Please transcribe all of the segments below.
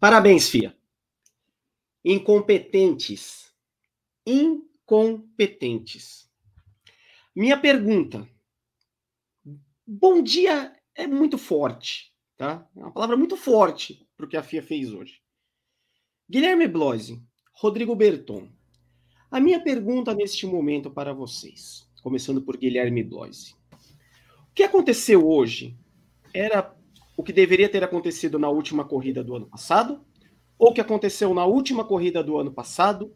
Parabéns, FIA. Incompetentes. Incompetentes. Minha pergunta. Bom dia é muito forte, tá? É uma palavra muito forte para o que a FIA fez hoje. Guilherme Bloise, Rodrigo Berton. A minha pergunta neste momento para vocês, começando por Guilherme Bloise. O que aconteceu hoje era o que deveria ter acontecido na última corrida do ano passado? Ou o que aconteceu na última corrida do ano passado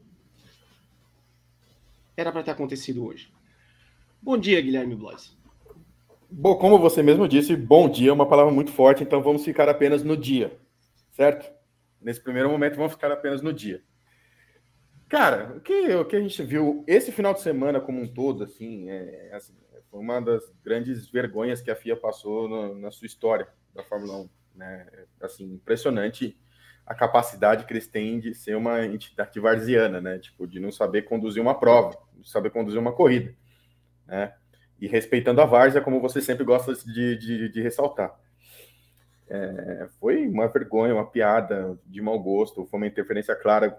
era para ter acontecido hoje? Bom dia, Guilherme Bloise. Bom, como você mesmo disse, bom dia é uma palavra muito forte, então vamos ficar apenas no dia, certo? Nesse primeiro momento, vamos ficar apenas no dia. Cara, o que, o que a gente viu esse final de semana como um todo, assim, é, assim, foi uma das grandes vergonhas que a FIA passou no, na sua história da Fórmula 1. Né? Assim, impressionante a capacidade que eles têm de ser uma entidade varziana, né? Tipo, de não saber conduzir uma prova, de saber conduzir uma corrida, né? E respeitando a várzea, como você sempre gosta de, de, de ressaltar. É, foi uma vergonha, uma piada de mau gosto, foi uma interferência clara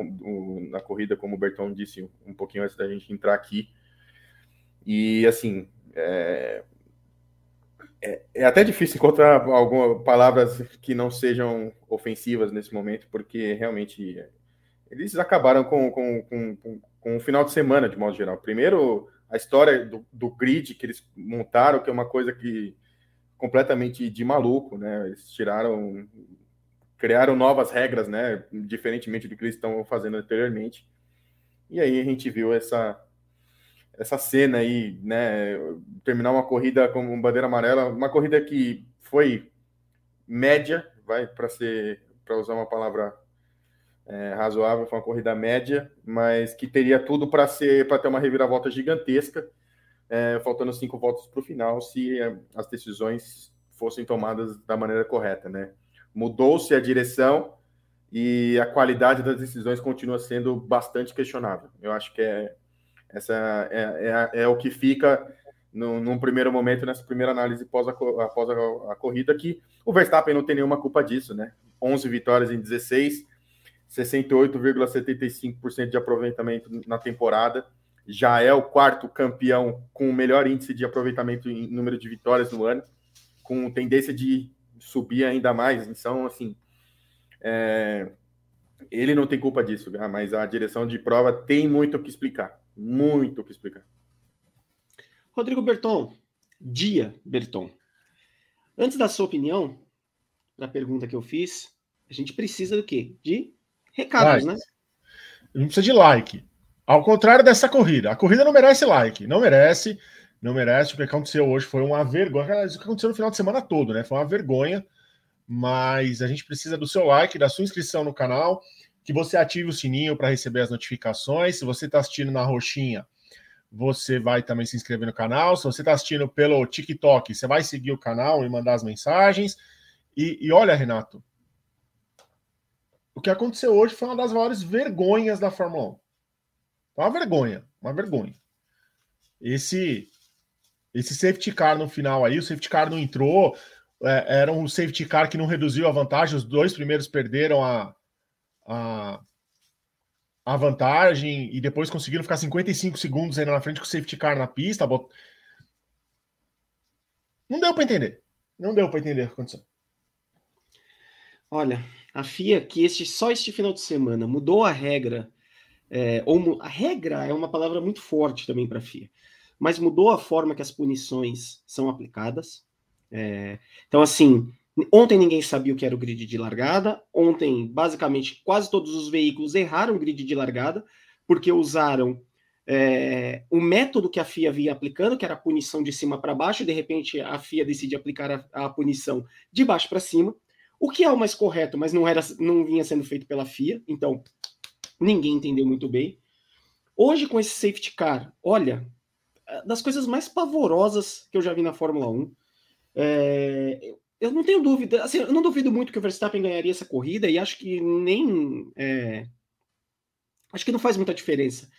na corrida, como o Berton disse um pouquinho antes da gente entrar aqui. E assim, é, é, é, até difícil encontrar algumas palavras que não sejam ofensivas nesse momento, porque realmente eles acabaram com, com, com, com o final de semana, de modo geral. Primeiro, a história do, do grid que eles montaram, que é uma coisa que completamente de maluco, né? Eles tiraram, criaram novas regras, né? Diferentemente do que eles estão fazendo anteriormente. E aí a gente viu essa essa cena aí, né? Terminar uma corrida com bandeira amarela, uma corrida que foi média, vai para ser, para usar uma palavra é, razoável, foi uma corrida média, mas que teria tudo para ser, para ter uma reviravolta gigantesca é, faltando cinco votos para o final, se é, as decisões fossem tomadas da maneira correta, né? Mudou-se a direção e a qualidade das decisões continua sendo bastante questionável. Eu acho que é essa é, é, é o que fica no, num primeiro momento nessa primeira análise após, a, após a, a, corrida que o Verstappen não tem nenhuma culpa disso, né? 11 vitórias em 16, 68,75% de aproveitamento na temporada já é o quarto campeão com o melhor índice de aproveitamento em número de vitórias no ano, com tendência de subir ainda mais. Então, assim, é... ele não tem culpa disso, mas a direção de prova tem muito o que explicar. Muito o que explicar. Rodrigo Berton, dia, Berton. Antes da sua opinião, da pergunta que eu fiz, a gente precisa do quê? De recados, like. né? A gente precisa de like. Ao contrário dessa corrida, a corrida não merece like, não merece, não merece. O que aconteceu hoje foi uma vergonha. Isso que aconteceu no final de semana todo, né? Foi uma vergonha. Mas a gente precisa do seu like, da sua inscrição no canal, que você ative o sininho para receber as notificações. Se você está assistindo na roxinha, você vai também se inscrever no canal. Se você está assistindo pelo TikTok, você vai seguir o canal e mandar as mensagens. E, e olha, Renato, o que aconteceu hoje foi uma das maiores vergonhas da Fórmula 1. Uma vergonha, uma vergonha. Esse esse safety car no final aí, o safety car não entrou, é, era um safety car que não reduziu a vantagem, os dois primeiros perderam a, a, a vantagem e depois conseguiram ficar 55 segundos ainda na frente com o safety car na pista. Bot... Não deu para entender. Não deu para entender o que aconteceu. Olha, a FIA que este, só este final de semana mudou a regra é, ou a regra é uma palavra muito forte também para a FIA, mas mudou a forma que as punições são aplicadas. É, então, assim, ontem ninguém sabia o que era o grid de largada. Ontem, basicamente, quase todos os veículos erraram o grid de largada, porque usaram é, o método que a FIA vinha aplicando, que era a punição de cima para baixo, e de repente a FIA decide aplicar a, a punição de baixo para cima, o que é o mais correto, mas não era, não vinha sendo feito pela FIA. Então, ninguém entendeu muito bem. Hoje, com esse safety car, olha, das coisas mais pavorosas que eu já vi na Fórmula 1. É, eu não tenho dúvida, assim, eu não duvido muito que o Verstappen ganharia essa corrida e acho que nem. É, acho que não faz muita diferença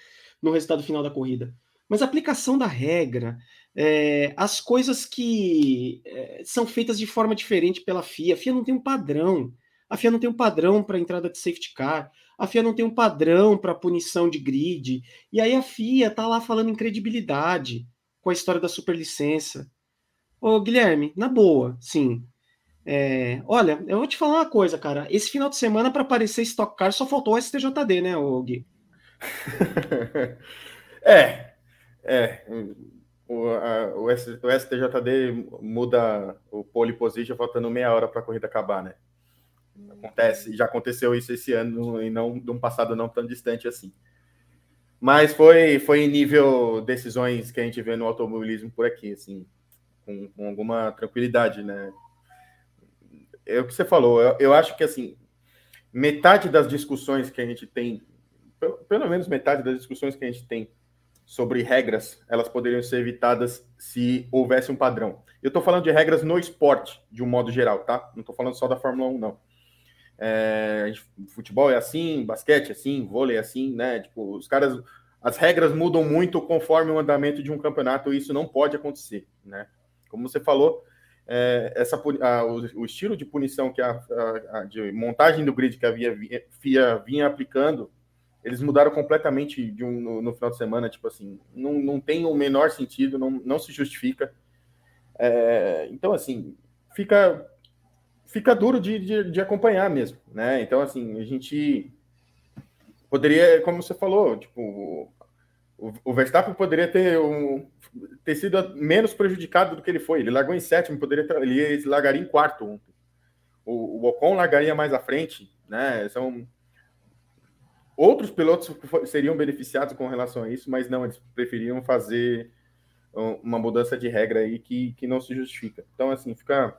no resultado final da corrida. Mas a aplicação da regra, é, as coisas que é, são feitas de forma diferente pela FIA, a FIA não tem um padrão. A FIA não tem um padrão para entrada de safety car, a FIA não tem um padrão para punição de grid, e aí a FIA tá lá falando em credibilidade com a história da superlicença. Ô, Guilherme, na boa, sim. É, olha, eu vou te falar uma coisa, cara. Esse final de semana, para aparecer Stock Car, só faltou o STJD, né, ô Gui? é, é. O, a, o, STJD muda o pole position faltando meia hora para a corrida acabar, né? Acontece, já aconteceu isso esse ano e não de um passado não tão distante assim. Mas foi, foi em nível decisões que a gente vê no automobilismo por aqui, assim, com, com alguma tranquilidade, né? É o que você falou, eu, eu acho que assim, metade das discussões que a gente tem, pelo, pelo menos metade das discussões que a gente tem sobre regras, elas poderiam ser evitadas se houvesse um padrão. Eu estou falando de regras no esporte, de um modo geral, tá? Não estou falando só da Fórmula 1, não. É, futebol é assim, basquete é assim, vôlei é assim, né? Tipo, os caras, as regras mudam muito conforme o andamento de um campeonato e isso não pode acontecer, né? Como você falou, é, essa, a, o, o, estilo de punição que a, a, de montagem do grid que a FIA vinha aplicando eles mudaram completamente de um, no, no, final de semana, tipo assim, não, não tem o menor sentido, não, não se justifica. É, então, assim, fica fica duro de, de, de, acompanhar mesmo, né? Então, assim, a gente poderia, como você falou, tipo, o, Verstappen poderia ter, um, ter sido menos prejudicado do que ele foi. Ele largou em sétimo, poderia ter, ele largaria em quarto. O, o Ocon largaria mais à frente, né? São Outros pilotos seriam beneficiados com relação a isso, mas não, eles preferiam fazer uma mudança de regra aí que, que não se justifica. Então, assim, fica.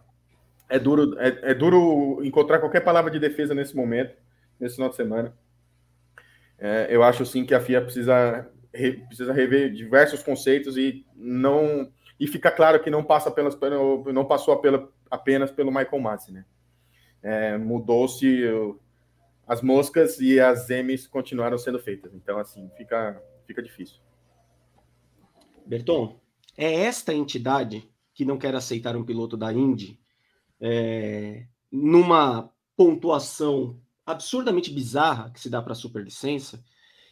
É duro, é, é duro encontrar qualquer palavra de defesa nesse momento, nesse final de semana. É, eu acho sim que a FIA precisa, re, precisa rever diversos conceitos e não e fica claro que não passa pelas não passou pela, apenas pelo Michael Massi, né? É, Mudou-se as moscas e as M's continuaram sendo feitas. Então, assim, fica, fica difícil. Berton, é esta entidade que não quer aceitar um piloto da Indy é, numa pontuação absurdamente bizarra que se dá para a superlicença.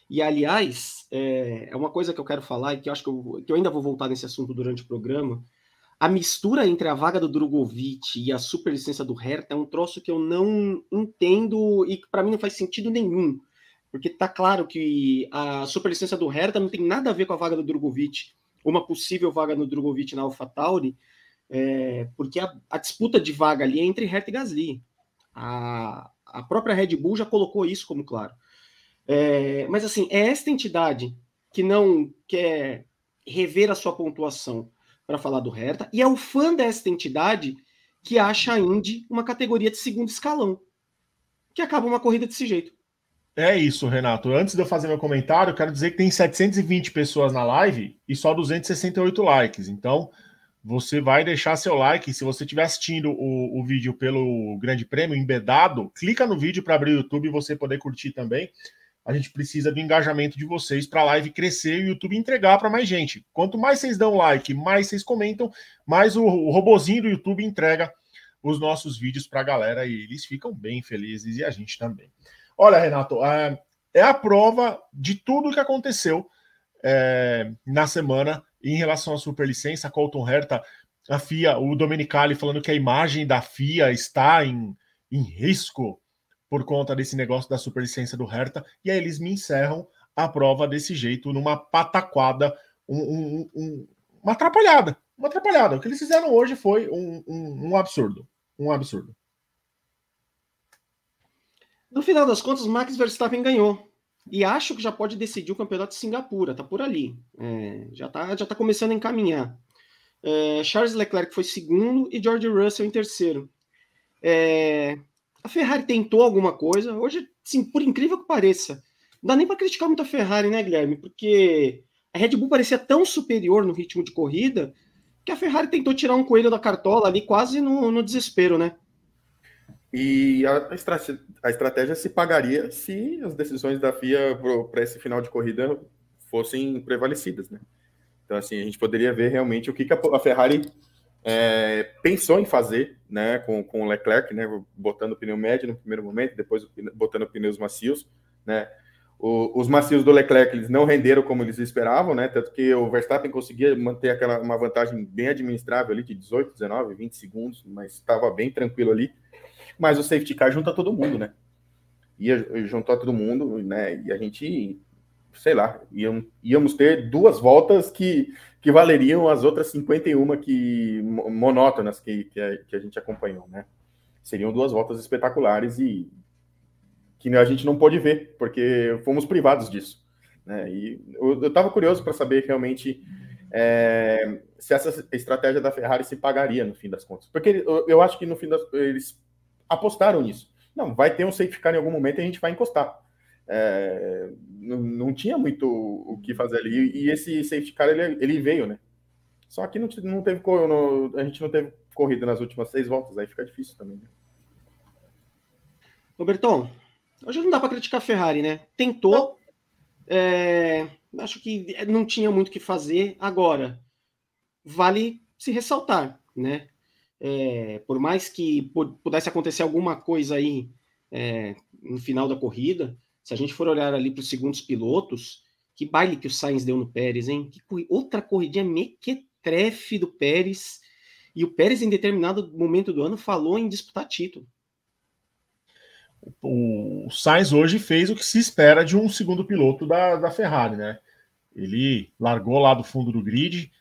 E, aliás, é, é, uma coisa que eu quero falar e que eu acho que eu, que eu ainda vou voltar nesse assunto durante o programa, a mistura entre a vaga do Drogovic e a superlicença do Hertha é um troço que eu não entendo e que para mim não faz sentido nenhum. Porque tá claro que a superlicença do Hertha não tem nada a ver com a vaga do Drogovic, uma possível vaga no Drogovic na AlphaTauri, é, porque a, a, disputa de vaga ali é entre Hertha e Gasly. A, a própria Red Bull já colocou isso como claro. É, mas assim, é esta entidade que não quer rever a sua pontuação para falar do Hertha, e é o fã desta entidade que acha a Indy uma categoria de segundo escalão, que acaba uma corrida desse jeito. É isso, Renato. Antes de eu fazer meu comentário, quero dizer que tem 720 pessoas na live e só 268 likes. Então, você vai deixar seu like. Se você estiver assistindo o, o vídeo pelo Grande Prêmio embedado, clica no vídeo para abrir o YouTube e você poder curtir também a gente precisa do engajamento de vocês para a live crescer e o YouTube entregar para mais gente. Quanto mais vocês dão like, mais vocês comentam, mais o, o robozinho do YouTube entrega os nossos vídeos para a galera e eles ficam bem felizes e a gente também. Olha, Renato, é, é a prova de tudo que aconteceu é, na semana em relação à superlicença, Colton Herta, a FIA, o Domenicali falando que a imagem da FIA está em, em risco por conta desse negócio da superlicença do Hertha, e aí eles me encerram a prova desse jeito, numa pataquada, um, um, um, uma atrapalhada. Uma atrapalhada. O que eles fizeram hoje foi um, absurdo. Um absurdo. No final das contas, Max Verstappen ganhou. E acho que já pode decidir o campeonato de Singapura, tá por ali. É, já, tá, já tá começando a encaminhar. É, Charles Leclerc foi segundo e George Russell em terceiro. É, a Ferrari tentou alguma coisa. Hoje, sim, por incrível que pareça, não dá nem para criticar muito a Ferrari, né, Guilherme? Porque a Red Bull parecia tão superior no ritmo de corrida que a Ferrari tentou tirar um coelho da cartola ali quase no, no desespero, né? E a, estratégia, a estratégia se pagaria se as decisões da FIA para esse final de corrida fossem prevalecidas, né? Então, assim, a gente poderia ver realmente o que, que a Ferrari é, pensou em fazer, né, com, com o Leclerc, né, botando pneu médio no primeiro momento, depois botando pneus macios, né, o, os macios do Leclerc eles não renderam como eles esperavam, né, tanto que o Verstappen conseguia manter aquela uma vantagem bem administrável ali de 18, 19, 20 segundos, mas estava bem tranquilo ali, mas o safety car junta todo mundo, né, ia juntou todo mundo, né, e a gente sei lá, íamos ter duas voltas que, que valeriam as outras 51 que monótonas que, que, a, que a gente acompanhou, né? Seriam duas voltas espetaculares e que a gente não pôde ver, porque fomos privados disso. Né? E eu estava curioso para saber realmente é, se essa estratégia da Ferrari se pagaria no fim das contas. Porque eu, eu acho que no fim das eles apostaram nisso. Não, vai ter um safety car em algum momento e a gente vai encostar é, não, não, tinha muito o que fazer ali. E esse safety car ele, ele veio, né? Só que não, não teve no, a gente não teve corrida nas últimas seis voltas, aí fica difícil também. Né? Robertão, hoje não dá para criticar a Ferrari, né? Tentou, é, acho que não tinha muito o que fazer. Agora, vale se ressaltar, né? É, por mais que pudesse acontecer alguma coisa aí é, no final da corrida, se a gente for olhar ali para os segundos pilotos, que baile que o Sainz deu no Pérez, hein? Que outra corridinha mequetrefe do Pérez. E o Pérez, em determinado momento do ano, falou em disputar título. O Sainz hoje fez o que se espera de um segundo piloto da, da Ferrari, né? Ele largou lá do fundo do grid,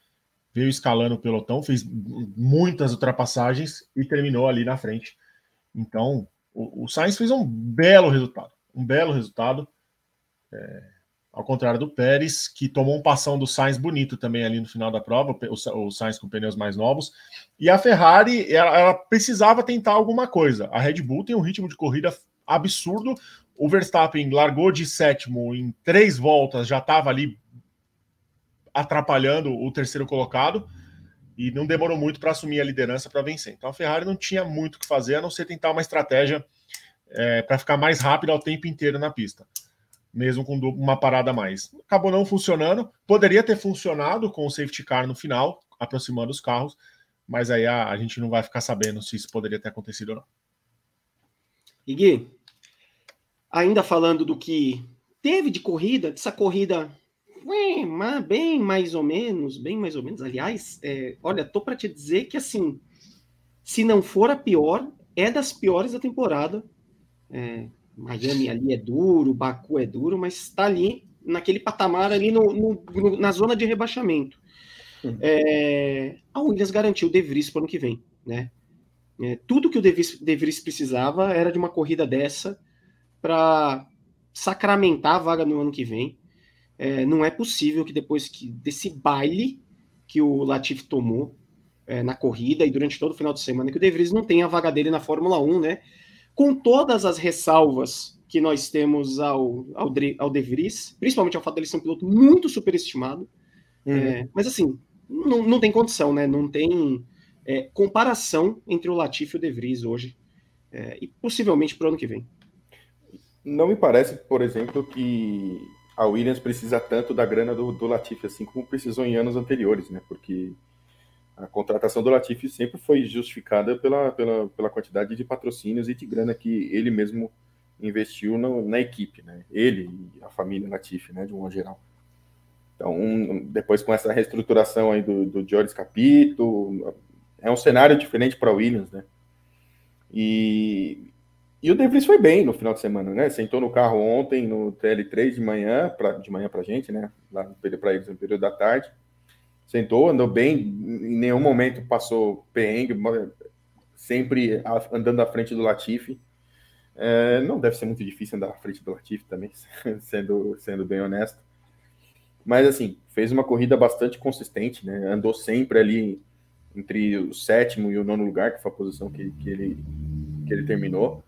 veio escalando o pelotão, fez muitas ultrapassagens e terminou ali na frente. Então, o, o Sainz fez um belo resultado um belo resultado. É, ao contrário do Pérez, que tomou um passão do Sainz bonito também ali no final da prova, o, o Sainz com pneus mais novos. E a Ferrari, ela, ela, precisava tentar alguma coisa. A Red Bull tem um ritmo de corrida absurdo. O Verstappen largou de sétimo em três voltas, já estava ali atrapalhando o terceiro colocado e não demorou muito para assumir a liderança para vencer. Então a Ferrari não tinha muito o que fazer a não ser tentar uma estratégia é, para ficar mais rápido ao tempo inteiro na pista, mesmo com uma parada a mais. Acabou não funcionando, poderia ter funcionado com o safety car no final, aproximando os carros, mas aí a, a gente não vai ficar sabendo se isso poderia ter acontecido ou não. Igui, ainda falando do que teve de corrida, dessa corrida bem mais ou menos, bem mais ou menos. Aliás, é, olha, tô para te dizer que assim, se não for a pior, é das piores da temporada. É, Miami ali é duro, Baku é duro, mas está ali naquele patamar ali no, no, no, na zona de rebaixamento. Uhum. É, a Williams garantiu o De Vries para o ano que vem, né? É, tudo que o De Vries, de Vries precisava era de uma corrida dessa para sacramentar a vaga no ano que vem. É, não é possível que depois que desse baile que o Latifi tomou é, na corrida e durante todo o final de semana, que o De Vries não tenha a vaga dele na Fórmula 1, né? Com todas as ressalvas que nós temos ao, ao, ao De Vries, principalmente ao fato dele ser um piloto muito superestimado. Uhum. É, mas assim, não, não tem condição, né? Não tem é, comparação entre o Latifi e o De Vries hoje. É, e possivelmente para o ano que vem. Não me parece, por exemplo, que a Williams precisa tanto da grana do, do Latifi, assim como precisou em anos anteriores, né? Porque a contratação do Latifi sempre foi justificada pela, pela, pela quantidade de patrocínios e de grana que ele mesmo investiu no, na equipe, né? Ele e a família Latifi, né? De um modo geral. Então, um, depois com essa reestruturação aí do, do Joris Capito, é um cenário diferente para Williams, né? E, e o De Vries foi bem no final de semana, né? Sentou no carro ontem no TL3 de manhã, pra, de manhã para gente, né? Lá para eles no período da tarde sentou, andou bem, em nenhum momento passou perrengue, sempre andando à frente do Latifi. É, não deve ser muito difícil andar à frente do Latifi também, sendo, sendo bem honesto. Mas assim, fez uma corrida bastante consistente, né? Andou sempre ali entre o sétimo e o nono lugar, que foi a posição que, que, ele, que ele terminou.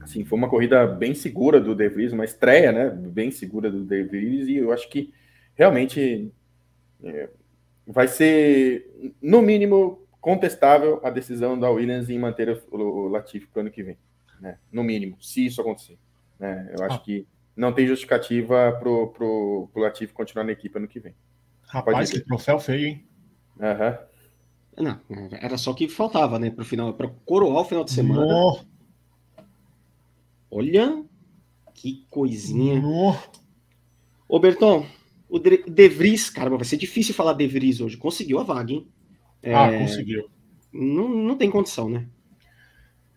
Assim, foi uma corrida bem segura do De Vries, uma estreia, né? Bem segura do De Vries, e eu acho que realmente é, vai ser, no mínimo, contestável a decisão da Williams em manter o, o Latifi para o ano que vem. Né? No mínimo, se isso acontecer. Né? Eu acho ah. que não tem justificativa para o Latifi continuar na equipe ano que vem. Rapaz, que troféu feio, hein? Aham. Não, era só o que faltava, né? Para final, para coroar o final de semana. No. Olha que coisinha. No. Ô, Berton, o De Vries, cara, vai ser difícil falar De Vries hoje. Conseguiu a vaga, hein? Ah, é... conseguiu. Não, não tem condição, né?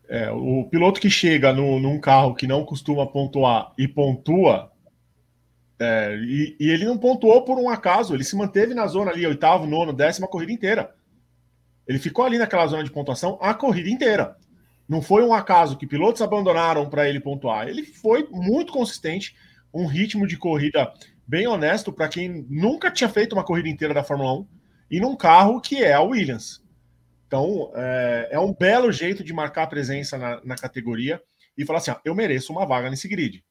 É, o piloto que chega no, num carro que não costuma pontuar e pontua, é, e, e, ele não pontuou por um acaso, ele se manteve na zona ali, oitavo, nono, décima corrida inteira. Ele ficou ali naquela zona de pontuação a corrida inteira. Não foi um acaso que pilotos abandonaram para ele pontuar. Ele foi muito consistente, um ritmo de corrida bem honesto para quem nunca tinha feito uma corrida inteira da Fórmula 1 e num carro que é a Williams. Então, é, é um belo jeito de marcar presença na, na categoria e falar assim: ó, eu mereço uma vaga nesse grid.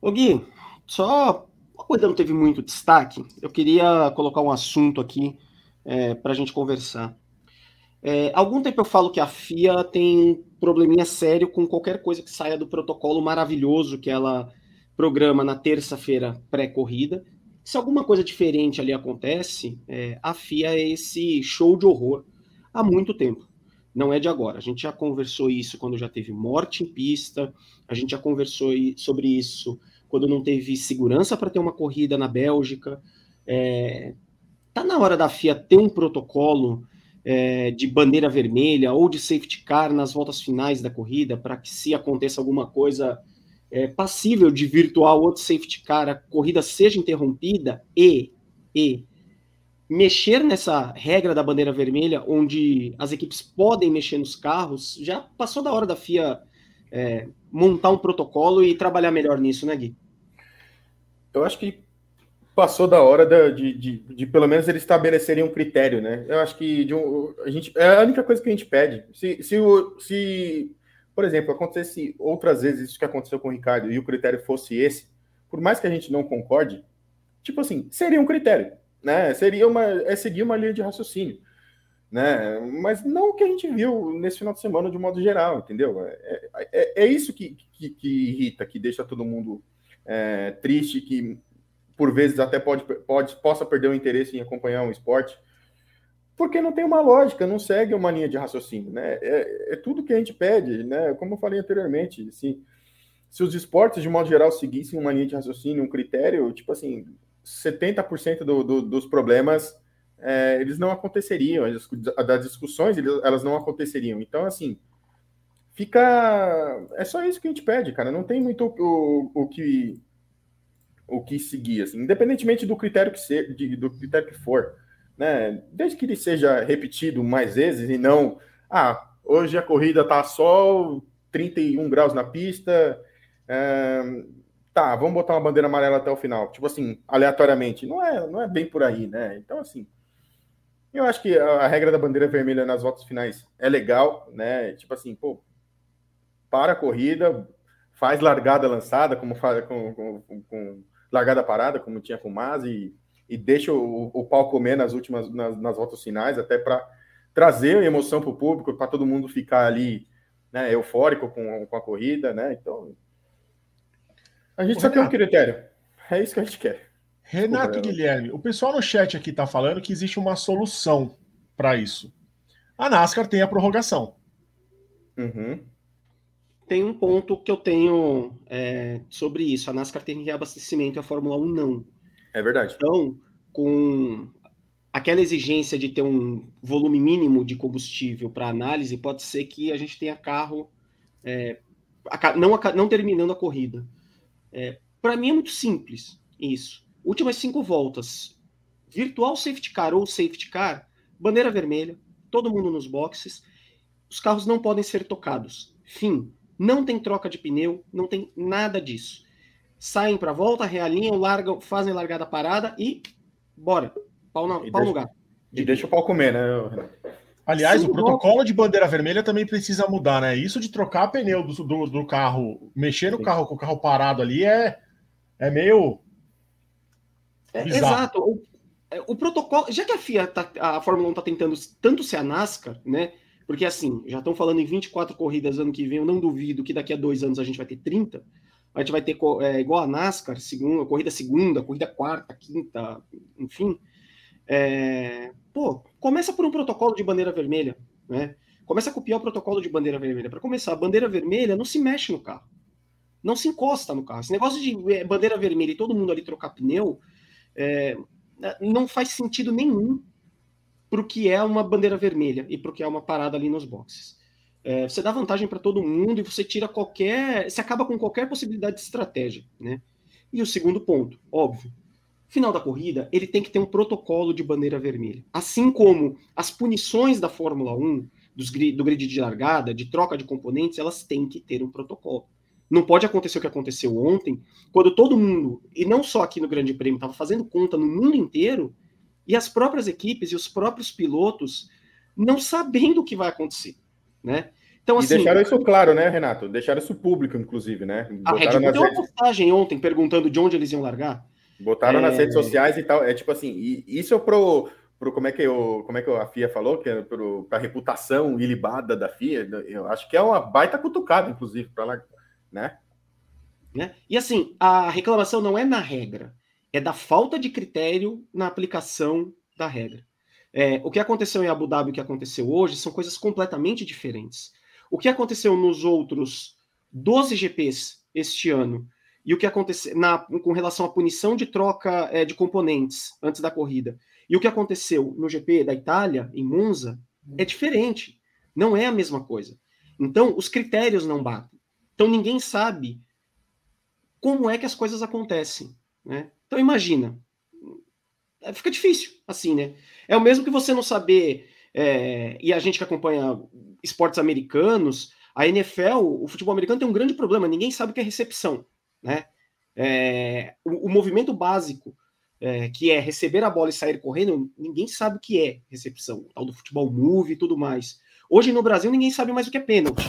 Ô Gui, só uma coisa não teve muito destaque, eu queria colocar um assunto aqui é, para a gente conversar. É, algum tempo eu falo que a FIA tem um probleminha sério com qualquer coisa que saia do protocolo maravilhoso que ela programa na terça-feira pré-corrida se alguma coisa diferente ali acontece, é, a FIA é esse show de horror há muito tempo. Não é de agora. A gente já conversou isso quando já teve morte em pista, a gente já conversou sobre isso quando não teve segurança para ter uma corrida na Bélgica. É, tá na hora da FIA ter um protocolo é, de bandeira vermelha ou de safety car nas voltas finais da corrida para que se aconteça alguma coisa é, passível de virtual outro safety car, a corrida seja interrompida e, e mexer nessa regra da bandeira vermelha, onde as equipes podem mexer nos carros, já passou da hora da FIA é, montar um protocolo e trabalhar melhor nisso, né, Gui? Eu acho que passou da hora de, de, de, de, pelo menos eles estabelecerem um critério, né? Eu acho que um, a gente é a única coisa que a gente pede. Se, se, o, se por exemplo, acontecesse outras vezes isso que aconteceu com o Ricardo e o critério fosse esse, por mais que a gente não concorde, tipo assim, seria um critério, né? Seria uma, é seguir uma linha de raciocínio, né? Mas não o que a gente viu nesse final de semana de modo geral, entendeu? É, é, é isso que, que, que, irrita, que deixa todo mundo é, triste, que por vezes até pode, pode possa perder o interesse em acompanhar um esporte porque não tem uma lógica, não segue uma linha de raciocínio, né? É, é tudo que a gente pede, né? Como eu falei anteriormente, assim, se os esportes, de modo geral, seguissem uma linha de raciocínio, um critério, tipo assim, 70% do, do, dos problemas é, eles não aconteceriam, as, das discussões elas não aconteceriam. Então, assim, fica. É só isso que a gente pede, cara. Não tem muito o, o que o que seguir, assim, independentemente do critério que ser, de, do critério que for né? Desde que ele seja repetido mais vezes e não, ah, hoje a corrida tá só 31 graus na pista, é, tá, vamos botar uma bandeira amarela até o final, tipo assim, aleatoriamente. Não é, não é bem por aí, né? Então, assim, eu acho que a regra da bandeira vermelha nas voltas finais é legal, né? Tipo assim, pô, para a corrida, faz largada lançada, como faz com, com, com largada parada, como tinha com o Masi, e deixa o, o pau comer nas últimas nas, nas voltas finais, até para trazer emoção para o público, para todo mundo ficar ali né, eufórico com, com a corrida, né? Então, a gente Ô, só quer um critério. É isso que a gente quer. Renato Desculpa, Guilherme, o pessoal no chat aqui está falando que existe uma solução para isso. A NASCAR tem a prorrogação. Uhum. Tem um ponto que eu tenho é, sobre isso. A NASCAR tem reabastecimento e a Fórmula 1 não. É verdade. Então, com aquela exigência de ter um volume mínimo de combustível para análise, pode ser que a gente tenha carro é, não, não terminando a corrida. É, para mim é muito simples isso. Últimas cinco voltas, virtual safety car ou safety car, bandeira vermelha, todo mundo nos boxes, os carros não podem ser tocados. Fim. Não tem troca de pneu, não tem nada disso saem para a volta, realinham, largam, fazem largada parada e bora. Pau, na, pau deixa, no gato. E deixa o pau comer, né, Aliás, Sim, o protocolo de bandeira vermelha também precisa mudar, né? Isso de trocar pneu do, do, do carro, mexer no carro com o carro parado ali é, é meio. É, exato. O, é, o, protocolo, já que a FIA, tá, a Fórmula 1 está tentando tanto ser a NASCAR, né? Porque assim, já estão falando em 24 corridas ano que vem, eu não duvido que daqui a dois anos a gente vai ter 30 a gente vai ter é, igual a NASCAR, segunda, corrida segunda, corrida quarta, quinta, enfim. É, pô, começa por um protocolo de bandeira vermelha, né? Começa a copiar o protocolo de bandeira vermelha. Para começar, a bandeira vermelha não se mexe no carro. Não se encosta no carro. Esse negócio de é, bandeira vermelha e todo mundo ali trocar pneu é, não faz sentido nenhum para o que é uma bandeira vermelha e para o que é uma parada ali nos boxes. É, você dá vantagem para todo mundo e você tira qualquer. Você acaba com qualquer possibilidade de estratégia. Né? E o segundo ponto, óbvio. Final da corrida, ele tem que ter um protocolo de bandeira vermelha. Assim como as punições da Fórmula 1, dos, do grid de largada, de troca de componentes, elas têm que ter um protocolo. Não pode acontecer o que aconteceu ontem, quando todo mundo, e não só aqui no Grande Prêmio, estava fazendo conta no mundo inteiro, e as próprias equipes e os próprios pilotos não sabendo o que vai acontecer, né? Então, assim, e deixaram isso claro, né, Renato? Deixaram isso público, inclusive, né? A Red Bull deu uma postagem ontem perguntando de onde eles iam largar. Botaram é... nas redes sociais e tal. É tipo assim, isso é pro, pro como é que eu, como é que a FIA falou, que é pro, pra reputação ilibada da FIA. Eu acho que é uma baita cutucada, inclusive, para lá, né? né? E assim, a reclamação não é na regra, é da falta de critério na aplicação da regra. É, o que aconteceu em Abu Dhabi e o que aconteceu hoje são coisas completamente diferentes. O que aconteceu nos outros 12 GPs este ano e o que aconteceu na, com relação à punição de troca é, de componentes antes da corrida e o que aconteceu no GP da Itália, em Monza, é diferente. Não é a mesma coisa. Então, os critérios não batem. Então, ninguém sabe como é que as coisas acontecem. Né? Então, imagina. É, fica difícil, assim, né? É o mesmo que você não saber é, e a gente que acompanha esportes americanos, a NFL, o futebol americano tem um grande problema, ninguém sabe o que é recepção, né? É, o, o, movimento básico, é, que é receber a bola e sair correndo, ninguém sabe o que é recepção, o tal do futebol move e tudo mais. Hoje no Brasil ninguém sabe mais o que é pênalti,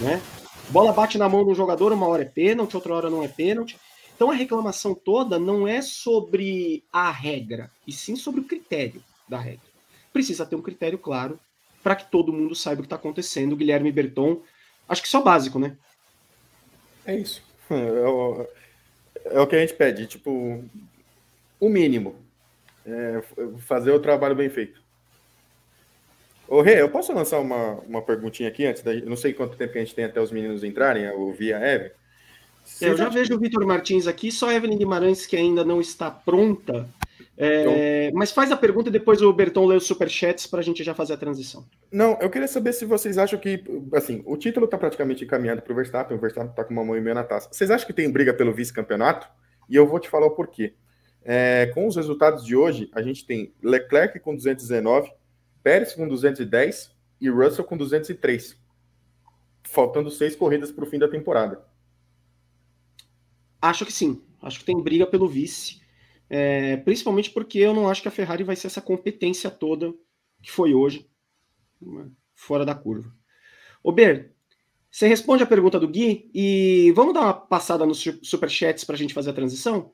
né? Bola bate na mão de um jogador, uma hora é pênalti, outra hora não é pênalti. Então a reclamação toda não é sobre a regra, e sim sobre o critério da regra precisa ter um critério claro para que todo mundo saiba o que está acontecendo. Guilherme Berton, acho que só básico, né? É isso. É o, é o que a gente pede, tipo, o mínimo. É fazer o trabalho bem feito. Ô, Rê, eu posso lançar uma, uma perguntinha aqui antes? Da, eu não sei quanto tempo a gente tem até os meninos entrarem, o Via Eve. Eu já vejo o Vitor Martins aqui, só a Evelyn Guimarães que ainda não está pronta é, mas faz a pergunta e depois o Berton lê os superchats para a gente já fazer a transição. Não, eu queria saber se vocês acham que, assim, o título está praticamente encaminhado para o Verstappen, o Verstappen está com uma mão e meia na taça. Vocês acham que tem briga pelo vice-campeonato? E eu vou te falar o porquê. É, com os resultados de hoje, a gente tem Leclerc com 219, Pérez com 210 e Russell com 203. Faltando seis corridas para o fim da temporada. Acho que sim. Acho que tem briga pelo vice. É, principalmente porque eu não acho que a Ferrari vai ser essa competência toda que foi hoje, fora da curva. Ô Ber, você responde a pergunta do Gui e vamos dar uma passada nos superchats para a gente fazer a transição?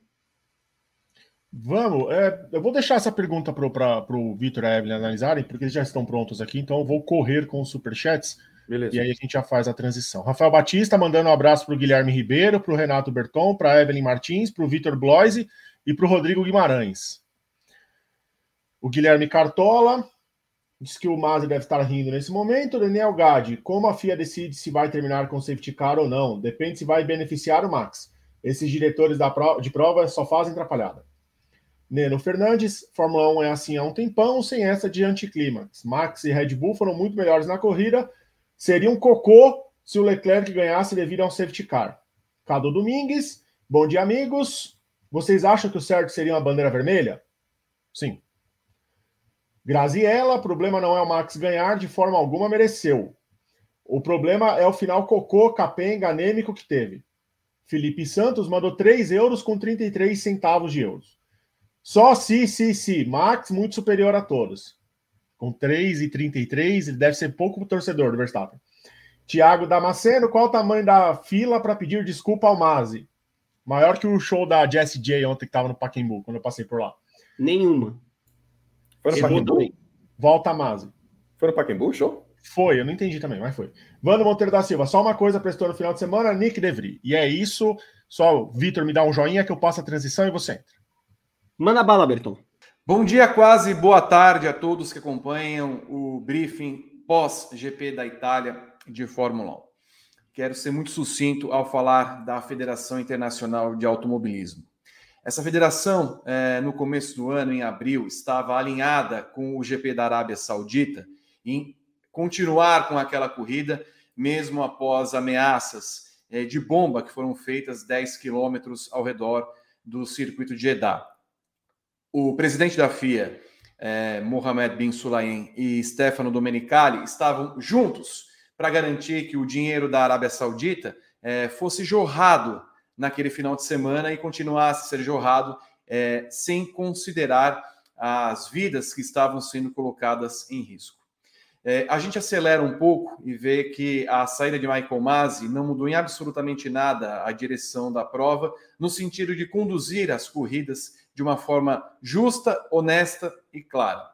Vamos. É, eu vou deixar essa pergunta para o Vitor e a Evelyn analisarem, porque eles já estão prontos aqui, então eu vou correr com os superchats. Beleza. E aí a gente já faz a transição. Rafael Batista mandando um abraço para o Guilherme Ribeiro, para o Renato Berton, para a Evelyn Martins, para o Vitor Bloise e para o Rodrigo Guimarães. O Guilherme Cartola diz que o Mazzi deve estar rindo nesse momento. Daniel Gade, como a FIA decide se vai terminar com safety car ou não? Depende se vai beneficiar o Max. Esses diretores de prova só fazem atrapalhada. Neno Fernandes, Fórmula 1 é assim há um tempão, sem essa de anticlímax. Max e Red Bull foram muito melhores na corrida. Seria um cocô se o Leclerc ganhasse devido a um safety car. Cado Domingues, bom dia, amigos. Vocês acham que o certo seria uma bandeira vermelha? Sim. Graziella, problema não é o Max ganhar, de forma alguma mereceu. O problema é o final cocô, capenga, anêmico que teve. Felipe Santos mandou 3 euros com 33 centavos de euros. Só se, se, se. Max muito superior a todos. Com 3,33, ele deve ser pouco torcedor do Verstappen. Tiago Damasceno, qual o tamanho da fila para pedir desculpa ao Mazi? Maior que o show da Jessie J ontem que tava no Pacaembu, quando eu passei por lá. Nenhuma. Foi no Pacaembu? Volta a Mase. Foi no Pacaembu show? Foi, eu não entendi também, mas foi. Wanda Monteiro da Silva, só uma coisa prestou no final de semana, Nick Devry. E é isso. Só, Vitor, me dá um joinha que eu passo a transição e você entra. Manda bala, Berton. Bom dia, quase boa tarde a todos que acompanham o briefing pós-GP da Itália de Fórmula 1. Quero ser muito sucinto ao falar da Federação Internacional de Automobilismo. Essa federação, é, no começo do ano, em abril, estava alinhada com o GP da Arábia Saudita em continuar com aquela corrida, mesmo após ameaças é, de bomba que foram feitas 10 quilômetros ao redor do circuito de Jeddah o presidente da FIA, é, Mohamed Bin Sulayem e Stefano Domenicali estavam juntos para garantir que o dinheiro da Arábia Saudita é, fosse jorrado naquele final de semana e continuasse a ser jorrado é, sem considerar as vidas que estavam sendo colocadas em risco. A gente acelera um pouco e vê que a saída de Michael Masi não mudou em absolutamente nada a direção da prova, no sentido de conduzir as corridas de uma forma justa, honesta e clara.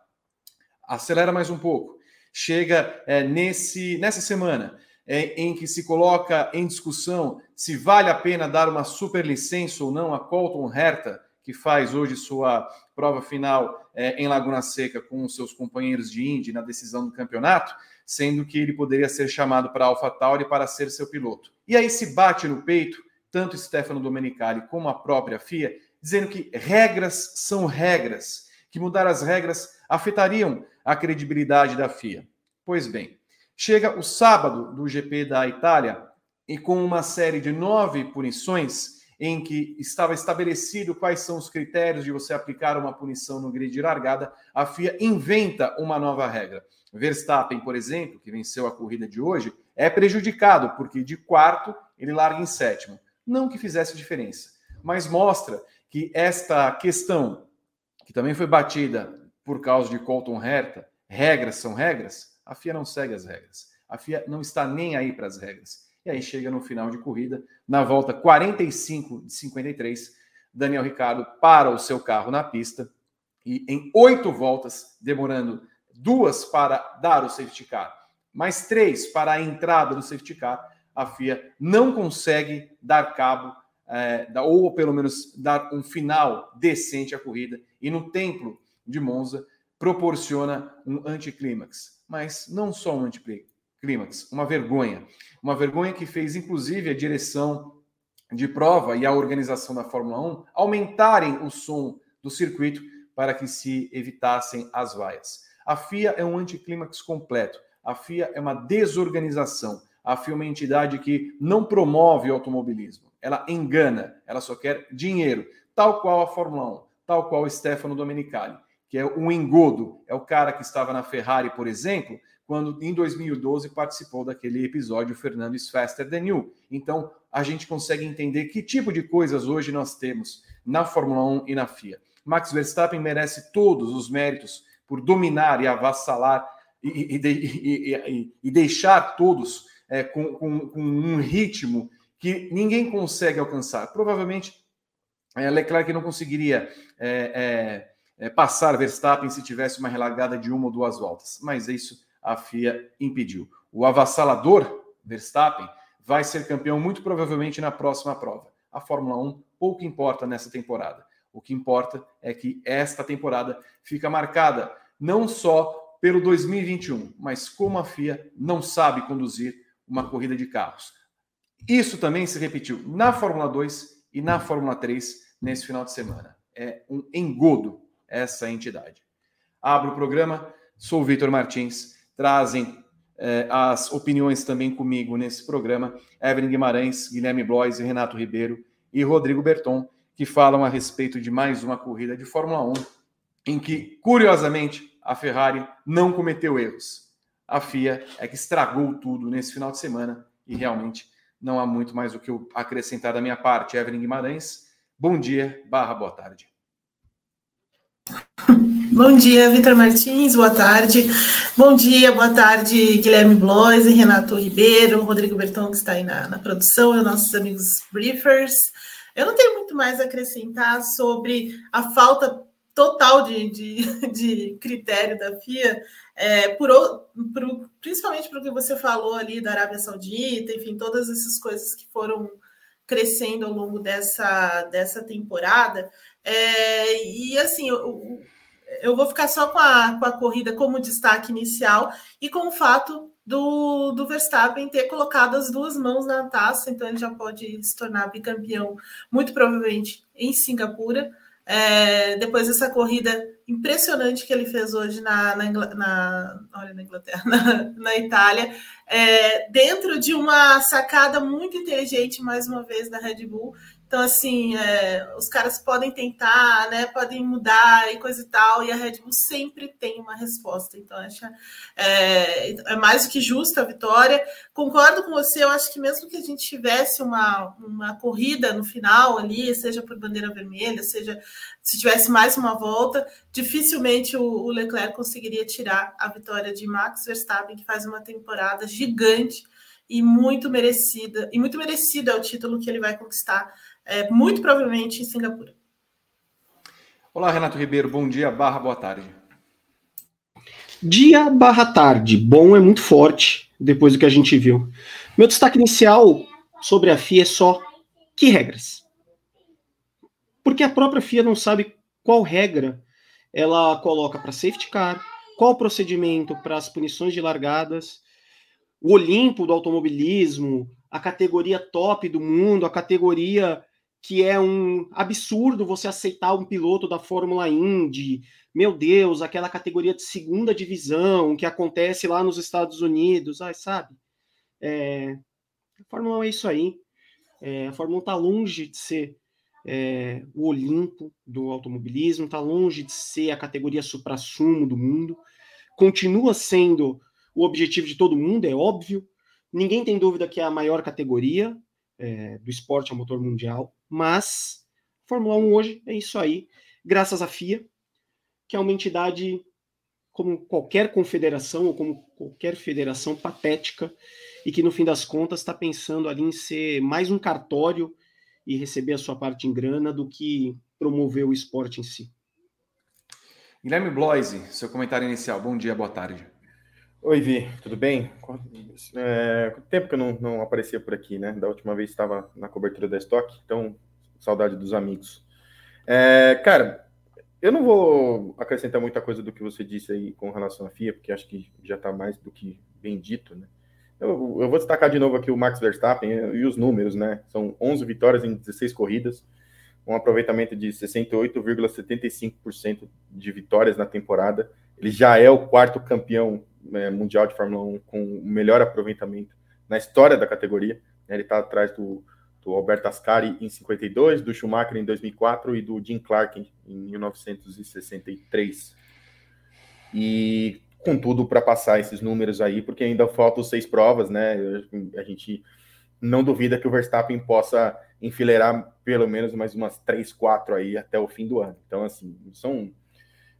Acelera mais um pouco. Chega é, nesse, nessa semana é, em que se coloca em discussão se vale a pena dar uma superlicença ou não a Colton Herta, que faz hoje sua prova final é, em Laguna Seca com os seus companheiros de Indy na decisão do campeonato, sendo que ele poderia ser chamado para AlphaTauri para ser seu piloto. E aí se bate no peito tanto Stefano Domenicali como a própria FIA dizendo que regras são regras, que mudar as regras afetariam a credibilidade da FIA. Pois bem, chega o sábado do GP da Itália e com uma série de nove punições em que estava estabelecido quais são os critérios de você aplicar uma punição no grid de largada, a FIA inventa uma nova regra. Verstappen, por exemplo, que venceu a corrida de hoje, é prejudicado porque de quarto ele larga em sétimo. Não que fizesse diferença, mas mostra que esta questão, que também foi batida por causa de Colton Herta, regras são regras, a FIA não segue as regras. A FIA não está nem aí para as regras. E aí chega no final de corrida, na volta 45 de 53, Daniel Ricardo para o seu carro na pista e em oito voltas, demorando duas para dar o safety car, mais três para a entrada do safety car, a FIA não consegue dar cabo é, ou pelo menos dar um final decente à corrida, e no Templo de Monza proporciona um anticlímax. Mas não só um anticlímax, uma vergonha. Uma vergonha que fez, inclusive, a direção de prova e a organização da Fórmula 1 aumentarem o som do circuito para que se evitassem as vaias. A FIA é um anticlímax completo. A FIA é uma desorganização. A FIA é uma entidade que não promove o automobilismo ela engana, ela só quer dinheiro, tal qual a Fórmula 1, tal qual o Stefano Domenicali, que é um engodo, é o cara que estava na Ferrari, por exemplo, quando em 2012 participou daquele episódio Fernando is faster than you. Então, a gente consegue entender que tipo de coisas hoje nós temos na Fórmula 1 e na FIA. Max Verstappen merece todos os méritos por dominar e avassalar e, e, e, e deixar todos é, com, com, com um ritmo que ninguém consegue alcançar. Provavelmente é, Leclerc não conseguiria é, é, passar Verstappen se tivesse uma relargada de uma ou duas voltas, mas isso a FIA impediu. O avassalador Verstappen vai ser campeão muito provavelmente na próxima prova. A Fórmula 1 pouco importa nessa temporada. O que importa é que esta temporada fica marcada não só pelo 2021, mas como a FIA não sabe conduzir uma corrida de carros. Isso também se repetiu na Fórmula 2 e na Fórmula 3 nesse final de semana. É um engodo essa entidade. Abro o programa, sou o Vitor Martins, trazem eh, as opiniões também comigo nesse programa, Evelyn Guimarães, Guilherme Blois Renato Ribeiro e Rodrigo Berton, que falam a respeito de mais uma corrida de Fórmula 1, em que, curiosamente, a Ferrari não cometeu erros. A FIA é que estragou tudo nesse final de semana e realmente não há muito mais o que acrescentar da minha parte. Evelyn Guimarães, bom dia, barra boa tarde. Bom dia, Vitor Martins, boa tarde. Bom dia, boa tarde, Guilherme Blois Renato Ribeiro, Rodrigo Berton, que está aí na, na produção, e nossos amigos briefers. Eu não tenho muito mais a acrescentar sobre a falta total de, de, de critério da FIA, é, por, por, principalmente porque você falou ali da Arábia Saudita, enfim, todas essas coisas que foram crescendo ao longo dessa, dessa temporada. É, e assim, o, eu vou ficar só com a, com a corrida como destaque inicial e com o fato do, do Verstappen ter colocado as duas mãos na taça, então ele já pode se tornar bicampeão, muito provavelmente em Singapura. É, depois dessa corrida impressionante que ele fez hoje na, na, na, olha, na Inglaterra, na, na Itália, é, dentro de uma sacada muito inteligente, mais uma vez, da Red Bull, então, assim, é, os caras podem tentar, né? Podem mudar e coisa e tal, e a Red Bull sempre tem uma resposta. Então, acho é, é mais do que justa a vitória. Concordo com você, eu acho que mesmo que a gente tivesse uma, uma corrida no final ali, seja por bandeira vermelha, seja se tivesse mais uma volta, dificilmente o, o Leclerc conseguiria tirar a vitória de Max Verstappen, que faz uma temporada gigante e muito merecida, e muito merecido é o título que ele vai conquistar é, muito provavelmente em Singapura. Olá, Renato Ribeiro, bom dia, barra, boa tarde. Dia barra tarde, bom é muito forte, depois do que a gente viu. Meu destaque inicial sobre a FIA é só que regras? Porque a própria FIA não sabe qual regra ela coloca para safety car, qual procedimento para as punições de largadas, o Olimpo do automobilismo, a categoria top do mundo, a categoria que é um absurdo você aceitar um piloto da Fórmula Indy, meu Deus, aquela categoria de segunda divisão que acontece lá nos Estados Unidos, ai, sabe? É, a Fórmula 1 é isso aí. É, a Fórmula 1 está longe de ser é, o Olimpo do automobilismo, está longe de ser a categoria supra-sumo do mundo. Continua sendo o objetivo de todo mundo, é óbvio. Ninguém tem dúvida que é a maior categoria é, do esporte a motor mundial. Mas Fórmula 1 hoje é isso aí, graças à FIA, que é uma entidade como qualquer confederação ou como qualquer federação patética e que no fim das contas está pensando ali em ser mais um cartório e receber a sua parte em grana do que promover o esporte em si. Guilherme Bloise, seu comentário inicial. Bom dia, boa tarde. Oi, Vi, tudo bem? É, quanto tempo que eu não, não aparecia por aqui, né? Da última vez estava na cobertura da Stock, então saudade dos amigos. É, cara, eu não vou acrescentar muita coisa do que você disse aí com relação à FIA, porque acho que já está mais do que bem dito, né? Eu, eu, vou destacar de novo aqui o Max Verstappen e os números, né? São 11 vitórias em 16 corridas, um aproveitamento de 68,75% de vitórias na temporada. Ele já é o quarto campeão é, mundial de Fórmula 1 com o melhor aproveitamento na história da categoria. Ele está atrás do, do Alberto Ascari em 52, do Schumacher em 2004 e do Jim Clark em 1963. E com tudo para passar esses números aí, porque ainda faltam seis provas, né? A gente não duvida que o Verstappen possa enfileirar pelo menos mais umas três, quatro aí até o fim do ano. Então, assim, são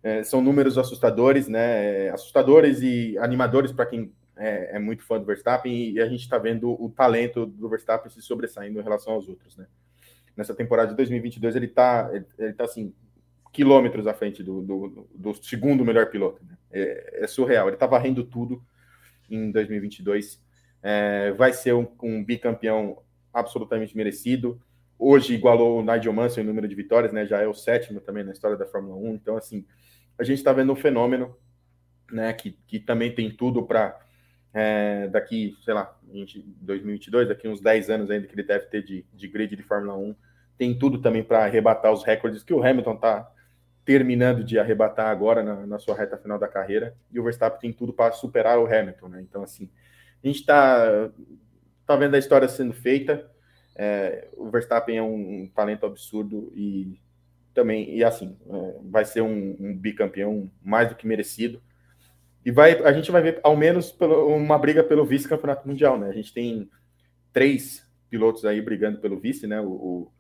é, são números assustadores, né? Assustadores e animadores para quem é, é, muito fã do Verstappen e a gente está vendo o talento do Verstappen se sobressaindo em relação aos outros, né? Nessa temporada de 2022 ele está ele, ele tá assim quilômetros à frente do, do, do segundo melhor piloto. Né? É, é, surreal. Ele está varrendo tudo em 2022. É, vai ser um, um, bicampeão absolutamente merecido. Hoje igualou o Nigel Mansell em número de vitórias, né? Já é o sétimo também na história da Fórmula 1. Então, assim, a gente está vendo um fenômeno, né, que, que também tem tudo para é, daqui, sei lá, 2022, daqui uns 10 anos ainda que ele deve ter de, de grid de Fórmula 1, tem tudo também para arrebatar os recordes que o Hamilton está terminando de arrebatar agora na, na, sua reta final da carreira, e o Verstappen tem tudo para superar o Hamilton, né? Então, assim, a gente está tá vendo a história sendo feita, é, o Verstappen é um, um talento absurdo e também, e assim, é, vai ser um, um, bicampeão mais do que merecido. E vai, a gente vai ver ao menos pelo, uma briga pelo vice-campeonato mundial, né? A gente tem três pilotos aí brigando pelo vice, né? O,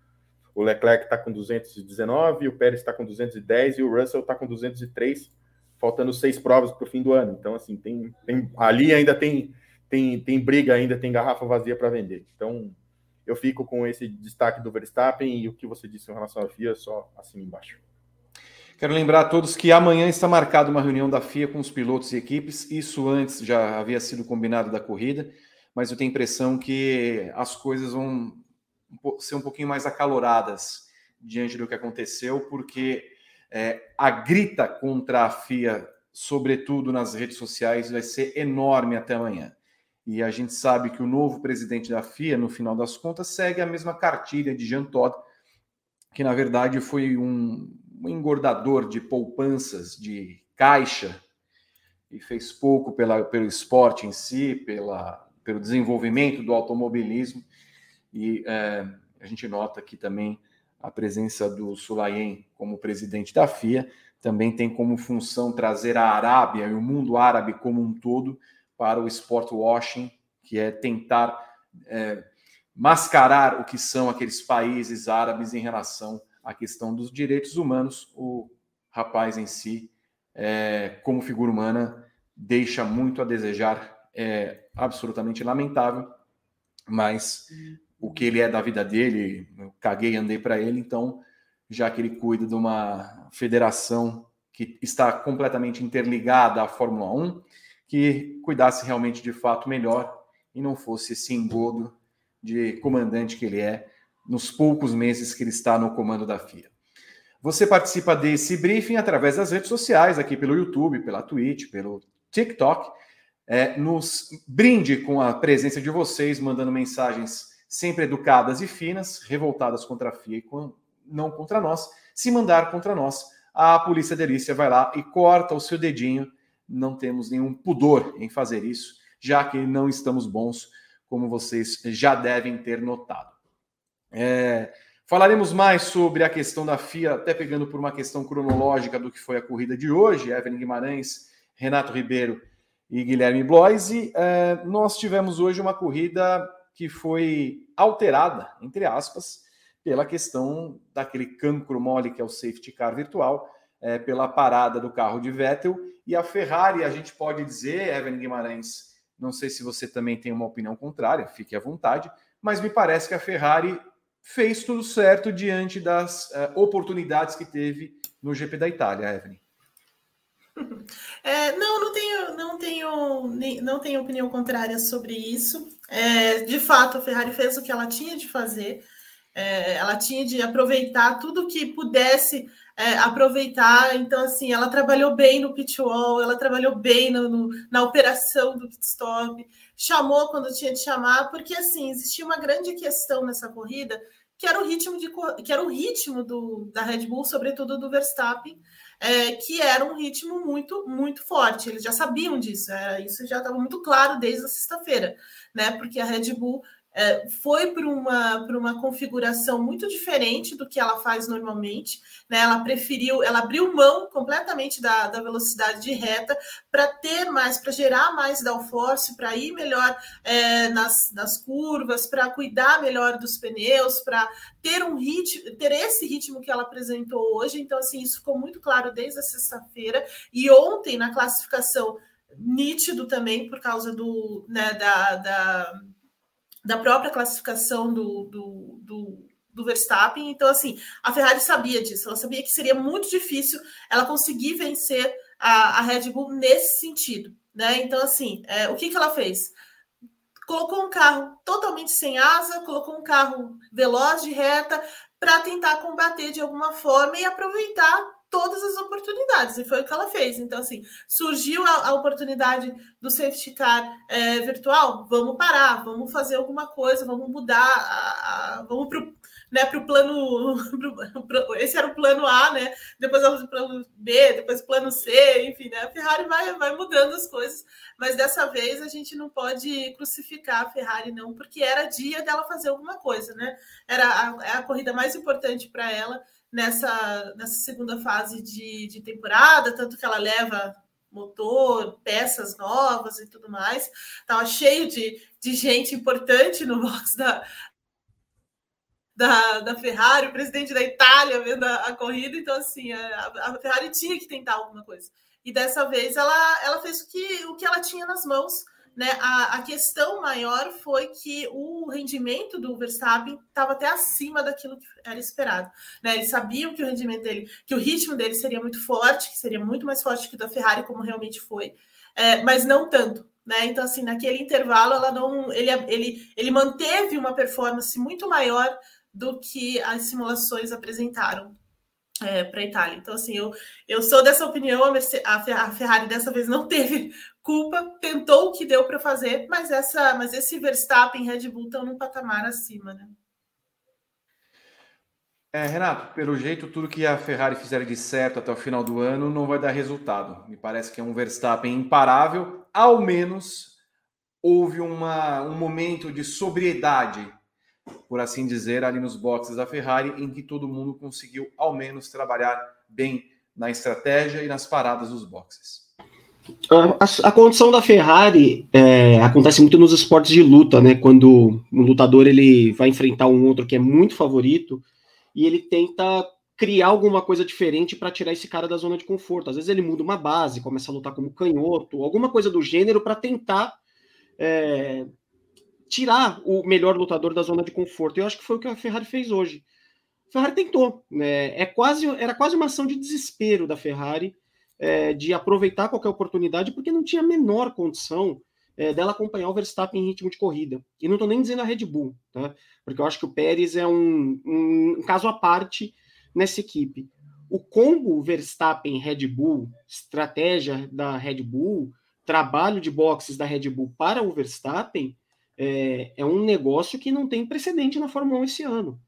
o Leclerc está com 219, o Pérez está com 210 e o Russell está com 203, faltando seis provas para o fim do ano. Então, assim, tem, tem ali ainda tem, tem, tem briga, ainda tem garrafa vazia para vender. Então, eu fico com esse destaque do Verstappen e o que você disse em relação à FIA, só acima embaixo. Quero lembrar a todos que amanhã está marcada uma reunião da FIA com os pilotos e equipes. Isso antes já havia sido combinado da corrida, mas eu tenho a impressão que as coisas vão ser um pouquinho mais acaloradas diante do que aconteceu, porque é, a grita contra a FIA, sobretudo nas redes sociais, vai ser enorme até amanhã. E a gente sabe que o novo presidente da FIA, no final das contas, segue a mesma cartilha de Jean Todt, que na verdade foi um, engordador de poupanças, de caixa, e fez pouco pela, pelo esporte em si, pela, pelo desenvolvimento do automobilismo. E é, a gente nota aqui também a presença do Sulayen como presidente da FIA, também tem como função trazer a Arábia e o mundo árabe como um todo para o sport washing, que é tentar é, mascarar o que são aqueles países árabes em relação à questão dos direitos humanos. O rapaz em si, é, como figura humana, deixa muito a desejar, é absolutamente lamentável, mas o que ele é da vida dele, eu caguei e andei para ele, então, já que ele cuida de uma federação que está completamente interligada à Fórmula 1, que cuidasse realmente de fato melhor e não fosse esse engodo de comandante que ele é nos poucos meses que ele está no comando da FIA. Você participa desse briefing através das redes sociais, aqui pelo YouTube, pela Twitch, pelo TikTok. É, nos brinde com a presença de vocês, mandando mensagens sempre educadas e finas, revoltadas contra a FIA e com, não contra nós. Se mandar contra nós, a Polícia Delícia vai lá e corta o seu dedinho não temos nenhum pudor em fazer isso, já que não estamos bons, como vocês já devem ter notado. É, falaremos mais sobre a questão da FIA, até pegando por uma questão cronológica do que foi a corrida de hoje, Evelyn Guimarães, Renato Ribeiro e Guilherme Bloise. É, nós tivemos hoje uma corrida que foi alterada, entre aspas, pela questão daquele cancro mole que é o safety car virtual, é, pela parada do carro de Vettel. E a Ferrari, a gente pode dizer, Evan Guimarães, não sei se você também tem uma opinião contrária, fique à vontade, mas me parece que a Ferrari fez tudo certo diante das uh, oportunidades que teve no GP da Itália, Evelyn. É, não, não tenho, não tenho, não tenho opinião contrária sobre isso. É, de fato, a Ferrari fez o que ela tinha de fazer. É, ela tinha de aproveitar tudo que pudesse é, aproveitar. Então, assim, ela trabalhou bem no pit wall, ela trabalhou bem no, no, na operação do pit stop, chamou quando tinha de chamar, porque assim existia uma grande questão nessa corrida que era o ritmo de que era o ritmo do, da Red Bull, sobretudo do Verstappen, é, que era um ritmo muito muito forte. Eles já sabiam disso, isso já estava muito claro desde a sexta-feira, né? Porque a Red Bull é, foi para uma, uma configuração muito diferente do que ela faz normalmente. Né? Ela preferiu, ela abriu mão completamente da, da velocidade de reta para ter mais, para gerar mais downforce, para ir melhor é, nas, nas curvas, para cuidar melhor dos pneus, para ter um ritmo, ter esse ritmo que ela apresentou hoje. Então, assim, isso ficou muito claro desde a sexta-feira. E ontem, na classificação, nítido também por causa do, né, da, da da própria classificação do, do, do, do, Verstappen. Então, assim, a Ferrari sabia disso, ela sabia que seria muito difícil ela conseguir vencer a, a Red Bull nesse sentido. Né? Então, assim, é, o que, que ela fez? Colocou um carro totalmente sem asa, colocou um carro veloz de reta para tentar combater de alguma forma e aproveitar todas as oportunidades, e foi o que ela fez. Então, assim, surgiu a, a oportunidade do safety car é, virtual, vamos parar, vamos fazer alguma coisa, vamos mudar, a, a, vamos para né, o plano. Pro, esse era o plano A, né? Depois o plano B, depois o plano C, enfim, né? A Ferrari vai, vai mudando as coisas, mas dessa vez a gente não pode crucificar a Ferrari, não, porque era dia dela fazer alguma coisa, né? Era a, é a corrida mais importante para ela nessa, nessa segunda fase de, de temporada, tanto que ela leva motor, peças novas e tudo mais. Estava cheio de, de gente importante no box da, da, da Ferrari, o presidente da Itália vendo a, a corrida, então assim, a, a, Ferrari tinha que tentar alguma coisa. E dessa vez ela, ela fez o que, o que ela tinha nas mãos né? A, a questão maior foi que o rendimento do Verstappen estava até acima daquilo que era esperado. Né? Eles sabiam que o rendimento dele, que o ritmo dele seria muito forte, que seria muito mais forte que o da Ferrari, como realmente foi, é, mas não tanto. Né? Então, assim, naquele intervalo, ela não, ele, ele, ele manteve uma performance muito maior do que as simulações apresentaram. É, para a Itália. Então, assim, eu, eu sou dessa opinião. A Ferrari dessa vez não teve culpa, tentou o que deu para fazer, mas, essa, mas esse Verstappen e Red Bull estão num patamar acima, né? É, Renato, pelo jeito, tudo que a Ferrari fizer de certo até o final do ano não vai dar resultado. Me parece que é um Verstappen imparável. Ao menos houve uma, um momento de sobriedade por assim dizer, ali nos boxes da Ferrari, em que todo mundo conseguiu ao menos trabalhar bem na estratégia e nas paradas dos boxes. A, a condição da Ferrari é, acontece muito nos esportes de luta, né? Quando um lutador ele vai enfrentar um outro que é muito favorito e ele tenta criar alguma coisa diferente para tirar esse cara da zona de conforto. Às vezes ele muda uma base, começa a lutar como canhoto, alguma coisa do gênero para tentar é, tirar o melhor lutador da zona de conforto. Eu acho que foi o que a Ferrari fez hoje. A Ferrari tentou, né? É quase, era quase uma ação de desespero da Ferrari é, de aproveitar qualquer oportunidade, porque não tinha a menor condição é, dela acompanhar o Verstappen em ritmo de corrida. E não estou nem dizendo a Red Bull, tá? Porque eu acho que o Pérez é um, um, um caso à parte nessa equipe. O combo Verstappen-Red Bull, estratégia da Red Bull, trabalho de boxes da Red Bull para o Verstappen, é, é um negócio que não tem precedente na Fórmula 1 esse ano.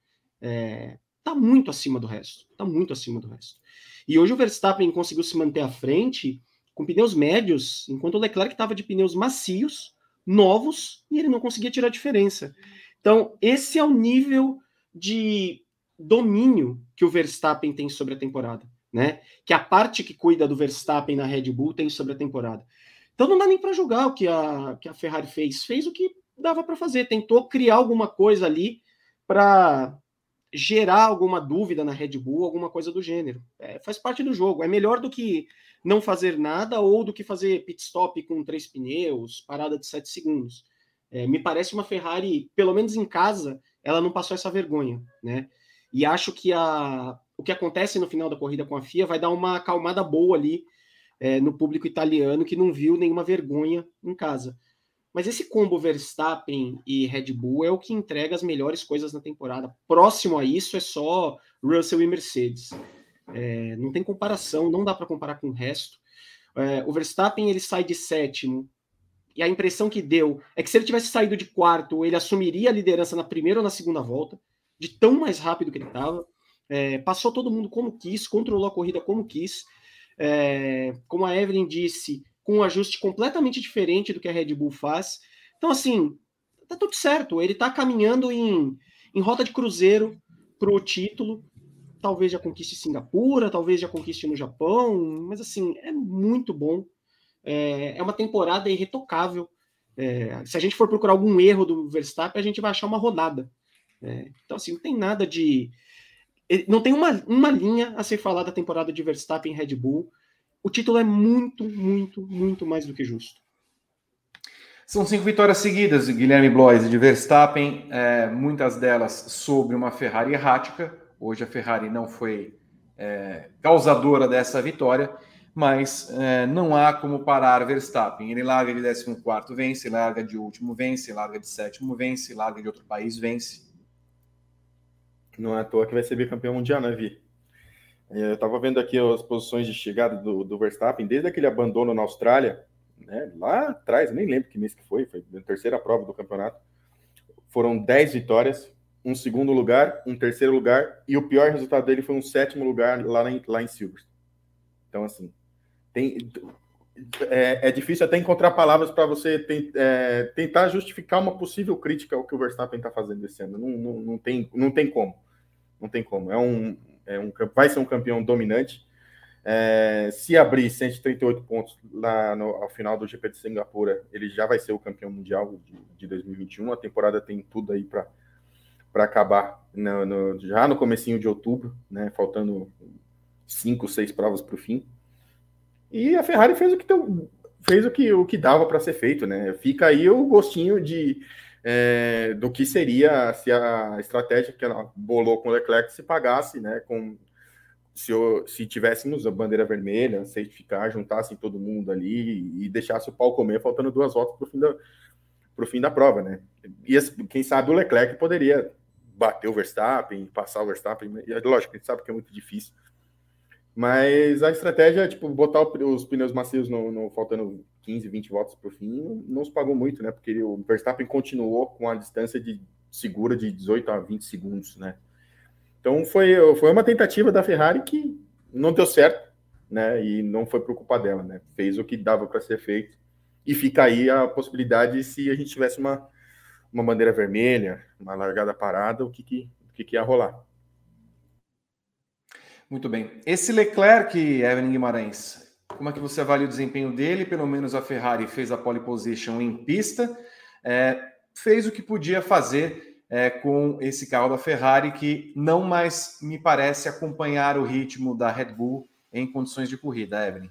É, tá muito acima do resto. Tá muito acima do resto. E hoje o Verstappen conseguiu se manter à frente com pneus médios, enquanto o Leclerc estava de pneus macios, novos, e ele não conseguia tirar a diferença. Então, esse é o nível de domínio que o Verstappen tem sobre a temporada, né? Que a parte que cuida do Verstappen na Red Bull tem sobre a temporada. Então não dá nem para julgar o que a, que a Ferrari fez. Fez o que dava para fazer, tentou criar alguma coisa ali para gerar alguma dúvida na Red Bull, alguma coisa do gênero. É, faz parte do jogo. É melhor do que não fazer nada ou do que fazer pit stop com três pneus, parada de sete segundos. É, me parece uma Ferrari, pelo menos em casa, ela não passou essa vergonha, né? E acho que a, o que acontece no final da corrida com a FIA vai dar uma acalmada boa ali é, no público italiano que não viu nenhuma vergonha em casa. Mas esse combo Verstappen e Red Bull é o que entrega as melhores coisas na temporada. Próximo a isso é só Russell e Mercedes. É, não tem comparação, não dá para comparar com o resto. É, o Verstappen ele sai de sétimo e a impressão que deu é que se ele tivesse saído de quarto, ele assumiria a liderança na primeira ou na segunda volta, de tão mais rápido que ele estava. É, passou todo mundo como quis, controlou a corrida como quis. É, como a Evelyn disse, com um ajuste completamente diferente do que a Red Bull faz. Então, assim, tá tudo certo. Ele tá caminhando em, em rota de cruzeiro para o título. Talvez já conquiste Singapura, talvez já conquiste no Japão, mas assim, é muito bom. É, é uma temporada irretocável. É, se a gente for procurar algum erro do Verstappen, a gente vai achar uma rodada. É, então, assim, não tem nada de. Não tem uma, uma linha a ser falada da temporada de Verstappen e Red Bull o título é muito, muito, muito mais do que justo. São cinco vitórias seguidas de Guilherme Blois de Verstappen, é, muitas delas sobre uma Ferrari errática. Hoje a Ferrari não foi é, causadora dessa vitória, mas é, não há como parar Verstappen. Ele larga de 14, vence, larga de último, vence, larga de sétimo, vence, larga de outro país, vence. Não é à toa que vai ser bicampeão mundial, né, Vi? É, eu estava vendo aqui as posições de chegada do, do, Verstappen, desde aquele abandono na Austrália, né, lá atrás, nem lembro que mês que foi, foi a terceira prova do campeonato. Foram 10 vitórias, um segundo lugar, um terceiro lugar, e o pior resultado dele foi um sétimo lugar lá, em, lá em Silverstone. Então, assim, tem, é, é, difícil até encontrar palavras para você tem, é, tentar justificar uma possível crítica ao que o Verstappen está fazendo esse ano. Não, não, não, tem, não tem como. Não tem como. É um, é um, vai ser um campeão dominante. É, se abrir 138 pontos lá no, ao final do GP de Singapura, ele já vai ser o campeão mundial de, de 2021. A temporada tem tudo aí para acabar no, no, já no comecinho de outubro, né, faltando cinco, seis provas para o fim. E a Ferrari fez o que, fez o que, o que dava para ser feito. Né? Fica aí o gostinho de, é, do que seria se a estratégia que ela bolou com o Leclerc se pagasse, né? Com, se, se tivéssemos a bandeira vermelha, certificar, juntassem todo mundo ali e deixasse o pau comer, faltando duas voltas para o fim, da, fim da prova, né? E quem sabe o Leclerc poderia bater o Verstappen, passar o Verstappen, e, é lógico, a gente sabe que é muito difícil, Mas a estratégia, é, tipo, botar os pneus macios no, no faltando 15, 20 voltas por fim, não, não se pagou muito, né? Porque o Verstappen continuou com a distância de segura de 18 a 20 segundos, né? Então foi, foi uma tentativa da Ferrari que não deu certo, né? E não foi por culpa dela, né? Fez o que dava para ser feito. E fica aí a possibilidade se a gente tivesse uma, uma bandeira vermelha, uma largada parada, o que, que, o que, que ia rolar. Muito bem. Esse Leclerc, Evelyn Guimarães, como é que você avalia o desempenho dele? Pelo menos a Ferrari fez a pole position em pista, é, fez o que podia fazer é, com esse carro da Ferrari, que não mais me parece acompanhar o ritmo da Red Bull em condições de corrida, Evelyn.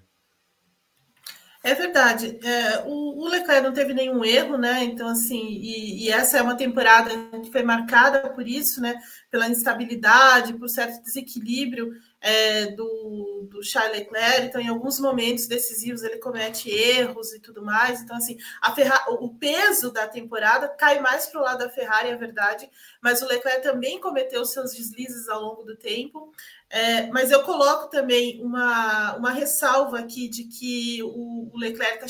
É verdade. É, o, o, Leclerc não teve nenhum erro, né? Então, assim, e, e, essa é uma temporada que foi marcada por isso, né? Pela instabilidade, por certo desequilíbrio é, do, do Charles Leclerc. Então, em alguns momentos decisivos, ele comete erros e tudo mais. Então, assim, a Ferrari, o peso da temporada cai mais para o lado da Ferrari, é verdade, mas o Leclerc também cometeu seus deslizes ao longo do tempo. É, mas eu coloco também uma, uma ressalva aqui de que o, o Leclerc está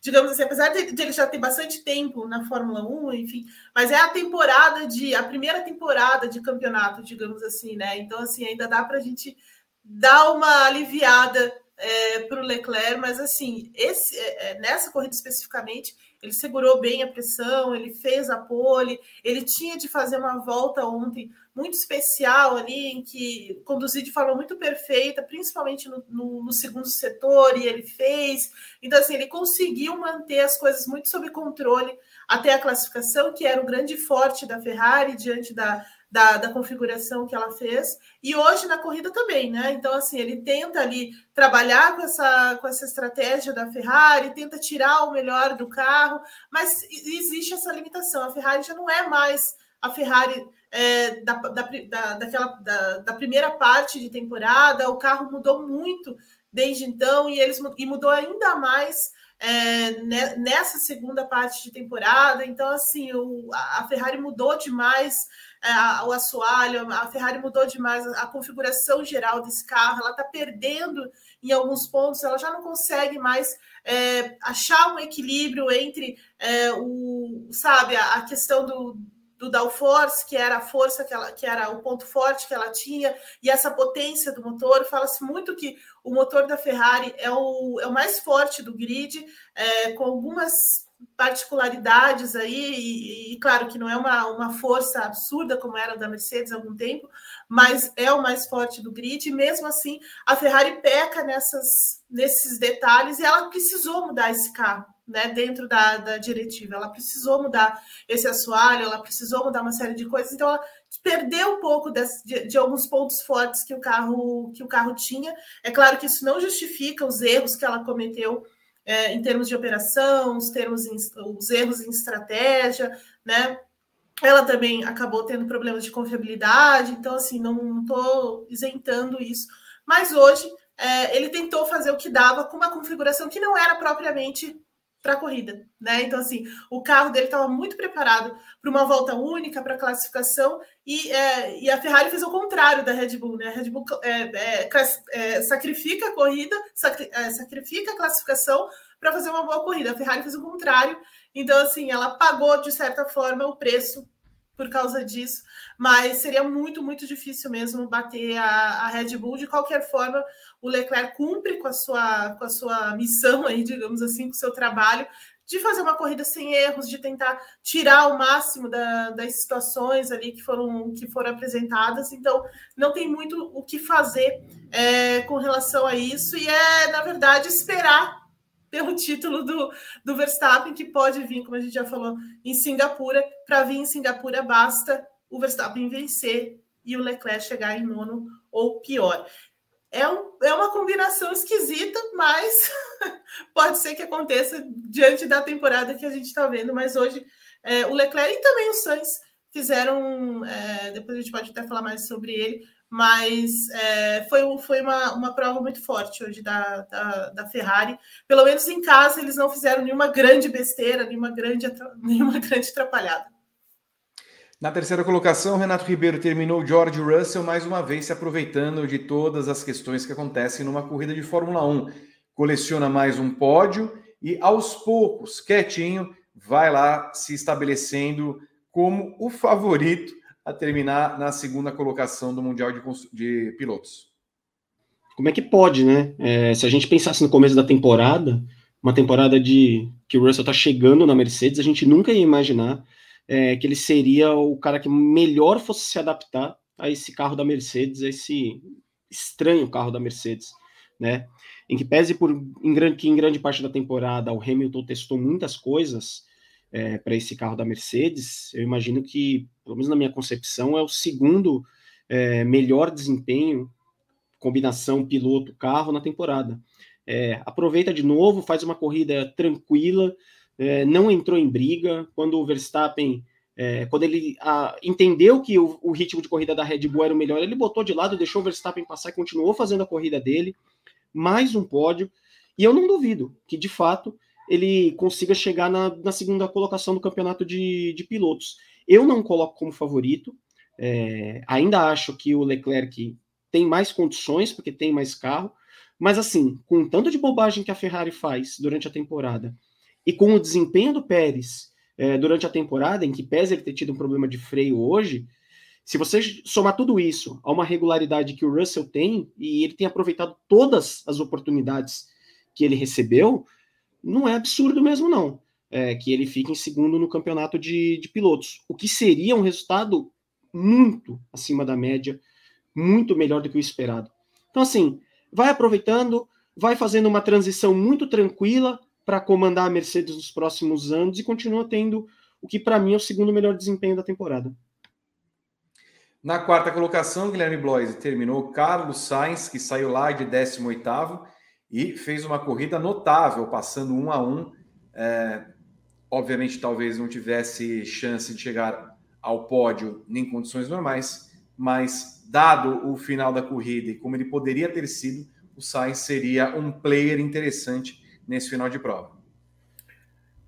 digamos assim, apesar de, de, ele já ter bastante tempo na Fórmula 1, enfim, mas é a temporada de a primeira temporada de campeonato, digamos assim, né? Então, assim, ainda dá para a gente dar uma aliviada é, para o Leclerc, mas assim, esse, é, é, nessa corrida especificamente, ele segurou bem a pressão, ele fez a pole, ele tinha de fazer uma volta ontem muito especial ali, em que conduziu de forma muito perfeita, principalmente no, no, no, segundo setor, e ele fez. Então, assim, ele conseguiu manter as coisas muito sob controle até a classificação, que era o grande forte da Ferrari diante da, da, da, configuração que ela fez, e hoje na corrida também, né? Então, assim, ele tenta ali trabalhar com essa, com essa estratégia da Ferrari, tenta tirar o melhor do carro, mas existe essa limitação. A Ferrari já não é mais a Ferrari é, da, da, da, daquela, da, da primeira parte de temporada, o carro mudou muito desde então e eles e mudou ainda mais é, nessa segunda parte de temporada. Então, assim, o, a Ferrari mudou demais é, o assoalho, a Ferrari mudou demais a, a configuração geral desse carro, ela está perdendo em alguns pontos, ela já não consegue mais é, achar um equilíbrio entre é, o, sabe, a, a questão do do downforce, que era a força que ela, que era o ponto forte que ela tinha, e essa potência do motor. Fala-se muito que o motor da Ferrari é o, é o mais forte do grid, é, com algumas particularidades aí, e, e, claro que não é uma, uma força absurda como era da Mercedes há algum tempo, mas é o mais forte do grid, e mesmo assim a Ferrari peca nessas, nesses detalhes e ela precisou mudar esse carro né, dentro da, da diretiva. Ela precisou mudar esse assoalho, ela precisou mudar uma série de coisas, então ela perdeu um pouco de, de, alguns pontos fortes que o carro que o carro tinha. É claro que isso não justifica os erros que ela cometeu é, em termos de operação, os, termos em, os erros em estratégia, né? Ela também acabou tendo problemas de confiabilidade, então assim, não estou isentando isso. Mas hoje é, ele tentou fazer o que dava com uma configuração que não era propriamente para a corrida, né? Então, assim, o carro dele estava muito preparado para uma volta única, para classificação, e, é, e, a Ferrari fez o contrário da Red Bull, né? A Red Bull é, é, é sacrifica a corrida, sacri, é, sacrifica a classificação para fazer uma boa corrida. A Ferrari fez o contrário, então, assim, ela pagou, de certa forma, o preço por causa disso, mas seria muito, muito difícil mesmo bater a, a, Red Bull. De qualquer forma, o Leclerc cumpre com a sua, com a sua missão aí, digamos assim, com o seu trabalho, de fazer uma corrida sem erros, de tentar tirar o máximo da, das situações ali que foram, que foram apresentadas. Então, não tem muito o que fazer é, com relação a isso, e é, na verdade, esperar pelo título do, do Verstappen, que pode vir, como a gente já falou, em Singapura. Para vir em Singapura, basta o Verstappen vencer e o Leclerc chegar em nono ou pior. É, um, é uma combinação esquisita, mas pode ser que aconteça diante da temporada que a gente está vendo. Mas hoje é, o Leclerc e também o Sainz fizeram. É, depois a gente pode até falar mais sobre ele, mas é, foi, foi uma, uma prova muito forte hoje da, da, da, Ferrari. Pelo menos em casa, eles não fizeram nenhuma grande besteira, nenhuma grande, nenhuma grande atrapalhada. Na terceira colocação, Renato Ribeiro terminou George Russell mais uma vez se aproveitando de todas as questões que acontecem numa corrida de Fórmula 1. Coleciona mais um pódio e aos poucos, quietinho, vai lá se estabelecendo como o favorito a terminar na segunda colocação do Mundial de, de Pilotos. Como é que pode, né? É, se a gente pensasse no começo da temporada, uma temporada de que o Russell está chegando na Mercedes, a gente nunca ia imaginar é, que ele seria o cara que melhor fosse se adaptar a esse carro da Mercedes, a esse estranho carro da Mercedes, né? Em que pese por em grande, que em grande parte da temporada o Hamilton testou muitas coisas é, para esse carro da Mercedes, eu imagino que, pelo menos na minha concepção, é o segundo é, melhor desempenho, combinação piloto-carro na temporada. É, aproveita de novo, faz uma corrida tranquila, é, não entrou em briga. Quando o Verstappen, é, quando ele a, entendeu que o, o, ritmo de corrida da Red Bull era o melhor, ele botou de lado, deixou o Verstappen passar e continuou fazendo a corrida dele. Mais um pódio. E eu não duvido que, de fato, ele consiga chegar na, na segunda colocação do campeonato de, de, pilotos. Eu não coloco como favorito. É, ainda acho que o Leclerc tem mais condições, porque tem mais carro, mas assim, com tanto de bobagem que a Ferrari faz durante a temporada e com o desempenho do Pérez é, durante a temporada, em que pese ele ter tido um problema de freio hoje, se você somar tudo isso a uma regularidade que o Russell tem, e ele tem aproveitado todas as oportunidades que ele recebeu, não é absurdo mesmo, não. É, que ele fique em segundo no campeonato de, de pilotos. O que seria um resultado muito acima da média, muito melhor do que o esperado. Então, assim, vai aproveitando, vai fazendo uma transição muito tranquila para comandar a Mercedes nos próximos anos e continua tendo o que para mim é o segundo melhor desempenho da temporada. Na quarta colocação, Guilherme Bloise terminou Carlos Sainz, que saiu lá de 18º e fez uma corrida notável, passando um a um. É, obviamente, talvez não tivesse chance de chegar ao pódio em condições normais, mas dado o final da corrida e como ele poderia ter sido, o Sainz seria um player interessante nesse final de prova.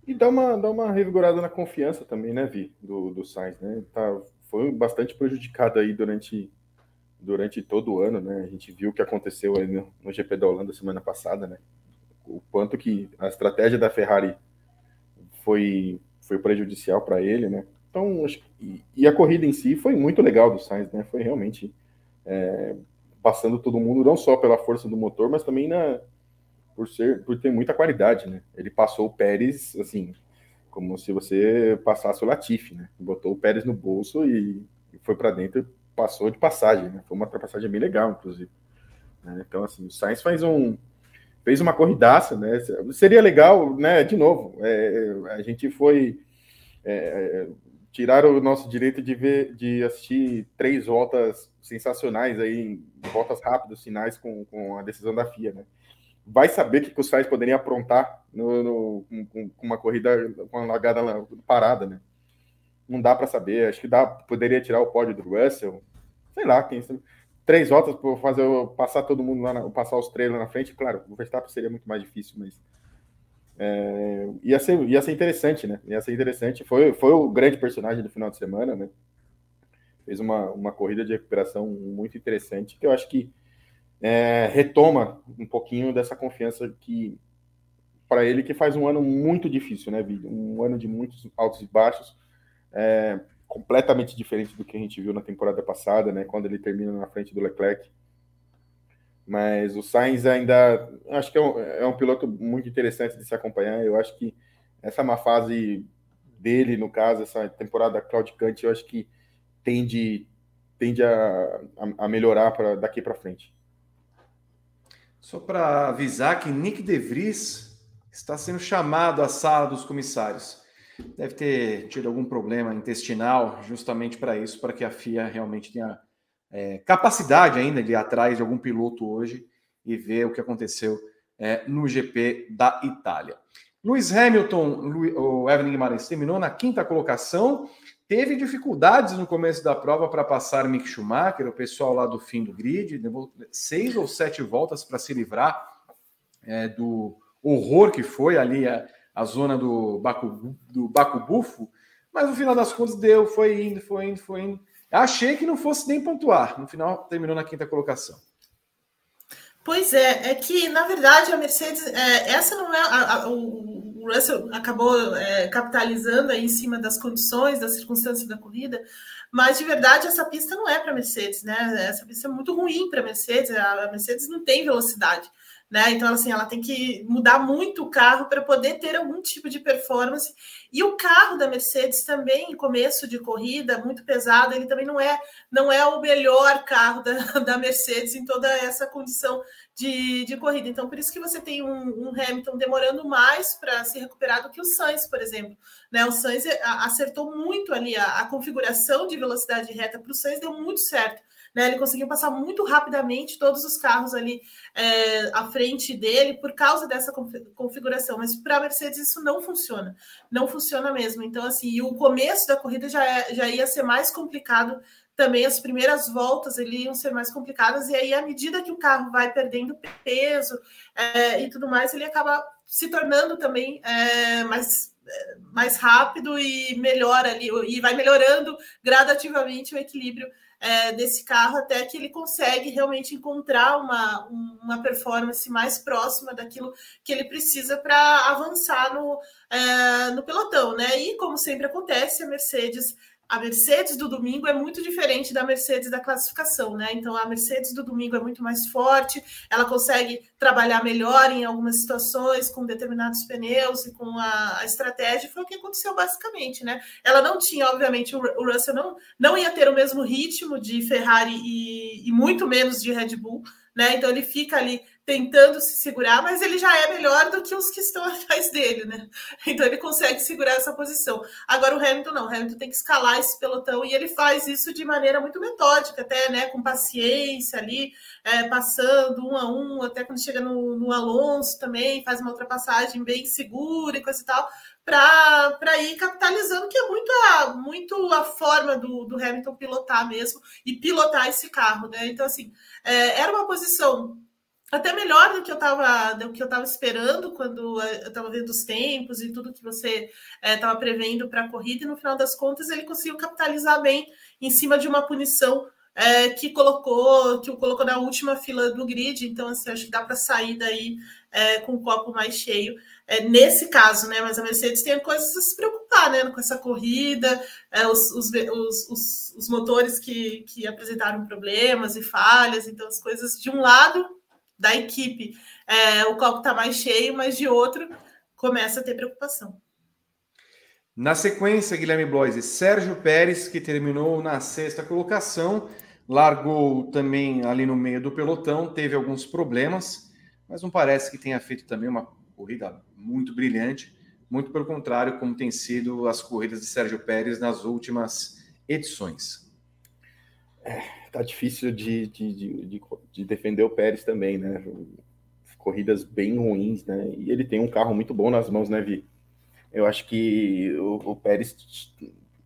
E dá uma, dá uma revigorada na confiança também, né, Vi, do, do Sainz, né? Tá, foi bastante prejudicado aí durante, durante todo o ano, né? A gente viu o que aconteceu aí no, no GP da Holanda semana passada, né? O quanto que a estratégia da Ferrari foi, foi prejudicial para ele, né? Então, e, e, a corrida em si foi muito legal do Sainz, né? Foi realmente é, passando todo mundo, não só pela força do motor, mas também na, por ser por ter muita qualidade, né? Ele passou o Pérez, assim, como se você passasse o Latifi, né? Botou o Pérez no bolso e, foi para dentro passou de passagem, né? Foi uma ultrapassagem bem legal, inclusive. Né? Então, assim, o Sainz faz um fez uma corridaça, né? Seria legal, né? De novo, é, a gente foi é, tiraram o nosso direito de ver, de assistir três voltas sensacionais aí, voltas rápidas, finais com, com a decisão da FIA, né? Vai saber que, que o Sainz poderia aprontar no, no, com, com, uma corrida com uma largada parada, né? Não dá para saber. Acho que dá, poderia tirar o pódio do Russell, sei lá, quem sabe. Três voltas para fazer passar todo mundo lá, na, passar os três lá na frente. Claro, o Verstappen seria muito mais difícil, mas é, ia, ser, ia ser interessante, né? Ia ser interessante. Foi, foi o grande personagem do final de semana, né? Fez uma, uma corrida de recuperação muito interessante, que eu acho que é, retoma um pouquinho dessa confiança que para ele que faz um ano muito difícil, né, Vídeo? Um ano de muitos altos e baixos, é, completamente diferente do que a gente viu na temporada passada, né? Quando ele termina na frente do Leclerc. Mas o Sainz ainda acho que é um, é um, piloto muito interessante de se acompanhar. Eu acho que essa uma fase dele, no caso, essa temporada claudicante, eu acho que tende, tende a, a, a melhorar para daqui para frente. Só para avisar que Nick De Vries está sendo chamado à sala dos comissários. Deve ter tido algum problema intestinal, justamente para isso, para que a FIA realmente tenha é, capacidade ainda de ir atrás de algum piloto hoje e ver o que aconteceu é, no GP da Itália. Lewis Hamilton, o Evelyn Guimarães terminou na quinta colocação, teve dificuldades no começo da prova para passar Mick Schumacher, o pessoal lá do fim do grid, levou seis ou sete voltas para se livrar é, do horror que foi ali a, a zona do Baco, do Baco Bufo, Mas no final das contas deu, foi indo, foi indo, foi indo. Achei que não fosse nem pontuar. No final terminou na quinta colocação. Pois é, é que na verdade a Mercedes, é, essa não é a, a, o Russell acabou é, capitalizando aí em cima das condições, das circunstâncias da corrida, mas de verdade essa pista não é para Mercedes, né? Essa pista é muito ruim para Mercedes. A Mercedes não tem velocidade. Né? Então, assim, ela tem que mudar muito o carro para poder ter algum tipo de performance. E o carro da Mercedes também, em começo de corrida, muito pesado, ele também não é, não é o melhor carro da, da Mercedes em toda essa condição de, de corrida. Então, por isso que você tem um, um Hamilton demorando mais para se recuperar do que o Sainz, por exemplo. Né? O Sainz acertou muito ali a, a configuração de velocidade reta para o Sainz, deu muito certo. Né? Ele conseguiu passar muito rapidamente todos os carros ali é, à frente dele por causa dessa configuração. Mas para a Mercedes isso não funciona, não funciona mesmo. Então, assim, o começo da corrida já, é, já ia ser mais complicado também as primeiras voltas ali iam ser mais complicadas, e aí, à medida que o carro vai perdendo peso é, e tudo mais, ele acaba se tornando também é, mais, é, mais rápido e melhor ali, e vai melhorando gradativamente o equilíbrio é, desse carro até que ele consegue realmente encontrar uma, uma performance mais próxima daquilo que ele precisa para avançar no, é, no pelotão, né? E como sempre acontece, a Mercedes a Mercedes do domingo é muito diferente da Mercedes da classificação, né? Então a Mercedes do domingo é muito mais forte, ela consegue trabalhar melhor em algumas situações com determinados pneus e com a, a estratégia. Foi o que aconteceu basicamente, né? Ela não tinha, obviamente, o, Russell não, não ia ter o mesmo ritmo de Ferrari e, e muito menos de Red Bull, né? Então ele fica ali tentando se segurar, mas ele já é melhor do que os que estão atrás dele, né? Então ele consegue segurar essa posição. Agora o Hamilton não, o Hamilton tem que escalar esse pelotão e ele faz isso de maneira muito metódica, até, né? Com paciência ali, é, passando um a um, até quando chega no, no Alonso também, faz uma ultrapassagem bem segura e coisa e tal, para ir capitalizando, que é muito a, muito a forma do, do Hamilton pilotar mesmo e pilotar esse carro, né? Então, assim, é, era uma posição até melhor do que eu estava do que eu estava esperando quando eh, eu estava vendo os tempos e tudo que você estava é, prevendo para a corrida e no final das contas ele conseguiu capitalizar bem em cima de uma punição é, que colocou que o colocou na última fila do grid. Então assim acho que dá para sair daí é, com o copo mais cheio. Nesse caso né mas a Mercedes tem coisas a se preocupar né com essa corrida os, os, os, os motores que, que apresentaram problemas e falhas. Então as coisas de um lado da equipe, é, o copo está mais cheio, mas de outro começa a ter preocupação. Na sequência, Guilherme Bloise, Sérgio Pérez, que terminou na sexta colocação, largou também ali no meio do pelotão, teve alguns problemas, mas não parece que tenha feito também uma corrida muito brilhante, muito pelo contrário, como tem sido as corridas de Sérgio Pérez nas últimas edições. É, tá difícil de, de, de, de, defender o Pérez também, né? Corridas bem ruins, né? E ele tem um carro muito bom nas mãos, né, Vi? Eu acho que o, o Pérez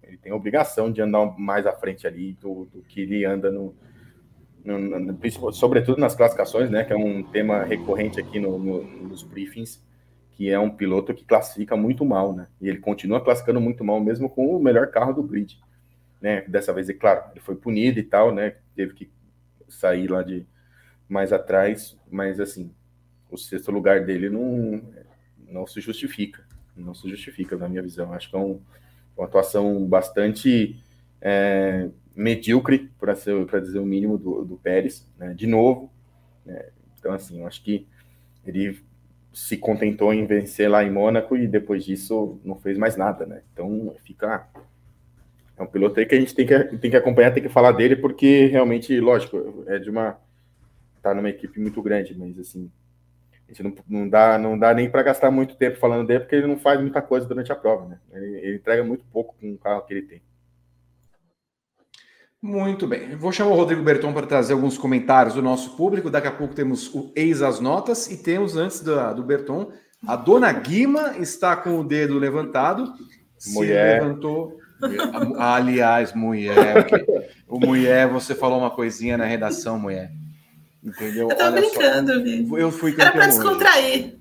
ele tem a obrigação de andar mais à frente ali do, do que ele anda no, no, no, sobretudo nas classificações, né? Que é um tema recorrente aqui no, nos briefings, que é um piloto que classifica muito mal, né? E ele continua classificando muito mal, mesmo com o melhor carro do grid né? Dessa vez, é claro, ele foi punido e tal, né? Teve que sair lá de mais atrás, mas assim, o sexto lugar dele não, não se justifica, não se justifica na minha visão. Acho que é um, uma atuação bastante é, medíocre, para dizer o mínimo, do, do Pérez, né? de novo. Né? Então, assim, eu acho que ele se contentou em vencer lá em Mônaco e depois disso não fez mais nada, né? Então fica é um piloto aí que a gente tem que, tem que acompanhar, tem que falar dele, porque realmente, lógico, é de uma. tá numa equipe muito grande, mas assim. A gente não, não dá, não dá nem para gastar muito tempo falando dele, porque ele não faz muita coisa durante a prova, né? Ele, ele entrega muito pouco com o carro que ele tem. Muito bem. Vou chamar o Rodrigo Berton para trazer alguns comentários do nosso público. Daqui a pouco temos o Eis as Notas e temos, antes do, do Berton, a dona Guima está com o dedo levantado. Mulher. Se levantou Aliás, mulher, o mulher, você falou uma coisinha na redação, mulher. Entendeu? Eu tava Olha brincando, viu? Eu fui Era pra descontrair.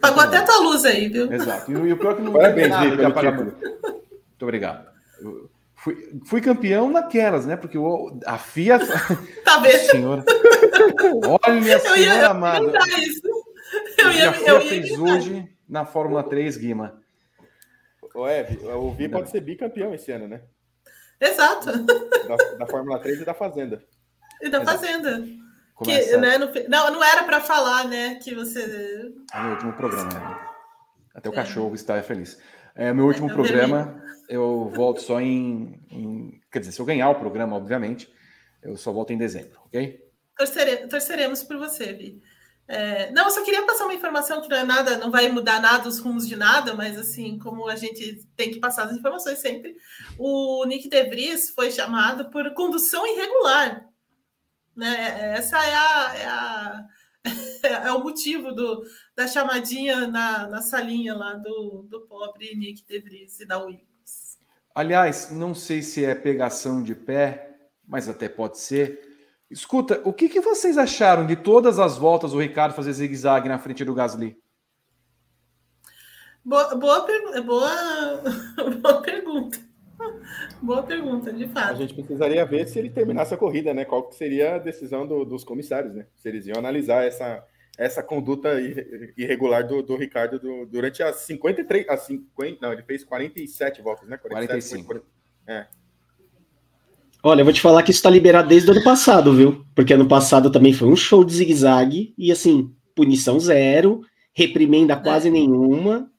Pagou até tua luz aí, viu? Exato. E, o pior é que não Parabéns, nada de apagar Muito obrigado. Eu fui, fui campeão naquelas, né? Porque o, a FIA. Tá vendo? Senhora. Olha, Eu ia, senhora eu amada. ia isso. O Eu ia, a FIA eu ia fez lembrar. hoje na Fórmula 3, Guima. O Ev, o Vi pode ser bicampeão esse ano, né? Exato. Da, da Fórmula 3 e da Fazenda. E da Exato. Fazenda. Que, né, no não, não era para falar, né? Que você. é meu último programa. né? Até o É. cachorro está feliz. É meu último É, programa. Eu volto só em, em- Quer dizer, se eu ganhar o programa, obviamente, eu só volto em dezembro, ok? Torcere- torceremos por você, Vi. É, não, eu só queria passar uma informação que não é nada, não vai mudar nada os rumos de nada, mas assim, como a gente tem que passar as informações sempre, o Nick De Vries foi chamado por condução irregular. Né? Essa é a, é a- é o motivo do, da chamadinha na, na salinha lá do, do pobre Nick De Vries e da Williams. Aliás, não sei se é pegação de pé, mas até pode ser. Escuta, o que, que vocês acharam de todas as voltas o Ricardo fazer zigue-zague na frente do Gasly? Boa, boa, boa, boa pergunta. Boa pergunta, de A fato. gente precisaria ver se ele terminasse a corrida, né? Qual que seria a decisão do- dos comissários, né? Se eles iam analisar essa, essa conduta ir- irregular do, do Ricardo do- durante as 53, as 50, não, ele fez 47 voltas, né? 47, 45. Olha, eu vou te falar que isso tá liberado desde o ano passado, viu? Porque ano passado também foi um show de zigue-zague e assim, punição zero, reprimenda quase nenhuma.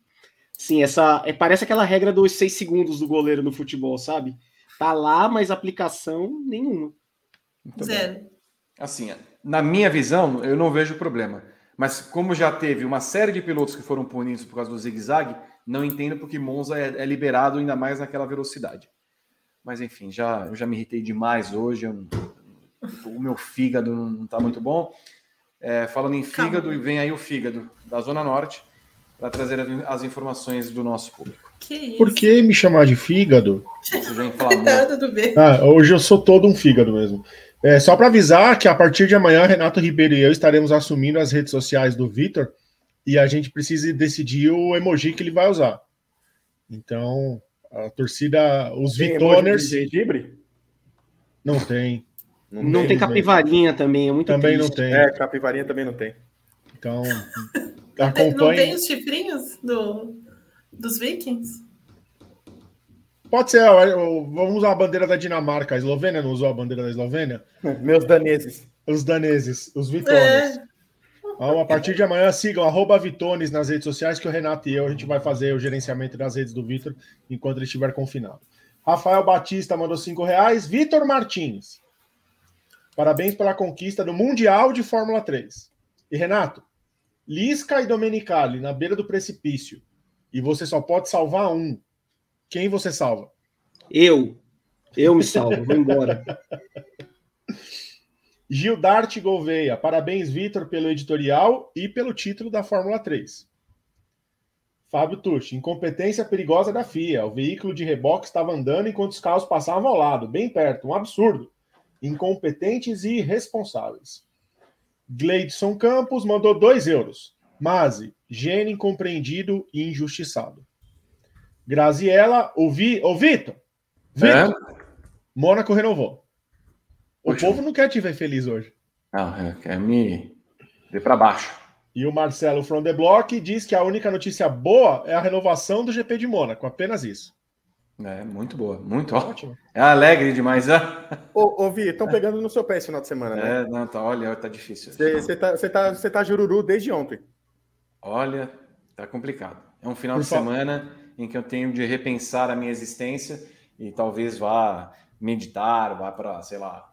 Sim, essa é, parece aquela regra dos seis segundos do goleiro no futebol, sabe? Tá lá, mas aplicação nenhuma. Muito bem. Zero. Assim, na minha visão, eu não vejo problema. Mas como já teve uma série de pilotos que foram punidos por causa do zigue-zague, não entendo porque Monza é, é liberado ainda mais naquela velocidade. Mas enfim, já, eu já me irritei demais hoje. eu o meu fígado não está muito bom. É, falando em fígado, Calma. vem aí o fígado da Zona Norte para trazer as informações do nosso público. Que isso. Por que me chamar de fígado? Inflamou. Coitado do. Ah, hoje eu sou todo um fígado mesmo. É, só para avisar que a partir de amanhã, Renato Ribeiro e eu estaremos assumindo as redes sociais do Vitor e a gente precisa decidir o emoji que ele vai usar. Então, a torcida, os Tem Vitoners, gengibre? não tem. Não tem mesmo. capivarinha também, é muito Também não triste. tem. É, capivarinha também não tem. Então, Não tem, não tem os chifrinhos do, dos Vikings? Pode ser, vamos usar a bandeira da Dinamarca. A Eslovênia não usou a bandeira da Eslovênia? Meus daneses. Os daneses, os Vitoners. É, Então, a partir de amanhã, sigam arroba Vitones nas redes sociais, que o Renato e eu a gente vai fazer o gerenciamento das redes do Vitor enquanto ele estiver confinado. Rafael Batista mandou cinco reais. Vitor Martins. Parabéns pela conquista do Mundial de Fórmula 3. E Renato, Lisca e Domenicali na beira do precipício. E você só pode salvar um. Quem você salva? Eu, eu me salvo, vou embora. Gildarte Gouveia. Parabéns, Vitor, pelo editorial e pelo título da Fórmula 3. Fábio Tucci. Incompetência perigosa da FIA. O veículo de reboque estava andando enquanto os carros passavam ao lado, bem perto. Um absurdo. Incompetentes e irresponsáveis. Gleidson Campos mandou 2 euros. Mazi, gênio incompreendido e injustiçado. Graziella, ouvi, ô Vitor, Vitor, Mônaco renovou. O povo não quer te ver feliz hoje. Não, é, quer me ver para baixo. E o Marcelo From the Block diz que a única notícia boa é a renovação do GP de Mônaco. Apenas isso. É, muito boa, muito. Ótimo. É alegre demais, né? Ô, ô Vi, estão pegando no seu pé esse final de semana, né? É, não, tá, olha, tá difícil. Você tá, você tá, você tá jururu desde ontem. Olha, tá complicado. É um final Por de fa- semana em que eu tenho de repensar a minha existência e talvez vá meditar, vá para, sei lá,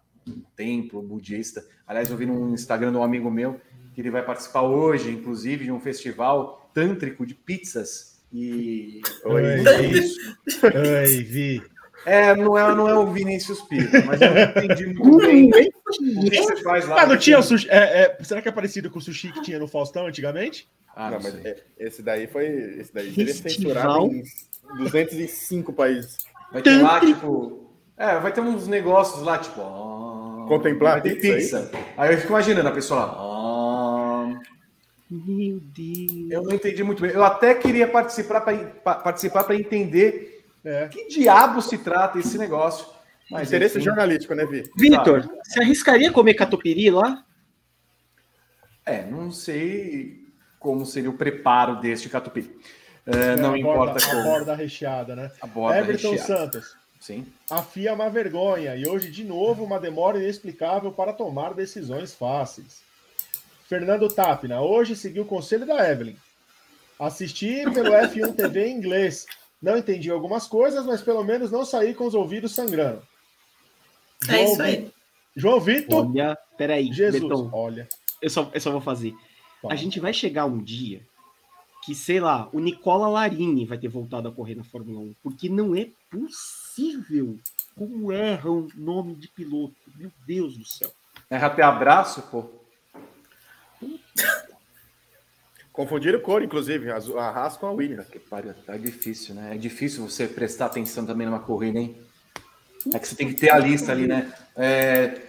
templo budista. Aliás, eu vi no Instagram de um amigo meu que ele vai participar hoje, inclusive, de um festival tântrico de pizzas. E Oi. isso. Oi, Vi. É, não é, não é o Vinícius Pita, mas eu não entendi muito bem o que você faz lá. Ah, não tinha o sushi. é, é, será que é parecido com o sushi que tinha no Faustão antigamente? Ah, não, não mas é- esse daí foi. Esse daí seria Festival? censurado em 205 países. Vai ter lá, tipo. É, vai ter uns negócios lá, tipo. Contemplar vai pizza, pizza. Aí eu fico imaginando a pessoa lá. ah, Meu Deus. eu não entendi muito bem. Eu até queria participar para participar para entender É. Que diabo se trata esse negócio? Mas Interesse enfim. jornalístico, né, Vi? Vitor, tá. você arriscaria comer catupiry lá? É, não sei como seria o preparo deste catupiry. É, não importa borda, como. A borda recheada, né? A borda Everton recheada. Santos. Sim. A FIA é uma vergonha e hoje, de novo, uma demora inexplicável para tomar decisões fáceis. Fernando Tapna, hoje segui o conselho da Evelyn. Assisti pelo F1 TV em inglês. Não entendi algumas coisas, mas pelo menos não saí com os ouvidos sangrando. É João é isso aí. João Vitor. Olha, peraí, Jesus, Beton, olha. Eu só, eu só vou fazer. A gente vai chegar um dia que, sei lá, o Nicola Larini vai ter voltado a correr na Fórmula 1, porque não é possível como erram nome de piloto. Meu Deus do céu. Erra até abraço, pô. Confundiram cor, inclusive, a Haas com a Williams. Que pariu, tá difícil, né? É difícil você prestar atenção também numa corrida, hein? É que você tem que ter a lista ali, né? É,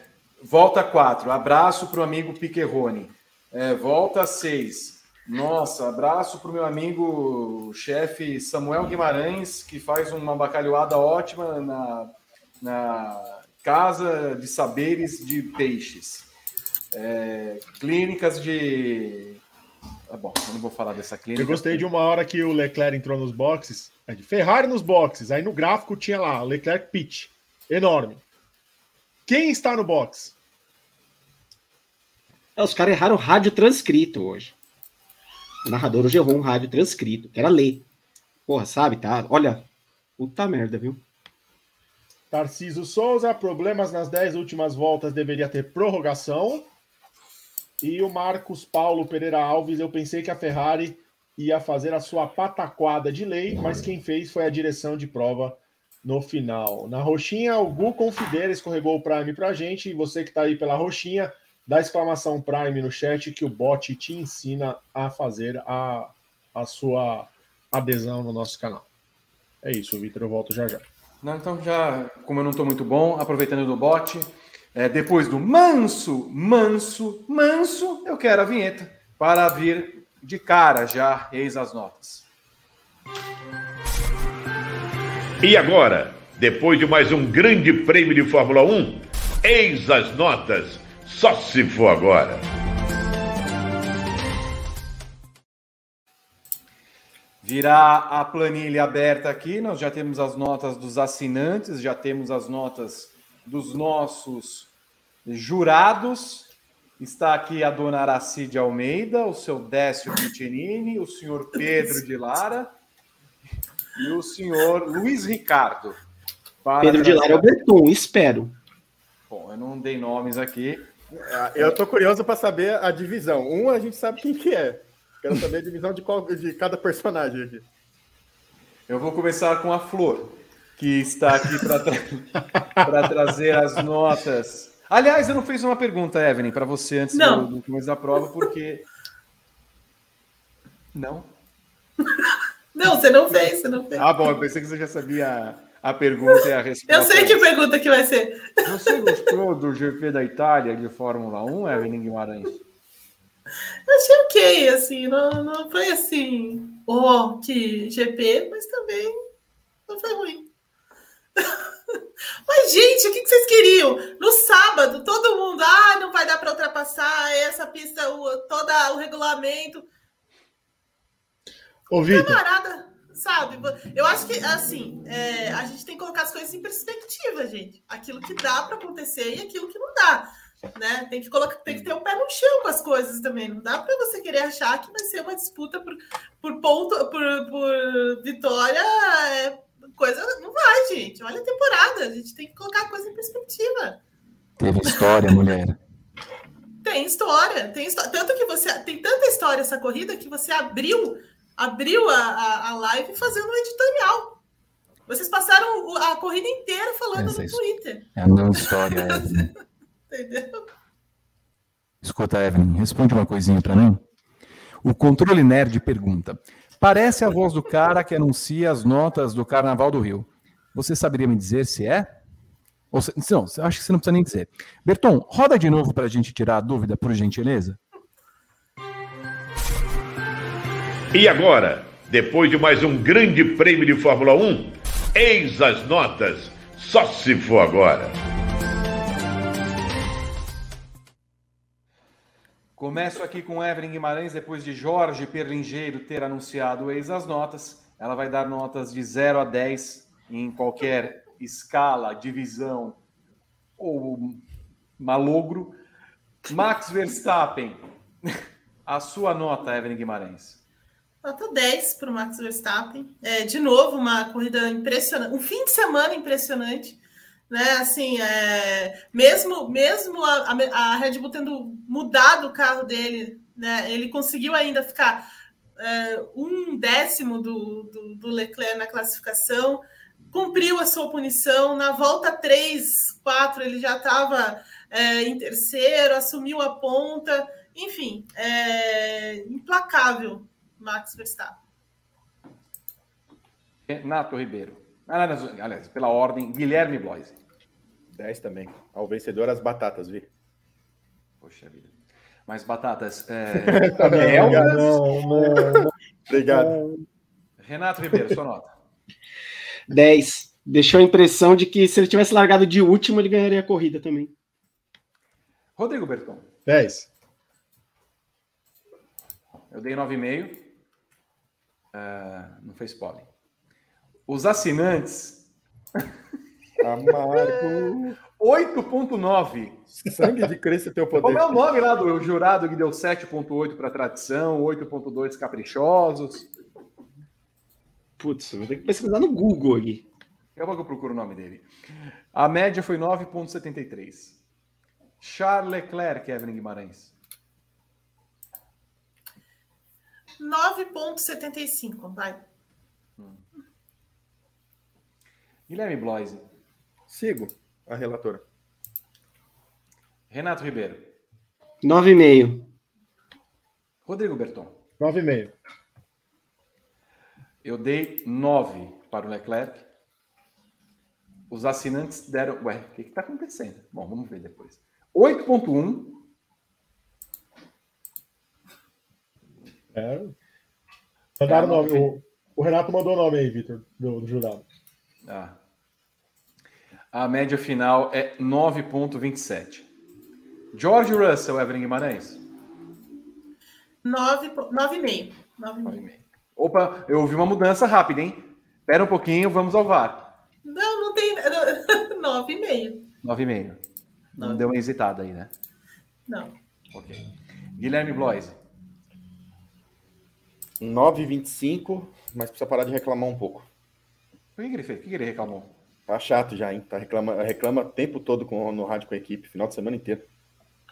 volta 4, abraço para o amigo Piquerrone. É, volta 6, nossa, abraço para o meu amigo chefe Samuel Guimarães, que faz uma bacalhoada ótima na, na Casa de Saberes de Peixes. É, clínicas de. Ah, bom, eu não vou falar dessa clínica. Eu gostei de uma hora que o Leclerc entrou nos boxes, é de Ferrari nos boxes, aí no gráfico tinha lá, Leclerc pitch, enorme. Quem está no box? É, os caras erraram o rádio transcrito hoje. O narrador errou um rádio transcrito, era ler. Porra, sabe, tá? Olha, puta merda, viu? Tarciso Souza, problemas nas 10 últimas voltas deveria ter prorrogação. E o Marcos Paulo Pereira Alves, eu pensei que a Ferrari ia fazer a sua pataquada de lei, mas quem fez foi a direção de prova no final. Na roxinha, o Gu Confideira escorregou o Prime pra gente, e você que tá aí pela roxinha, dá exclamação Prime no chat que o bot te ensina a fazer a, a sua adesão no nosso canal. É isso, Vitor, eu volto já já. Não, então já, como eu não estou muito bom, aproveitando do bot, é, depois do manso, manso, manso, eu quero a vinheta para vir de cara já, eis as notas. E agora, depois de mais um grande prêmio de Fórmula 1, eis as notas só se for agora. Virá a planilha aberta aqui, nós já temos as notas dos assinantes, já temos as notas dos nossos jurados. Está aqui a dona Aracide Almeida, o seu Décio Pitinini, o senhor Pedro de Lara e o senhor Luiz Ricardo. Pedro de Lara é o Berton, espero. Bom, eu não dei nomes aqui. Ah, eu tô curioso para saber a divisão. Um a gente sabe quem que é. Quero saber a divisão de, qual, de cada personagem aqui. Eu vou começar com a Flor, que está aqui para tra trazer as notas. Aliás, eu não fiz uma pergunta, Evelyn, para você antes não. do, do começo da prova, porque. Não? Não, você não fez, você não fez. Ah, bom, eu pensei que você já sabia a pergunta e a resposta. Eu sei que pergunta que vai ser. Você gostou do GP da Itália de Fórmula 1, Evelyn Guimarães? Achei ok, assim, não, não foi assim, oh, que GP, mas também não foi ruim. Mas, gente, o que vocês queriam? No sábado, todo mundo, ah, não vai dar para ultrapassar essa pista, o, todo o regulamento. Ô, Vitor. Camarada, sabe? Eu acho que, assim, é, a gente tem que colocar as coisas em perspectiva, gente. Aquilo que dá para acontecer e aquilo que não dá. Né? Tem, que colocar, tem que ter o um pé no chão com as coisas também. Não dá para você querer achar que vai ser uma disputa por, por ponto, por, por vitória. É, coisa não vai, gente. Olha a temporada. A gente tem que colocar a coisa em perspectiva. Teve história, mulher. Tem história, tem história. Tanto que você tem tanta história essa corrida que você abriu abriu a, a, a live fazendo um editorial. Vocês passaram a corrida inteira falando Essa no Twitter. É a minha história, Evelyn. Entendeu? Escuta, Evelyn, responde uma coisinha para mim. O controle nerd pergunta: parece a voz do cara que anuncia as notas do Carnaval do Rio. Você saberia me dizer se é? Ou se, não, acho que você não precisa nem dizer. Berton, roda de novo para a gente tirar a dúvida, por gentileza. E agora, depois de mais um grande prêmio de Fórmula 1, Eis as notas, só se for agora. Começo aqui com Evelyn Guimarães, depois de Jorge Perlingeiro ter anunciado ex as notas. Ela vai dar notas de 0 a 10 em qualquer escala, divisão ou malogro. Max Verstappen, a sua nota, Evelyn Guimarães. Nota 10 para o Max Verstappen. É, de novo, uma corrida impressionante, um fim de semana impressionante. Né, assim, é, mesmo mesmo a, a, Red Bull tendo mudado o carro dele, né, ele conseguiu ainda ficar é, um décimo do, do, do, Leclerc na classificação, cumpriu a sua punição. Na volta 3, 4, ele já estava é, em terceiro, assumiu a ponta, enfim, é, implacável Max Verstappen. Renato Ribeiro. Aliás, pela ordem, Guilherme Bloise. 10 também. Ao vencedor, as batatas, Vi. Poxa vida. Mas batatas. É... não, não, não, Obrigado. Renato Ribeiro, sua nota. 10. Deixou a impressão de que se ele tivesse largado de último, ele ganharia a corrida também. Rodrigo Berton. 10. Eu dei 9,5. Uh, não fez pólen. Os assinantes. Amargo. 8,9. Sangue de Cristo teu poder. Como é o nome lá do jurado que deu 7,8 para tradição, 8,2 caprichosos? Putz, vou ter que pesquisar no Google aqui. Daqui a pouco eu procuro o nome dele. A média foi 9,73. Charles Leclerc, Evelyn Guimarães. 9,75, vai. Hum. Guilherme Bloise. Sigo a relatora. Renato Ribeiro. 9,5. Rodrigo Berton. 9,5. Eu dei 9 para o Leclerc. Os assinantes deram. Ué, o que está acontecendo? Bom, vamos ver depois. 8,1 É. Mandaram nome. O, o, Renato mandou o nome aí, Vitor, do, do jurado. Ah. A média final é 9,27. George Russell, Evelyn Guimarães? 9,5. Opa, eu ouvi uma mudança rápida, hein? Espera um pouquinho, vamos ao VAR. Não, não tem. 9,5. 9,5. Não deu uma hesitada aí, né? Não. Ok. Guilherme Bloise. 9,25, mas precisa parar de reclamar um pouco. O que ele fez? O que ele reclamou? Tá chato já, hein? Tá reclama, reclama o tempo todo com, no rádio com a equipe, final de semana inteiro.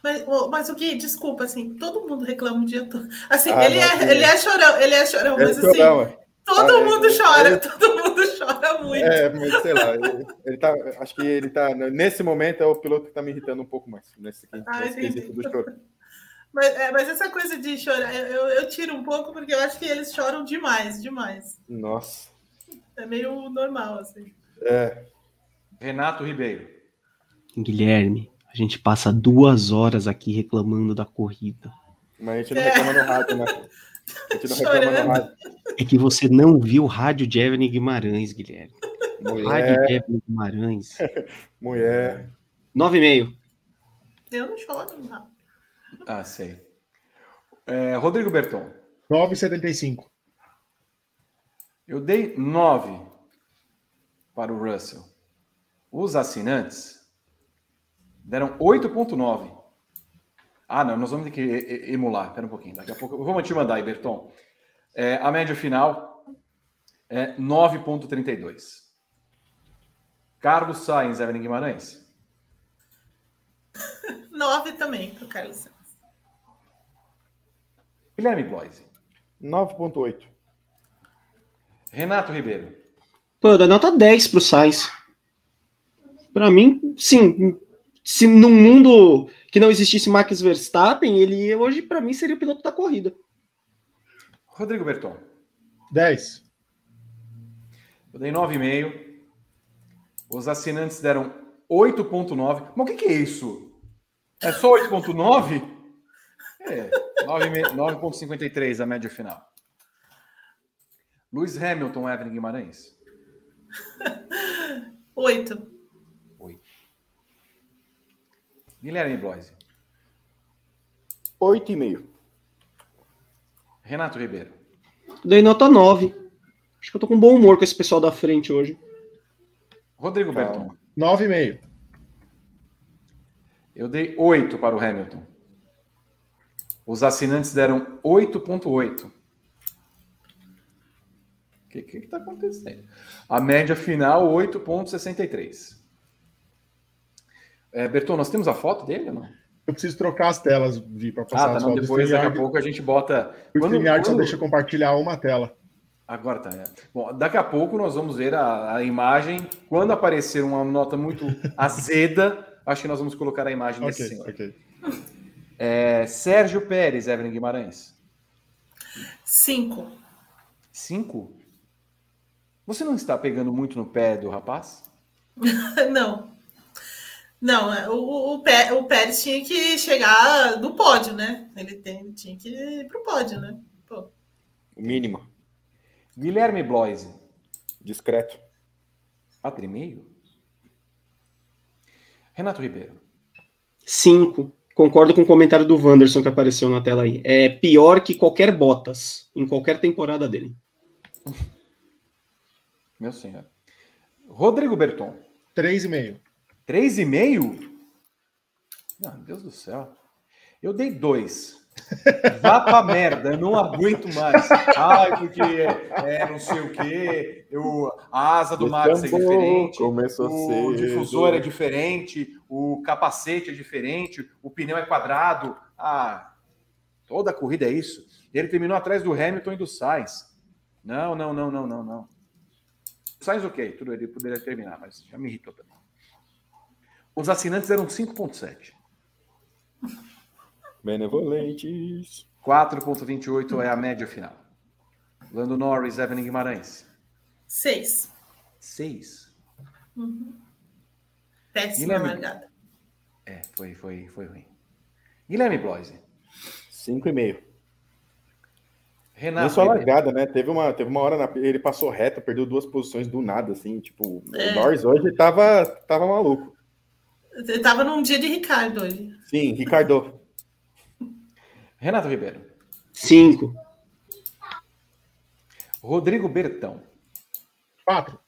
Mas, mas o que, desculpa, assim, todo mundo reclama o dia todo. Assim, ah, ele, não, é, ele é chorão, ele é chorão, mas assim, chorão, todo ah, mundo é, chora, ele... todo mundo chora muito. É, mas sei lá, ele, ele tá, acho que ele tá, nesse momento é o piloto que tá me irritando um pouco mais, nesse, ah, nesse quesito do choro. Mas, é, mas essa coisa de chorar, eu, eu tiro um pouco porque eu acho que eles choram demais, demais. Nossa. É meio normal, assim. É. Renato Ribeiro. Guilherme, a gente passa duas horas aqui reclamando da corrida. Mas a gente não é. reclama no rádio, né? A gente não Chorando. reclama no rádio. É que você não viu o rádio de Evelyn Guimarães, Guilherme. Mulher. Rádio de Evelyn Guimarães. Mulher. Nove e meio. Eu não choro no rádio. Ah, sei. É, Rodrigo Berton. 9,75. Eu dei 9 para o Russell. Os assinantes deram 8,9. Ah, não, nós vamos ter que emular. Espera um pouquinho. Daqui a pouco. Vamos te mandar aí, Berton. É, a média final é 9,32. Carlos Sainz, Evelyn Guimarães. 9 também para o Carlos Sainz. Guilherme Bloise. 9.8. Renato Ribeiro. Pô, dá nota 10 pro Sainz. Para mim, sim. Se num mundo que não existisse Max Verstappen, ele hoje, para mim, seria o piloto da corrida. Rodrigo Berton. 10. Eu dei 9,5. Os assinantes deram 8,9. Mas o que, que é isso? É só 8,9? É, 9,53 a média final. Luiz Hamilton, Evelyn Guimarães. Oito. Oito. Guilherme Bloise. Oito e meio. Renato Ribeiro. Dei nota 9. Acho que eu tô com bom humor com esse pessoal da frente hoje. Rodrigo Calma. Berton. Nove e meio. Eu dei 8 para o Hamilton. Os assinantes deram 8,8. O que está acontecendo? A média final, 8,63. É, Berton, nós temos a foto dele ou não? Eu preciso trocar as telas, Vi, para passar Ah, tá. as Não, fotos. depois, daqui a pouco, a gente bota. O Quando- StreamYard só quando- deixa compartilhar uma tela. Agora tá. É. Bom, daqui a pouco nós vamos ver a, a imagem. Quando aparecer uma nota muito azeda, acho que nós vamos colocar a imagem desse Ok, senhor. ok. É, Sérgio Pérez, Evelyn Guimarães. Cinco. Cinco? Você não está pegando muito no pé do rapaz? Não. Não, é, o, o, Pé- o Pérez tinha que chegar no pódio, né? Ele tem, tinha que ir pro pódio, né? Pô. O mínimo. Guilherme Bloise. Discreto. Quatro e meio? Renato Ribeiro. 5. Concordo com o comentário do Wanderson que apareceu na tela aí. É pior que qualquer Bottas em qualquer temporada dele. Meu senhor. Rodrigo Berton. Três e meio. Três e meio? Meu Deus do céu. Eu dei dois. Vá pra merda, eu não aguento mais. Ai, porque é, é não sei o quê. Eu, a asa do Max é diferente. O difusor é diferente, o capacete é diferente, o pneu é quadrado. Ah, toda a corrida é isso. Ele terminou atrás do Hamilton e do Sainz. Não, não, não, não, não, não. O Sainz, ok, tudo ele poderia terminar, mas já me irritou também. Os assinantes eram 5,7. Benevolentes. 4,28 é a média final. Lando Norris, Evelyn Guimarães. Seis. 6. Péssima Guilherme. largada. É, foi, foi, foi ruim. Guilherme Bloise. Cinco e meio. Renato. Nem só a Ribeiro. largada, né? Teve uma, teve uma hora, na- ele passou reto, perdeu duas posições do nada, assim. Tipo, É. o Norris hoje tava, tava maluco. Ele tava num dia de Ricardo hoje. Sim, Ricardo. Renato Ribeiro. 5. Rodrigo Bertão. Quatro.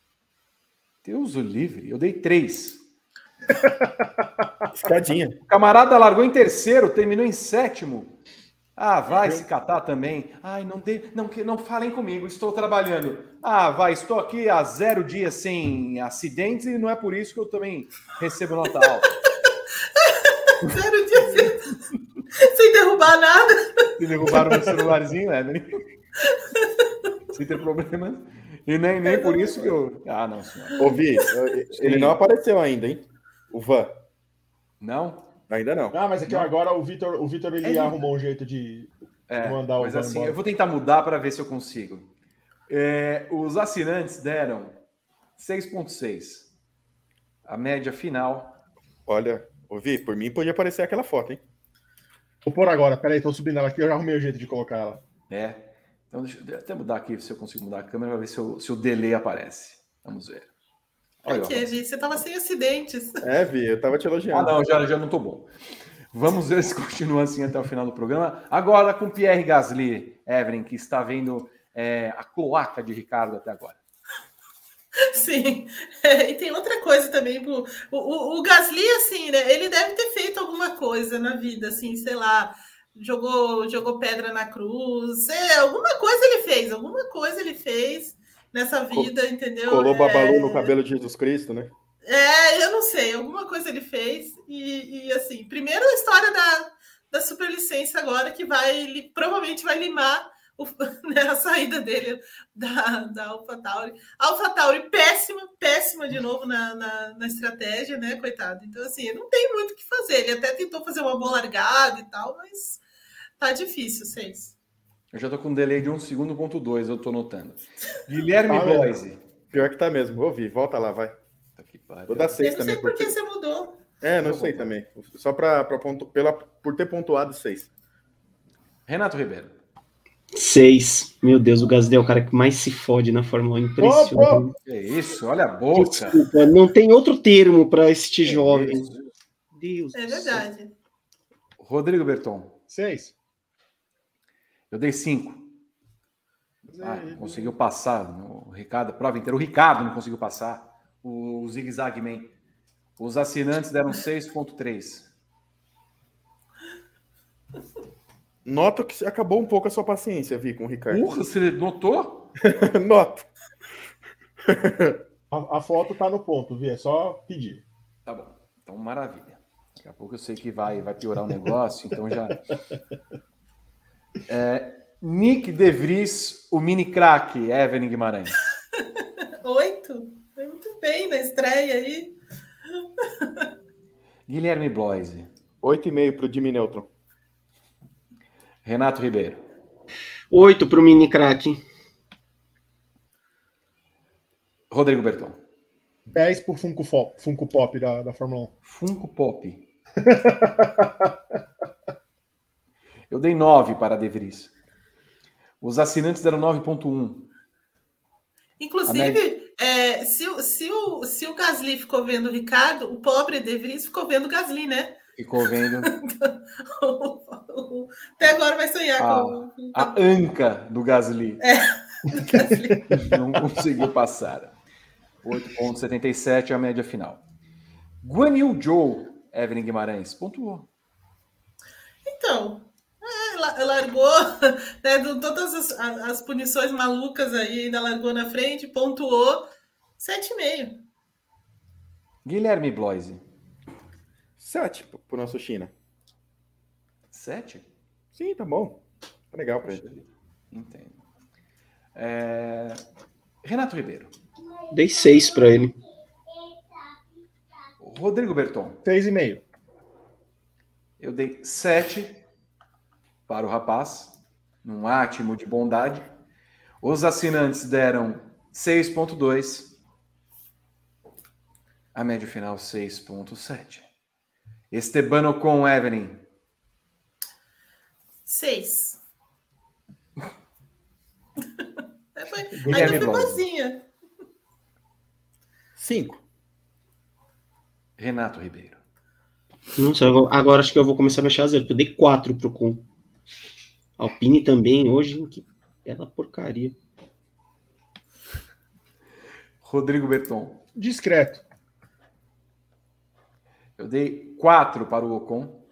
Deus o livre. Eu dei três. Escadinha. O camarada largou em terceiro, terminou em sétimo. Ah, vai se catar também. Ai, não, de, não, que- não falem comigo, estou trabalhando. Ah, vai, estou aqui há zero dias sem acidentes e não é por isso que eu também recebo nota alta. Zero dia sem, sem derrubar nada. Se derrubaram meu celularzinho, né? Sem ter problemas. E nem, nem por isso que eu. Ah, não, senhor. Ouvi, ele não apareceu ainda, hein? O Van. Não? Ainda não. Ah, mas aqui ó, agora o Vitor, o Vitor ele É. arrumou um jeito de. É, Mandar o mas Van assim, embora. eu vou tentar mudar para ver se eu consigo. É, os assinantes deram 6,6. A média final. Olha, ouvi, por mim podia aparecer aquela foto, hein? Vou pôr agora, peraí, tô subindo ela aqui, eu já arrumei o jeito de colocar ela. É. Então, deixa eu até mudar aqui, se eu consigo mudar a câmera, para ver se, eu, se o delay aparece. Vamos ver. Olha, Porque, gente, você tava sem acidentes. É, Vi, eu tava te Ah, elogiando. não, já, já não tô bom. Vamos ver se continua assim até o final do programa. Agora com Pierre Gasly, Evelyn, que está vendo é, a cloaca de Ricardo até agora. Sim. É, e tem outra coisa também. O, o, o Gasly, assim, né? Ele deve ter feito alguma coisa na vida, assim, sei lá. Jogou, jogou pedra na cruz. sei, alguma coisa ele fez, alguma coisa ele fez nessa vida, entendeu? Colou É, babalu no cabelo de Jesus Cristo, né? É, eu não sei, alguma coisa ele fez. E, e, assim, primeiro a história da, da superlicença agora, que vai provavelmente vai limar o- né, a saída dele da, da AlphaTauri. AlphaTauri péssima, péssima de novo na, na, na estratégia, né, coitado? Então, assim, não tem muito o que fazer. Ele até tentou fazer uma boa largada e tal, mas tá difícil, seis. Eu já tô com um delay de 1 segundo, ponto 2, eu tô notando. Guilherme Bloise. Pior que tá mesmo. Ouvi, volta lá, vai. Tá que pariu. Vou dar Eu seis não também. sei por que você mudou. É, não sei também. Só pra, pra pontu... Pela... por ter pontuado seis. Renato Ribeiro. Seis. Meu Deus, o Gasly é o cara que mais se fode na Fórmula 1. Impressionante. Que isso, olha a boca. Desculpa, não tem outro termo para este Que jovem. isso. Deus. É céu. verdade. Rodrigo Berton, Seis. eu dei cinco. Ah, conseguiu passar no Ricardo, a prova inteira. O Ricardo não conseguiu passar. O Zig Zag Man. Os assinantes deram 6,3. Noto que acabou um pouco a sua paciência, Vi, com o Ricardo. Porra, você notou? Noto. A, a foto tá no ponto, Vi. É só pedir. Tá bom. Então, maravilha. Daqui a pouco eu sei que vai, vai piorar o negócio, então já. É, Nick De Vries, o mini craque, Evelyn Guimarães. Oito. Foi muito bem na estreia aí. Guilherme Bloise, Oito e meio pro Jimmy Neutron. Renato Ribeiro, Oito pro mini crack. Rodrigo Berton, 10 por Funko, Funko Pop da, da Fórmula 1. Funko Pop. Eu dei 9 para De Vries. Os assinantes deram 9,1. Inclusive, é, se, o- se, o, se o Gasly ficou vendo o Ricardo, o pobre De Vries ficou vendo o Gasly, né? Ficou vendo Até agora vai sonhar Ah. com a anca do Gasly. Gasly. Não conseguiu passar. 8,77 é a média final. Guan Yu Zhou, Evelyn Guimarães, pontuou. Então, é, la- largou né, do- todas as, a- as punições malucas aí, ainda largou na frente, pontuou 7,5. Guilherme Bloise, Sete pro- nosso China. 7? Sim, tá bom. Tá legal pra ele. Entendo. É, Renato Ribeiro, Dei seis para ele. Rodrigo Berton, 6,5. eu dei 7 para o rapaz, num átimo de bondade. Os assinantes deram 6,2. A média final, 6,7. Estebano com Evelyn, 6. Foi- Guilherme Ainda foi boazinha. Cinco. Renato Ribeiro. Nossa, agora- agora acho que eu vou começar a mexer a zero. porque Eu dei quatro pro Kun. Alpine também, hoje, que bela porcaria. Rodrigo Berton. Discreto. Eu dei 4 para o Ocon.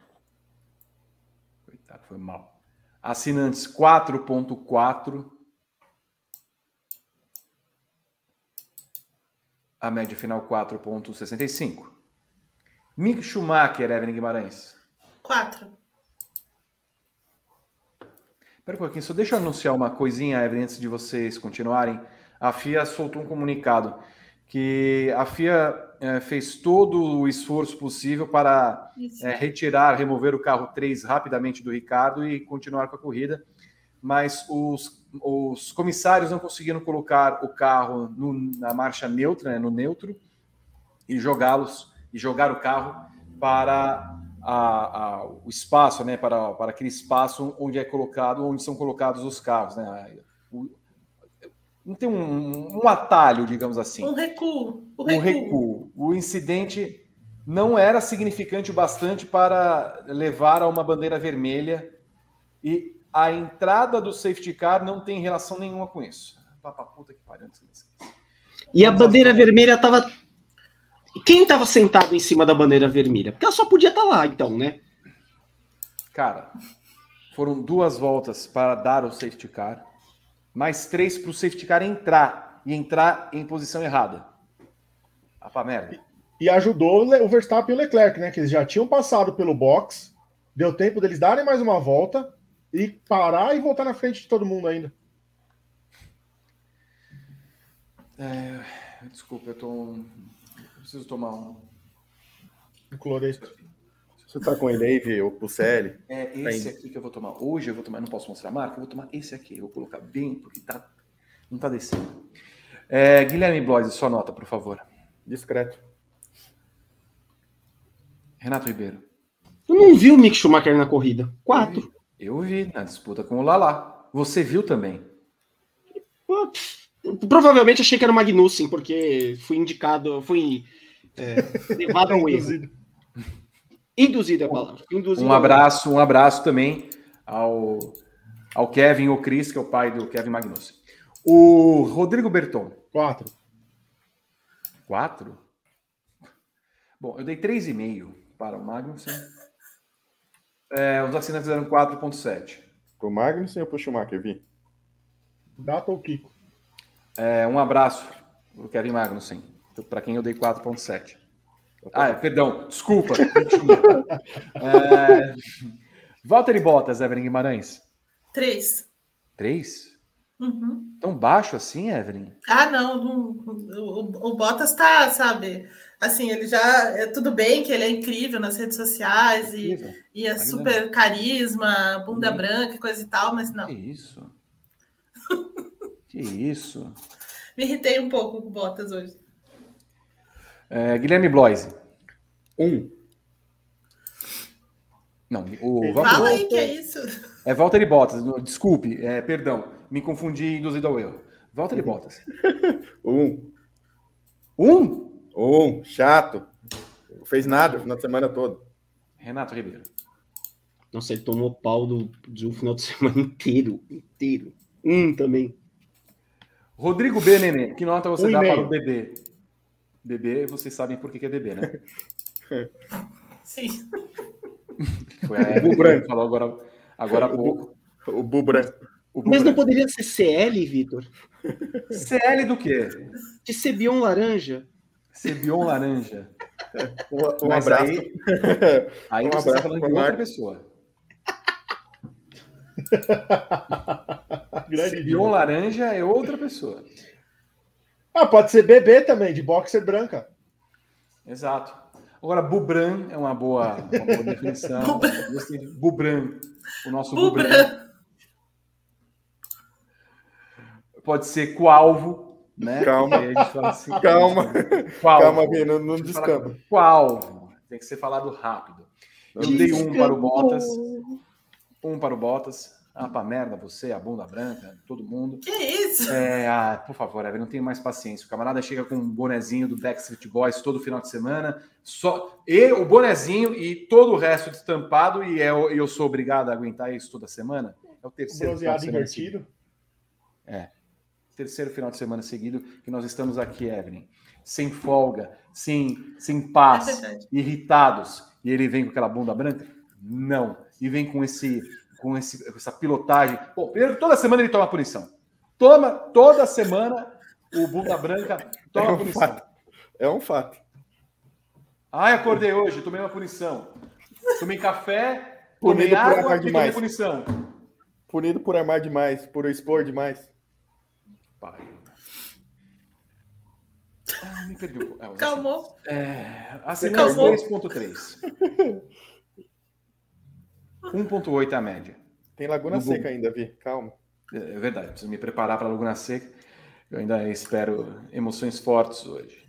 Coitado, foi mal. Assinantes 4.4. A média final 4.65. Mick Schumacher, Evelyn Guimarães. 4. Espera um pouquinho, só deixa eu anunciar uma coisinha, Evelyn, antes de vocês continuarem. A FIA soltou um comunicado que a FIA eh, fez todo o esforço possível para é, retirar, remover o carro 3 rapidamente do Ricardo e continuar com a corrida, mas os, os comissários não conseguiram colocar o carro no- na marcha neutra, né, no neutro, e jogá-los, e jogar o carro para a- a- o espaço, né, para, para aquele espaço onde é colocado, onde são colocados os carros, né, o- não tem um, um atalho, digamos assim Um recuo. O o recuo. recuo. O incidente não era significante o bastante para levar a uma bandeira vermelha e a entrada do safety car não tem relação nenhuma com isso. Papa puta que pariu. E a bandeira vermelha tava. Quem tava sentado em cima da bandeira vermelha? Porque ela só podia estar lá, então, né? Cara, foram duas voltas para dar o safety car, mais três para o safety car entrar e entrar em posição errada. Ah, pra merda. E ajudou o Verstappen e o Leclerc, né? Que eles já tinham passado pelo box. Deu tempo deles darem mais uma volta e parar e voltar na frente de todo mundo ainda. É, desculpa, eu tô. eu preciso tomar um. O Clores. Você tá com ele aí, Vi, o Pucelli? É Tá esse indo. aqui que eu vou tomar. Hoje eu vou tomar, não posso mostrar a marca, eu vou tomar esse aqui. Eu vou colocar bem, porque tá, não tá descendo. É, Guilherme Bloise, sua nota, por favor. Discreto. Renato Ribeiro. Eu não vi o Mick Schumacher na corrida. Quatro. Eu vi na disputa com o Lala. Você viu também? Provavelmente achei que era o Magnussen, porque fui indicado, fui é, levado ao erro. Induzido é a palavra. Induzido um abraço, um abraço também ao, ao Kevin, o Cris, que é o pai do Kevin Magnussen. O Rodrigo Berton. Quatro. Quatro? Bom, eu dei três e meio para o Magnussen. É, os assinantes deram 4.7. O Magnussen ou o Schumacher, Vi? Data ou Kiko? É, um abraço o Kevin Magnussen, para quem eu dei 4.7. Ah, perdão, desculpa. é, Walter e Bottas, Evelyn Guimarães. Três. Três? Uhum. Tão baixo assim, Evelyn? Ah, não. não o, o, Bottas tá, sabe? Assim, ele já. É tudo bem que ele é incrível nas redes sociais e, e é super carisma, bunda hum. branca, coisa e tal, mas não. Que isso? que isso? Me irritei um pouco com o Bottas hoje. É, Guilherme Bloise. Um. Não, o Fala aí que é isso. É Walter Bottas, desculpe, é, perdão, me confundi induzido ao erro. Walter Bottas. um. Um? Um, chato. Não fez nada o final de semana todo. Renato Ribeiro. Nossa, ele tomou pau do, do final de semana inteiro. Inteiro. Um também. Rodrigo B, Nenê, que nota você um dá para o bebê? Bebê, vocês sabem por que é bebê, né? Sim. Foi a que falou agora, agora há pouco. O Bubran. Mas não poderia ser CL, Vitor? CL do quê? De Cebion Laranja. Cebion Laranja. Um, um abraço. Aí, aí um você está falando de outra pessoa. Cebion Laranja é outra pessoa. Ah, pode ser bebê também, de boxer branca. Exato. Agora, Bubran é uma boa, uma boa definição. Bubran. O nosso Bubran. Bubran. Pode ser coalvo, né? Calma. Assim, calma. Calma, Vino, não, descamba. Coalvo. Tem que ser falado rápido. Eu dei um para o Bottas. Um para o Bottas. Ah, pra merda, você, a bunda branca, todo mundo. Que isso? É, ah, por favor, Evelyn, não tenho mais paciência. O camarada chega com um bonezinho do Backstreet Boys todo final de semana, só e o bonezinho e todo o resto estampado, e eu, é eu sou obrigado a aguentar isso toda semana. É o terceiro o final de semana invertido. Seguido. É. Terceiro final de semana seguido que nós estamos aqui, Evelyn. Sem folga, sem, sem paz, é irritados. E ele vem com aquela bunda branca? Não. E vem com esse com, esse, essa pilotagem. Bom, primeiro, toda semana ele toma punição. Toma, toda semana o Bunda Branca toma é um punição. Fato. É um fato. Ai, acordei hoje, tomei uma punição. Tomei café, Punido tomei por água e demais. tomei punição. Punido por armar demais, por expor demais. Pai. Ah, me perdi. É, Calmou. É, assinante 2.3. 1,8 é a média. Tem Laguna Seca ainda, Vi. Calma. É, é verdade, preciso me preparar para a Laguna Seca. Eu ainda espero emoções fortes hoje.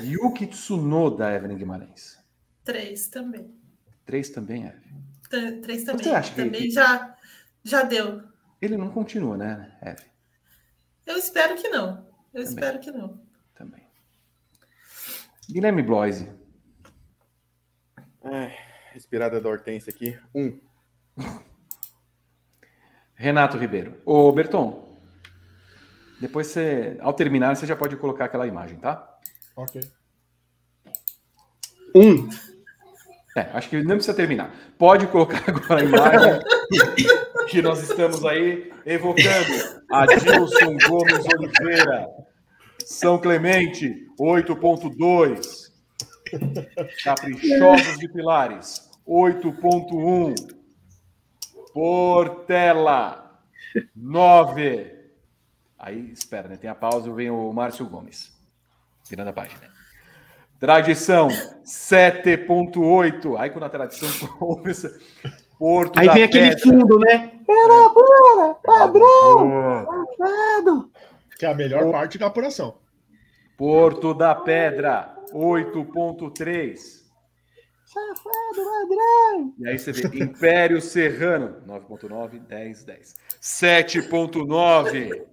Yuki Tsunoda, Evelyn Guimarães. Três também. Três também, Evelyn? Três também. Você acha que também ele... já, já deu. Ele não continua, né, Evelyn? Eu espero que não. Eu também. espero que não. Também. Guilherme Bloise. Ai respirada da Hortência aqui. Um. Renato Ribeiro. Ô, Berton, depois você, ao terminar, você já pode colocar aquela imagem, tá? Ok. Um. É, acho que não precisa terminar. Pode colocar agora a imagem que nós estamos aí evocando. Adilson Gomes Oliveira, São Clemente, 8.2. Caprichosos de Pilares, 8.1. Portela, 9. Aí, espera, né? Tem a pausa e vem o Márcio Gomes. Virando a página. Tradição, 7.8. Aí, quando a tradição começa... Porto Aí vem aquele fundo, né? Pera, pera, padrão, padrão. Que é a melhor parte da apuração. Porto da Pedra, 8.3. Safado, ladrão! E aí você vê Império Serrano, 9.9, 10, 10. 7.9.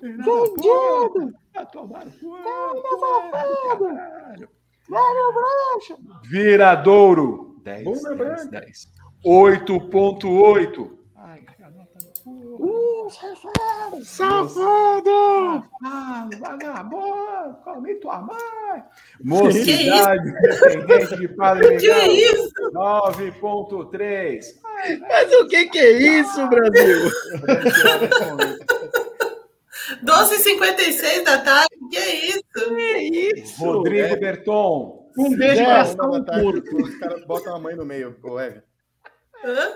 Vendido! Ah, tomara. Safado! Mário Brocha! Viradouro, 10, Bunda 10, branca. 10. 8.8. Ai, a nota Uh, safado! Safado! Ah, vagabundo, come tua mãe. Mocidade independente de Padre Que Miguel, isso? 9.3. Mas o que que é isso, Brasil? 12h56 da tarde, que é isso? Que é isso? Rodrigo Berton. Um beijo pra São da tarde, Porto. Os caras botam a mãe no meio, ô Evan. Hã?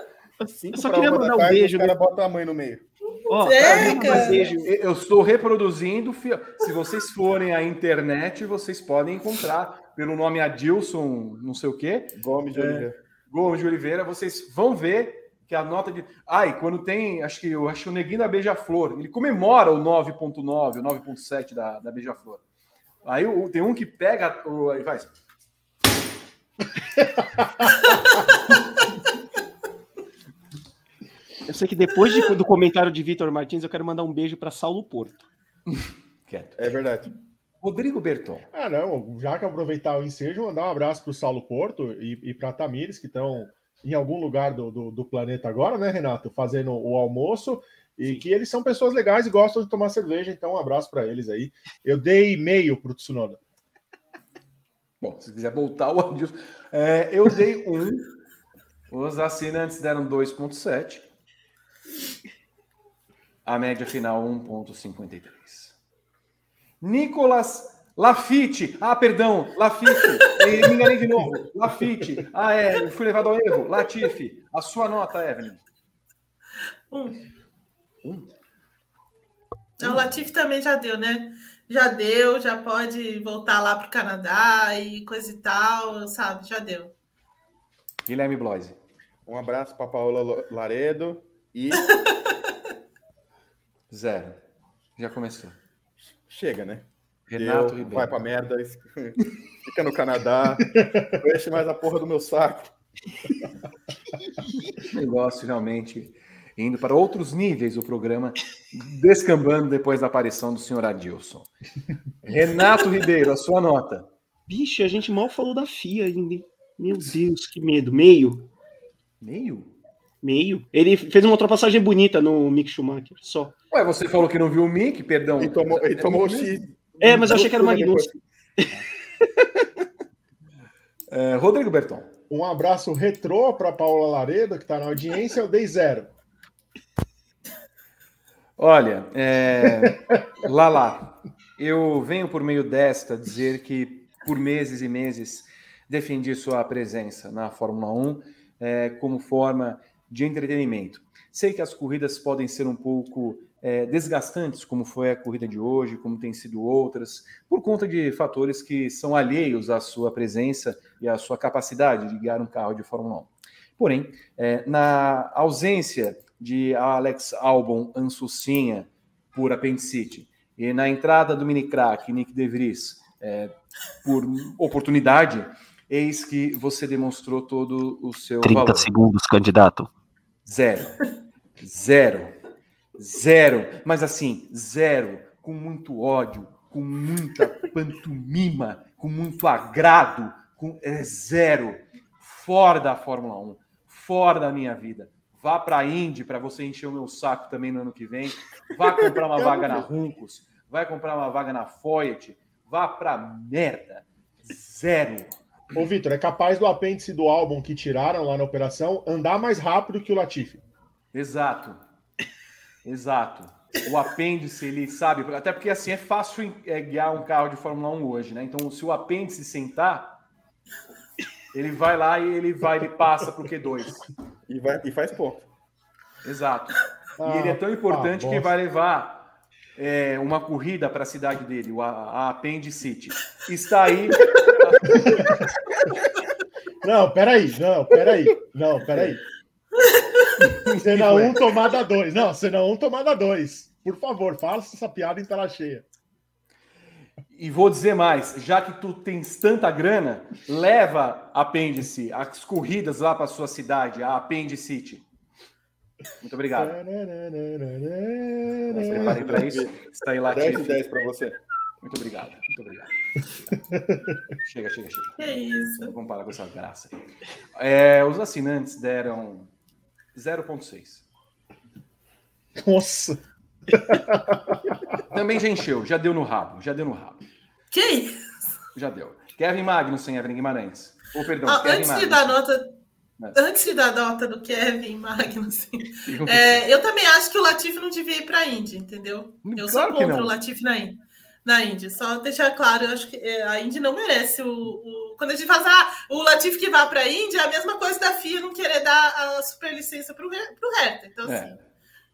Cinco Eu só queria mandar um tarde, beijo, Os caras botam a mãe no meio. Ó, É, cara. Eu estou reproduzindo. Se vocês forem à internet, vocês podem encontrar pelo nome Adilson, não sei o quê, Gomes de Oliveira. Gomes de Oliveira. Vocês vão ver que a nota de. Ai, quando tem. Acho que, eu acho que o Neguinho da Beija-Flor. Ele comemora o 9,9, o 9,7 da, da Beija-Flor. Aí o- tem um que pega. O, aí faz. Eu sei que depois de- do comentário de Vitor Martins, eu quero mandar um beijo para Saulo Porto. Quieto. É verdade. Rodrigo Berton. Ah, não. Já que aproveitar o ensejo, mandar um abraço para o Saulo Porto e, e para Tamires, que estão em algum lugar do, do, do planeta agora, né, Renato? Fazendo o almoço. E que eles são pessoas legais e gostam de tomar cerveja, então um abraço para eles aí. Eu dei e-mail para o Tsunoda. Bom, se quiser voltar o Adilson. É, eu dei um. Os assinantes deram 2,7. A média final 1,53. Nicolas Lafitte. Ah, perdão, Lafitte. Me enganei de novo. Lafitte. Ah, é, eu fui levado ao erro. Latife. A sua nota, Evelyn. Um. Um. Não, o Latif também já deu, né? Já deu, já pode voltar lá para o Canadá e coisa e tal, sabe? Já deu. Guilherme Bloise. Um abraço para Paola Laredo e Zero. Já começou. chega, né? Renato Deu, Ribeiro. vai pra merda, fica no Canadá, não enche mais a porra do meu saco. negócio realmente indo para outros níveis o programa, descambando depois da aparição do senhor Adilson. Renato Ribeiro, a sua nota. Bicho, a gente mal falou da FIA ainda. Meu Deus, que medo. Meio. Meio? Meio. Ele fez uma ultrapassagem bonita no Mick Schumacher, só. Ué, você falou que não viu o Mick, perdão. E tomou, e tomou o X. É, mas eu achei que era o Magnussen. É, Rodrigo Berton. Um abraço retrô para Paula Laredo, que está na audiência. Eu dei zero. Olha, é... Lala, eu venho por meio desta dizer que por meses e meses defendi sua presença na Fórmula 1 é, como forma de entretenimento. Sei que as corridas podem ser um pouco é, desgastantes, como foi a corrida de hoje, como tem sido outras, por conta de fatores que são alheios à sua presença e à sua capacidade de guiar um carro de Fórmula 1. Porém, é, na ausência de Alex Albon Ansucinha por apendicite e na entrada do mini crack Nick De Vries é, por oportunidade, eis que você demonstrou todo o seu 30 valor. segundos, candidato. Zero. Zero. Zero. Mas assim, zero. Com muito ódio, com muita pantomima, com muito agrado. Com... É zero. Fora da Fórmula 1. Fora da minha vida. Vá para a Indy para você encher o meu saco também no ano que vem. Vá comprar uma vaga na Runcos. Vai comprar uma vaga na Foyet. Vá pra merda. Zero. Ô, Vitor, é capaz do apêndice do álbum que tiraram lá na operação andar mais rápido que o Latifi. Exato. Exato. O apêndice, ele sabe, até porque assim é fácil é, guiar um carro de Fórmula 1 hoje, né? Então, se o apêndice sentar, ele vai lá e ele vai, ele passa pro Q2. E, vai, e faz ponto. Exato. Ah, e ele é tão importante ah, que vai levar é, uma corrida para a cidade dele, o a, a Appendicity. Está aí. Não, peraí, não, peraí, não, peraí. Cena 1, tomada 2. Não, cena 1, tomada 2. Por favor, faça essa piada em tela cheia. E vou dizer mais, já que tu tens tanta grana, leva apêndice, as corridas lá para sua cidade, a Appendicity. Muito obrigado. Preparei para isso. Está em latim. 10 e 10 para você. Muito obrigado, muito obrigado. chega, chega, chega. Que isso? Vamos parar com essa graça. É, os assinantes deram 0,6. Nossa. Também já encheu, já deu no rabo, já deu no rabo. Que isso? Já deu. Kevin Magnussen, Evelyn Guimarães. Ou, perdão, Ah, Kevin antes de dar nota, Mas- antes de dar nota do Kevin Magnussen, um é, eu também acho que o Latifi não devia ir para a Indy, entendeu? Eu Claro sou contra o Latifi na Indy. Na Indy, só deixar claro, eu acho que é, a Indy não merece o, o- Quando a gente fala, ah, o Latifi que vá para a Indy, é a mesma coisa da FIA não querer dar a superlicença para o Hertha. Então, É. assim,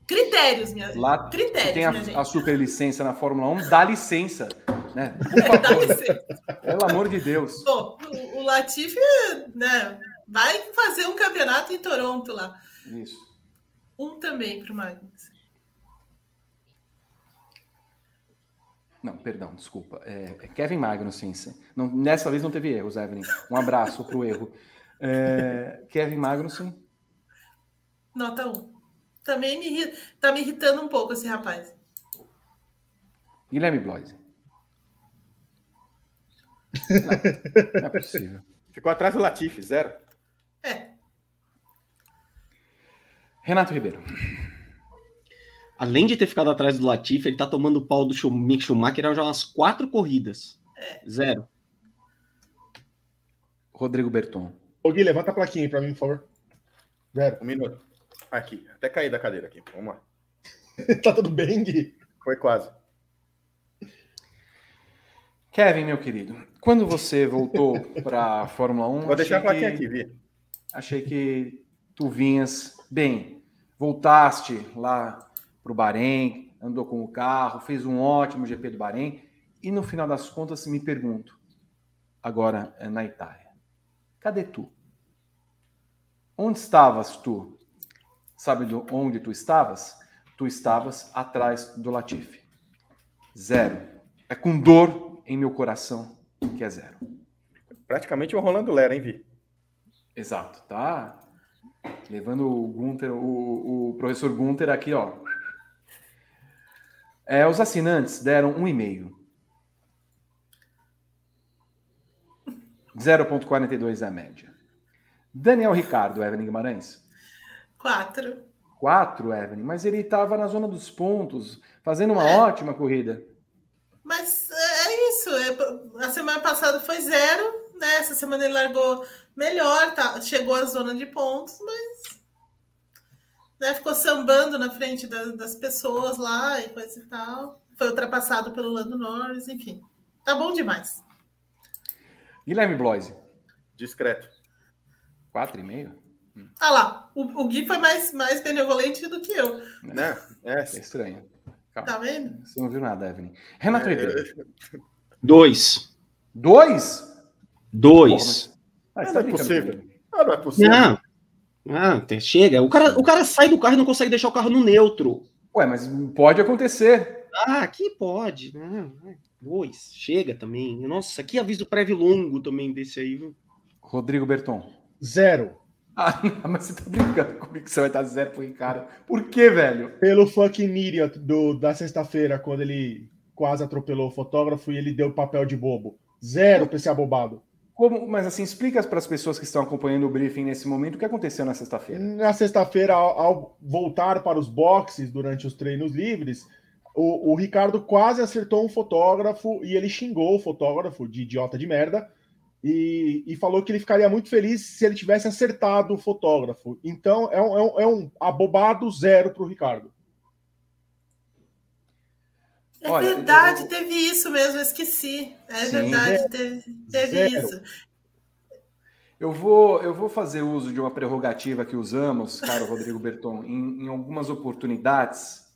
critérios, minha gente. Lá Critérios, tem a, a superlicença na Fórmula 1, dá licença. Né? Por Dá licença. pelo amor de Deus. Bom, o, o Latifi né, vai fazer um campeonato em Toronto lá. Isso. Um também para o Magnus. Não, perdão, desculpa. É, é Kevin Magnussen. sim. Não, nessa vez não teve erros, Evelyn. Um abraço pro erro. É, Kevin Magnussen, Nota 1. Também me, irri- tá me irritando um pouco esse rapaz. Guilherme Bloise. Não, não é possível. Ficou atrás do Latifi, zero. É, Renato Ribeiro. Além de ter ficado atrás do Latifi, ele tá tomando o pau do Mick Schumacher já umas quatro corridas. Zero. Rodrigo Berton. Ô, Gui, levanta a plaquinha aí pra mim, por favor. Zero. Um minuto. Aqui, até cair da cadeira aqui. Vamos lá. tá tudo bem, Gui? Foi quase. Kevin, meu querido, quando você voltou para a Fórmula 1, Vou deixar a plaquinha que- aqui, Vi. achei que tu vinhas bem. Voltaste lá para o Bahrein, andou com o carro, fez um ótimo GP do Bahrein. E no final das contas, me pergunto, agora é na Itália, cadê tu? Onde estavas tu? Sabe do, onde tu estavas? Tu estavas atrás do Latifi. Zero. É com dor em meu coração que é zero. Praticamente o Rolando Lera, hein, Vi? Exato, tá? Levando o Gunter, o, o professor Gunter aqui, ó. É, os assinantes deram um e-mail. 0,42 é a média. Daniel Ricardo, Evelyn Guimarães. 4. 4, Evelyn, mas ele estava na zona dos pontos, fazendo uma ótima corrida. Mas é é isso. é- a semana passada foi zero, né? Essa semana ele largou melhor, tá? chegou à zona de pontos, mas né, ficou sambando na frente da- das pessoas lá e coisa e tal. Foi ultrapassado pelo Lando Norris, enfim. Tá bom demais. Guilherme Bloise, Discreto. 4,5? Ah lá, o, o Gui foi mais, mais benevolente do que eu. Né? É, É estranho. Calma. Tá vendo? Você não viu nada, Evelyn. Renato Ribeiro. Dois. Dois? Dois. Ah, Não tá é brincando possível. Ah, não é possível. Não. Ah, chega. O cara, o cara sai do carro e não consegue deixar o carro no neutro. Ué, mas pode acontecer. Ah, aqui pode. Não. dois. Chega também. Nossa, que aviso prévio longo também desse aí, viu? Rodrigo Berton. Zero. Ah, não, mas você tá brincando comigo que você vai estar zero pro Ricardo. Por quê, velho? Pelo fucking idiot do, da sexta-feira, quando ele quase atropelou o fotógrafo e ele deu papel de bobo. Zero pra esse abobado. Como, mas assim, explica para as pessoas que estão acompanhando o briefing nesse momento o que aconteceu na sexta-feira. Na sexta-feira, ao, ao voltar para os boxes durante os treinos livres, o, o Ricardo quase acertou um fotógrafo e ele xingou o fotógrafo de idiota de merda e, e falou que ele ficaria muito feliz se ele tivesse acertado o fotógrafo. Então é um, é um, é um abobado zero para o Ricardo. É Olha, verdade, eu- teve isso mesmo, esqueci. É Sim. verdade, teve, teve isso. Eu vou, eu vou fazer uso de uma prerrogativa que usamos, caro Rodrigo Berton, em, em algumas oportunidades.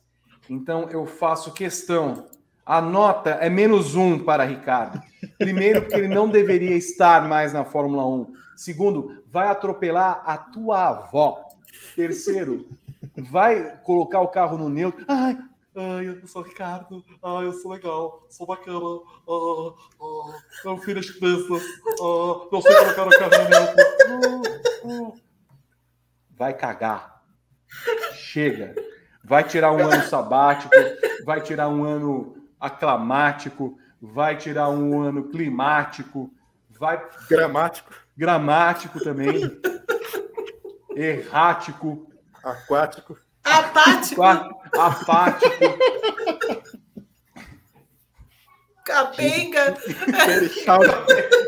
Então, eu faço questão. A nota é menos um para Ricardo. Primeiro, porque ele não deveria estar mais na Fórmula 1. Segundo, vai atropelar a tua avó. Terceiro, vai colocar o carro no neutro. Ai, Ai, eu sou o Ricardo. Ai, eu sou legal. Sou bacana. Ah, ah, eu filho de crianças. Ah, não sei colocar no carregamento. Ah, ah. Vai cagar. Chega. Vai tirar um ano sabático. Vai tirar um ano aclamático. Vai tirar um ano climático. Vai. Gramático. Gramático também. Errático. Aquático. Apático. Apático. Capenga.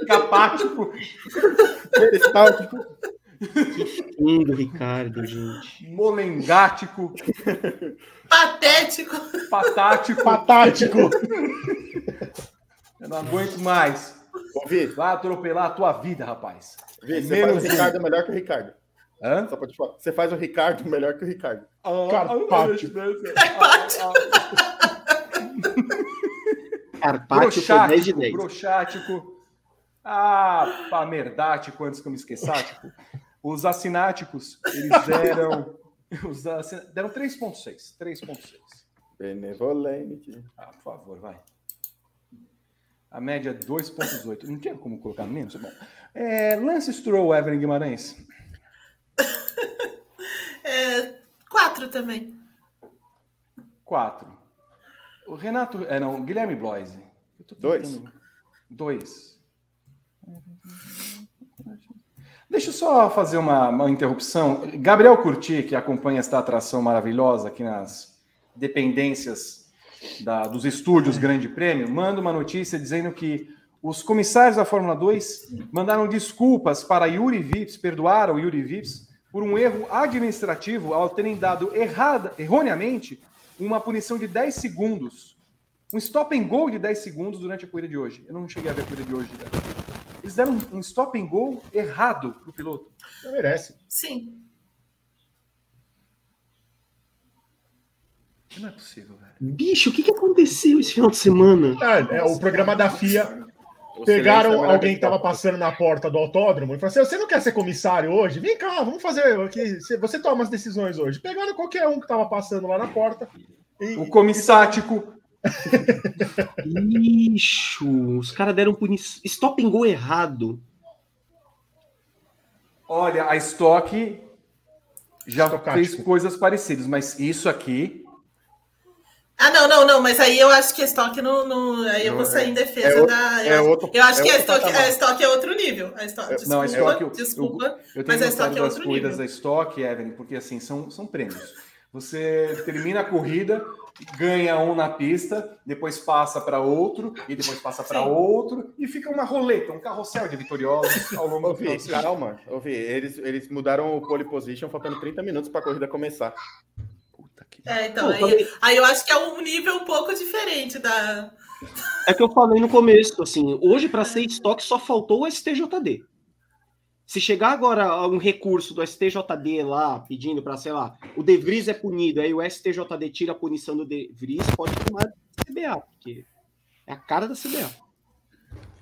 Capático. Peristáltico. Lindo, Ricardo, gente. Molengático. Patético. Patático. Patático. Eu não aguento mais. Ô, Vai atropelar a tua vida, rapaz. Vi, você Menos. Ricardo melhor que o Ricardo. Hã? Só pra te falar. Você faz o Ricardo melhor que o Ricardo. Carpático. Carpático. Carpátio foi 10 de 10. broxático. Ah, pamerdático, antes que eu me esqueçático. Os assináticos, eles deram. Os assin... Deram 3,6. 3,6. Benevolente. Ah, por favor, vai. A média é 2,8. Não tinha como colocar menos? Bom. É, Lance Stroll, Evelyn Guimarães. É, quatro também. 4. O Renato. É, não, Guilherme Bloise. Eu tô Dois. tentando- Dois. Deixa eu só fazer uma, uma interrupção. Gabriel Curti, que acompanha esta atração maravilhosa aqui nas dependências da- dos estúdios Grande Prêmio, manda uma notícia dizendo que os comissários da Fórmula 2 mandaram desculpas para Yuri Vips, perdoaram Yuri Vips por um erro administrativo ao terem dado errada, erroneamente uma punição de 10 segundos. Um stop and go de 10 segundos durante a corrida de hoje. Eu não cheguei a ver a corrida de hoje. né? Eles deram um- stop and go errado pro piloto. Não merece. Sim. Não é possível, velho. Bicho, o que, que aconteceu esse final de semana? É, é, o programa da FIA pegaram melhor alguém que estava passando na porta do autódromo e falaram assim: você não quer ser comissário hoje? Vem cá, vamos fazer aqui. Você toma as decisões hoje. Pegaram qualquer um que estava passando lá na porta. E, O comissático. Bicho, os caras deram punição. Stop and go errado. Olha, a Stock já Estocático. fez coisas parecidas, mas isso aqui. Ah, não, não, não, mas aí eu acho que a estoque não. não aí eu Não, vou sair é- em defesa é outro- da. é Eu, outro- eu acho é que a outro estoque, a estoque é outro nível. A estoque, desculpa, Não, a Stock, eu- desculpa. Eu Mas a Stock é das outro corridas nível. da Stock, Evelyn, porque assim, são, são prêmios. Você termina a corrida, ganha um na pista, depois passa para outro, e depois passa para outro, e fica uma roleta, um carrossel de vitoriosos ao longo Ô, do calma. Ô, Vi, eles, eles mudaram o pole position faltando 30 minutos para a corrida começar. Que... É, então, Pô, aí, falei- aí eu acho que é um nível um pouco diferente da. É que eu falei no começo, assim, hoje para ser estoque só faltou o STJD. Se chegar agora a um recurso do STJD lá pedindo para, sei lá, o De Vries é punido, aí o STJD tira a punição do De Vries, pode tomar CBA, porque é a cara da CBA.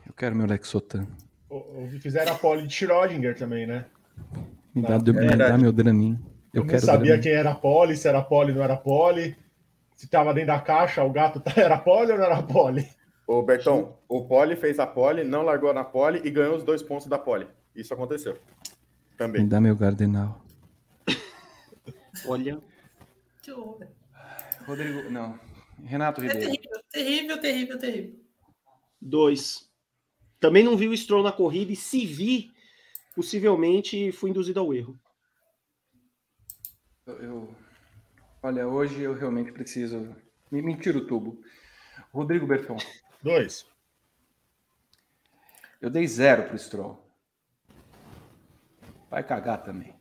Eu quero meu Lexotan. o- o- fizeram a pole de Schrödinger também, né? Me dá- dá, me dá meu Dramin. Eu, não sabia quem era pole, se era pole não era pole. Se estava dentro da caixa, o gato tá- era pole ou não era pole? Ô, Berton, o pole fez a pole, não largou na pole e ganhou os dois pontos da pole. Isso aconteceu. Também. dá meu Gardenal. Olha, Que horror. Rodrigo, não. Renato É Ribeiro. terrível, terrível, terrível, terrível. dois. Também não vi o Stroll na corrida e se vi, possivelmente fui induzido ao erro. Eu, olha, hoje eu realmente preciso. Me, me tira o tubo. Rodrigo Berton, Dois. eu dei zero pro Stroll. Vai cagar também.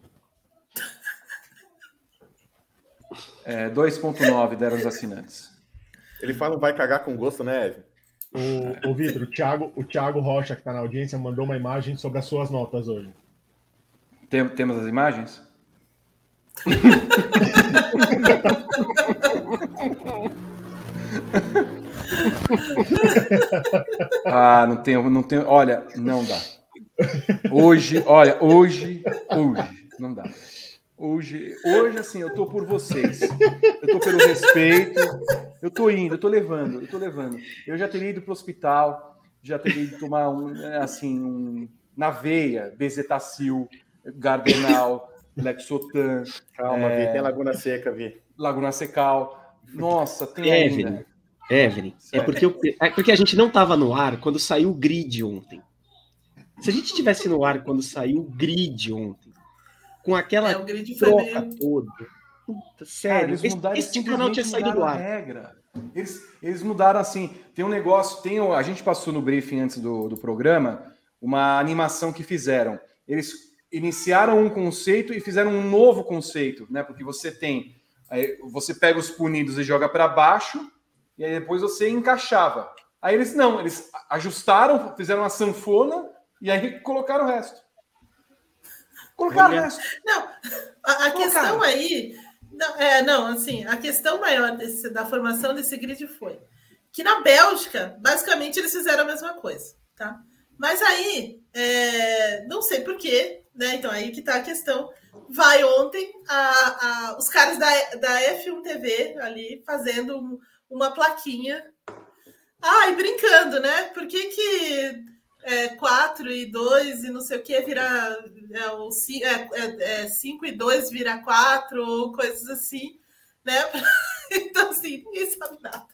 É, 2.9 deram os assinantes. Ele fala vai cagar com gosto, né, Evan? O, o Vitor, o Thiago, o Thiago Rocha, que está na audiência, mandou uma imagem sobre as suas notas hoje. Tem- temos as imagens? ah, não tenho, não tenho. Olha, não dá. Hoje, olha, hoje, hoje, não dá. Hoje, hoje, assim, eu tô por vocês. Eu tô pelo respeito. Eu tô indo, eu tô levando, eu tô levando. Eu já teria ido pro hospital, já teria ido tomar um, assim, um, na veia, bezetacil, gardenal, lexotan. Calma, é... Vi, tem Laguna Seca, Vi. Laguna Secal. Nossa, tem Evelyn, ainda. Evelyn, é porque, eu, é porque a gente não tava no ar quando saiu o grid ontem. Se a gente tivesse no ar quando saiu o grid ontem, com aquela é, troca meio... toda. Puta, sério, Cara, eles mudaram, esse, esse canal tinha saído do ar. Regra. Eles, eles mudaram assim. Tem um negócio, tem a gente passou no briefing antes do, do programa uma animação que fizeram. Eles iniciaram um conceito e fizeram um novo conceito, né? Porque você tem, aí você pega os punidos e joga para baixo e aí depois você encaixava. Aí eles não, eles ajustaram, fizeram uma sanfona e aí colocaram o resto. Colocar o resto. Não, a, a questão aí. Não, é, não, assim, a questão maior desse, da formação desse grid foi que na Bélgica, basicamente, eles fizeram a mesma coisa, tá? Mas aí, é, não sei porquê, né? Então, aí que tá a questão. Vai ontem a, a, os caras da, da F1 TV ali fazendo uma plaquinha. Ai, brincando, né? Por que que é, 4 e 2 e não sei o que virar é, o, é, é, é, 5 e 2 vira 4 ou coisas assim, né? Então, assim, ninguém sabe nada.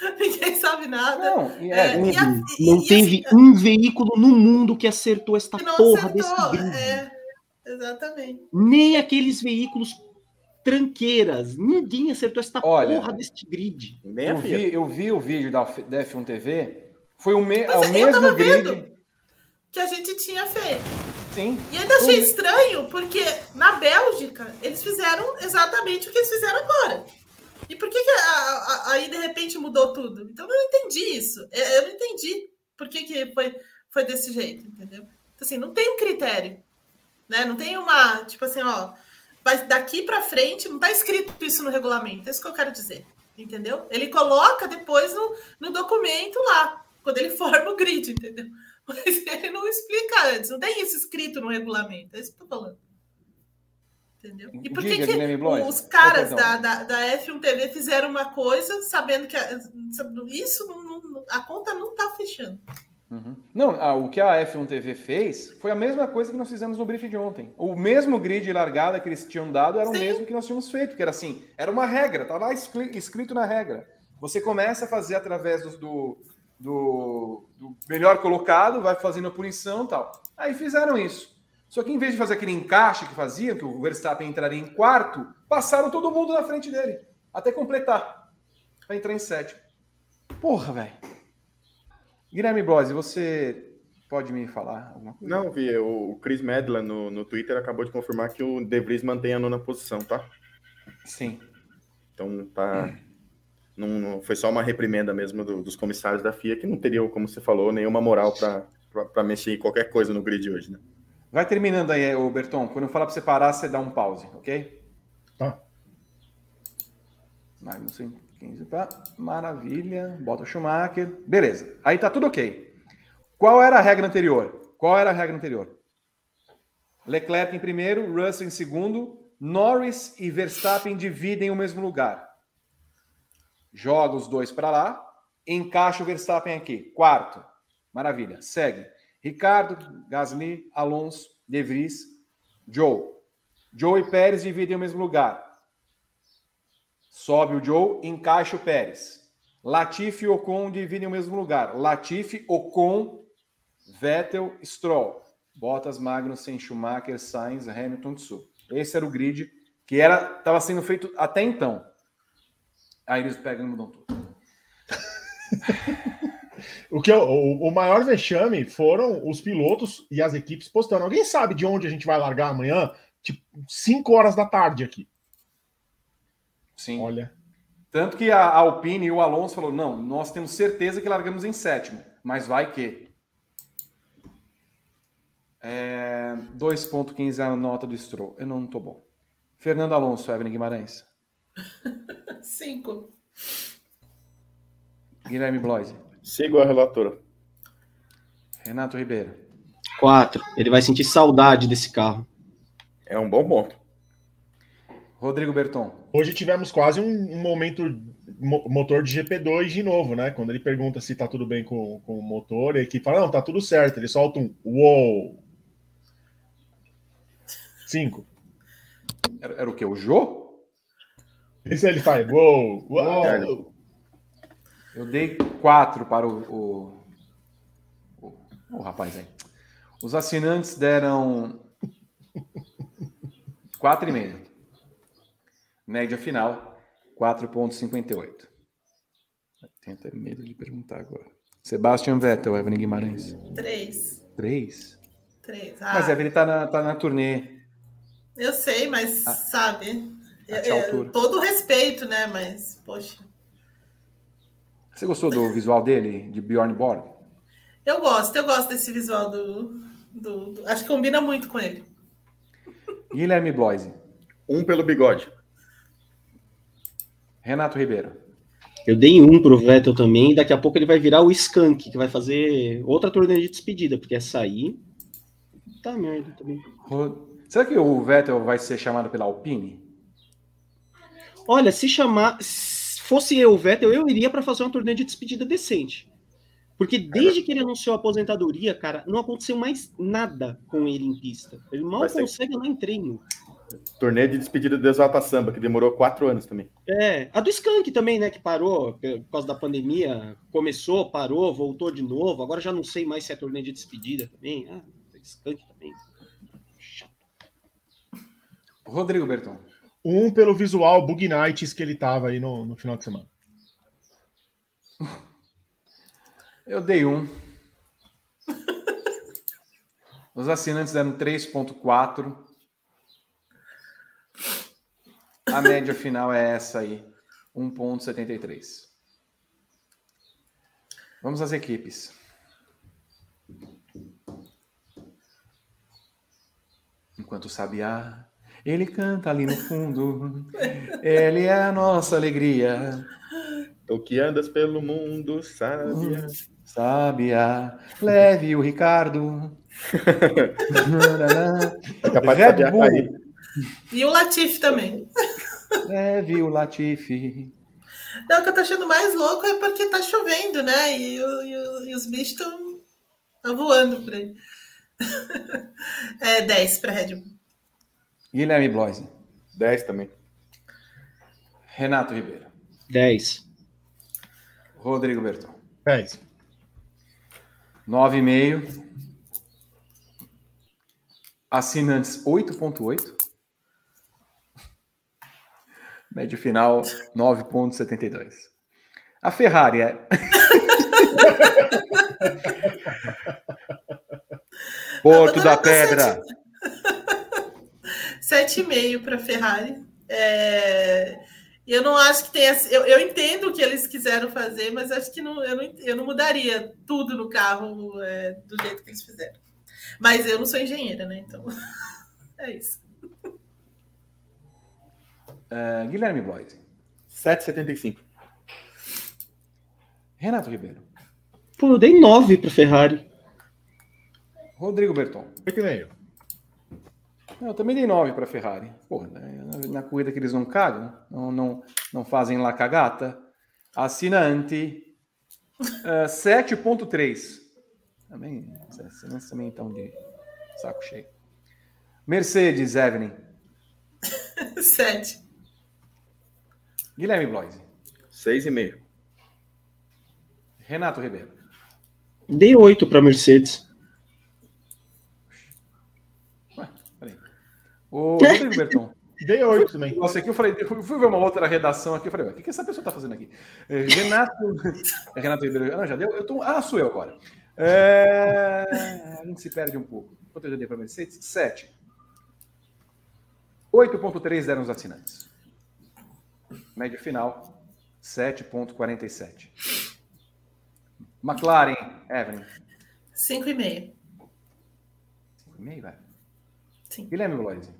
Ninguém sabe nada. Não, é, é, e a, não teve assim, um veículo no mundo que acertou esta porra acertou, desse É, exatamente. Nem aqueles veículos tranqueiras. Ninguém acertou esta Olha, porra deste grid. Eu vi, eu vi o vídeo da, da F1 TV. Foi o, me, o mesmo grid. Que a gente tinha feito. Sim. E ainda achei estranho, porque na Bélgica eles fizeram exatamente o que eles fizeram agora. E por que, que aí de repente mudou tudo? Então eu não entendi isso. Eu não entendi por que, que foi, foi desse jeito, entendeu? Então, assim, não tem um critério. Né? Não tem uma, tipo assim, ó, vai daqui para frente, não tá escrito isso no regulamento. É isso que eu quero dizer. Entendeu? Ele coloca depois no, no documento lá, quando ele forma o grid, entendeu? Mas ele não explica antes, não tem isso escrito no regulamento, é isso que eu tô falando. Entendeu? E por que, que os caras da, da, da, F1 TV fizeram uma coisa sabendo que a, isso não, não, a conta não está fechando? Uhum. Não, a, o que a F1 TV fez foi a mesma coisa que nós fizemos no briefing de ontem. O mesmo grid de largada que eles tinham dado era Sim. o mesmo que nós tínhamos feito, que era assim, era uma regra, estava lá escrito na regra. Você começa a fazer através do, do do, do melhor colocado, vai fazendo a punição e tal. Aí fizeram isso. Só que em vez de fazer aquele encaixe que faziam, que o Verstappen entraria em quarto, passaram todo mundo na frente dele, até completar, para entrar em sétimo. Porra, velho. Guilherme Blose, você pode me falar alguma coisa? Não, Vi, o Chris Medla no, no Twitter acabou de confirmar que o De Vries mantém a nona posição, tá? Sim. Então tá. Hum não, não foi só uma reprimenda mesmo do, dos comissários da FIA, que não teriam, como você falou, nenhuma moral para mexer em qualquer coisa no grid hoje, né? Vai terminando aí, o Berton. Quando eu falar para você parar, você dá um pause, ok? Tá. Magnussen, 15 tá. Maravilha. Bota o Schumacher. Beleza. Aí tá tudo ok. Qual era a regra anterior? Qual era a regra anterior? Leclerc em primeiro, Russell em segundo, Norris e Verstappen dividem o mesmo lugar joga os dois para lá, encaixa o Verstappen aqui. Quarto. Maravilha. Segue. Ricardo, Gasly, Alonso, De Vries, Joe. Joe e Pérez dividem o mesmo lugar. Sobe o Joe, encaixa o Pérez. Latifi e Ocon dividem o mesmo lugar. Latifi, Ocon, Vettel, Stroll. Bottas, Magnussen, Schumacher, Sainz, Hamilton, Tsu. Esse era o grid que era estava sendo feito até então. Aí eles pegam e mudam tudo. o, que eu, o, o, maior vexame foram os pilotos e as equipes postando. Alguém sabe de onde a gente vai largar amanhã? Tipo, 5 horas da tarde aqui. Sim. Olha. Tanto que a Alpine e o Alonso falou: não, nós temos certeza que largamos em sétimo, mas vai que. É, 2,15 a nota do Stroll. Eu não tô bom. Fernando Alonso, Evelyn Guimarães. Cinco. Guilherme Bloise. Sigo a relatora. Renato Ribeiro. Quatro. Ele vai sentir saudade desse carro. É um bom ponto. Rodrigo Berton. Hoje tivemos quase um, momento mo motor de GP2 de novo, né? Quando ele pergunta se tá tudo bem com, com o motor, e a equipe fala, não, tá tudo certo. Ele solta um uou. Cinco. Era, era o que? O Jô? Isso ele faz, uou, uou. Eu dei quatro para o, o, o, o rapaz aí. Os assinantes deram quatro e meio. Média final, 4,58. Tenho até medo de perguntar agora. Sebastian Vettel, Evelyn Guimarães. Três. Três? Três. Mas Ah, Evelyn tá na, tá na turnê. eu sei, mas Ah. sabe. Que é, altura? todo respeito, né? Mas, poxa. Você gostou do visual dele, de Bjorn Borg? Eu gosto, eu gosto desse visual do. do- do- acho que combina muito com ele. Guilherme Bloise. Um pelo bigode. Renato Ribeiro. Eu dei um pro Vettel também, e daqui a pouco ele vai virar o Skank, que vai fazer outra turnê de despedida, porque essa aí. Tá merda também. Será que o Vettel vai ser chamado pela Alpine? Olha, se chamar. Se fosse eu, o Vettel, eu iria para fazer uma turnê de despedida decente. Porque desde que ele anunciou a aposentadoria, cara, não aconteceu mais nada com ele em pista. Ele mal Vai ser- consegue andar em treino. Turnê de despedida do Exalta Samba, que demorou quatro anos também. É, a do Skank também, né, que parou por causa da pandemia. Começou, parou, voltou de novo. Agora já não sei mais se é turnê de despedida também. Ah, Skank também. Chato. Rodrigo Berton. Um pelo visual Bug Nights que ele tava aí no, no final de semana. Eu dei um. Os assinantes deram 3,4. A média final é essa aí, 1,73. Vamos às equipes. Enquanto o Sabiá, ele canta ali no fundo. Ele é a nossa alegria. O que andas pelo mundo, sabe? Sabiá, leve o Ricardo. É capaz de Red Bull. cair. E o Latif também. Leve o Latifi. Não, o que eu tô achando mais louco é porque tá chovendo, né? E, e e os bichos estão voando por aí. é 10 para Red Bull. Guilherme Bloise. 10 também. Renato Ribeiro. 10. Rodrigo Berton. 10. 9,5. Assinantes 8,8. Média final 9,72. A Ferrari é. Porto da Pedra. 7,5 para Ferrari. É, Eu não acho que tenha. Eu, eu entendo o que eles quiseram fazer, mas acho que não, eu, não, eu não mudaria tudo no carro é, do jeito que eles fizeram. Mas eu não sou engenheira, né? Então é isso. É, Guilherme Bloise. 7,75. Renato Ribeiro. Pô, eu dei 9 pro Ferrari. Rodrigo Berton. 8,5. Eu também dei 9 para a Ferrari. Pô, né, na, corrida que eles não cagam, não, não, não fazem lá cagata. Assinante eh, 7.3. Também, os assinantes também estão de saco cheio. Mercedes, Evelyn. 7. Guilherme Bloise. 6,5. Renato Ribeiro. Dei 8 pra Mercedes. Ué, peraí. O Rodrigo Berton. Dei 8 também. Nossa, aqui eu falei, eu fui ver uma outra redação aqui, eu falei, o que, que essa pessoa tá fazendo aqui? Eh, Renato. É Renato Ribeiro. Ah, não, já deu? Eu tô... Ah, sou eu agora. É, A gente se perde um pouco. Quanto eu já dei para Mercedes? 7. 8,3 deram os assinantes. Média final, 7,47. McLaren, Evelyn. 5,5. 5,5, velho. Sim. Guilherme Bloise.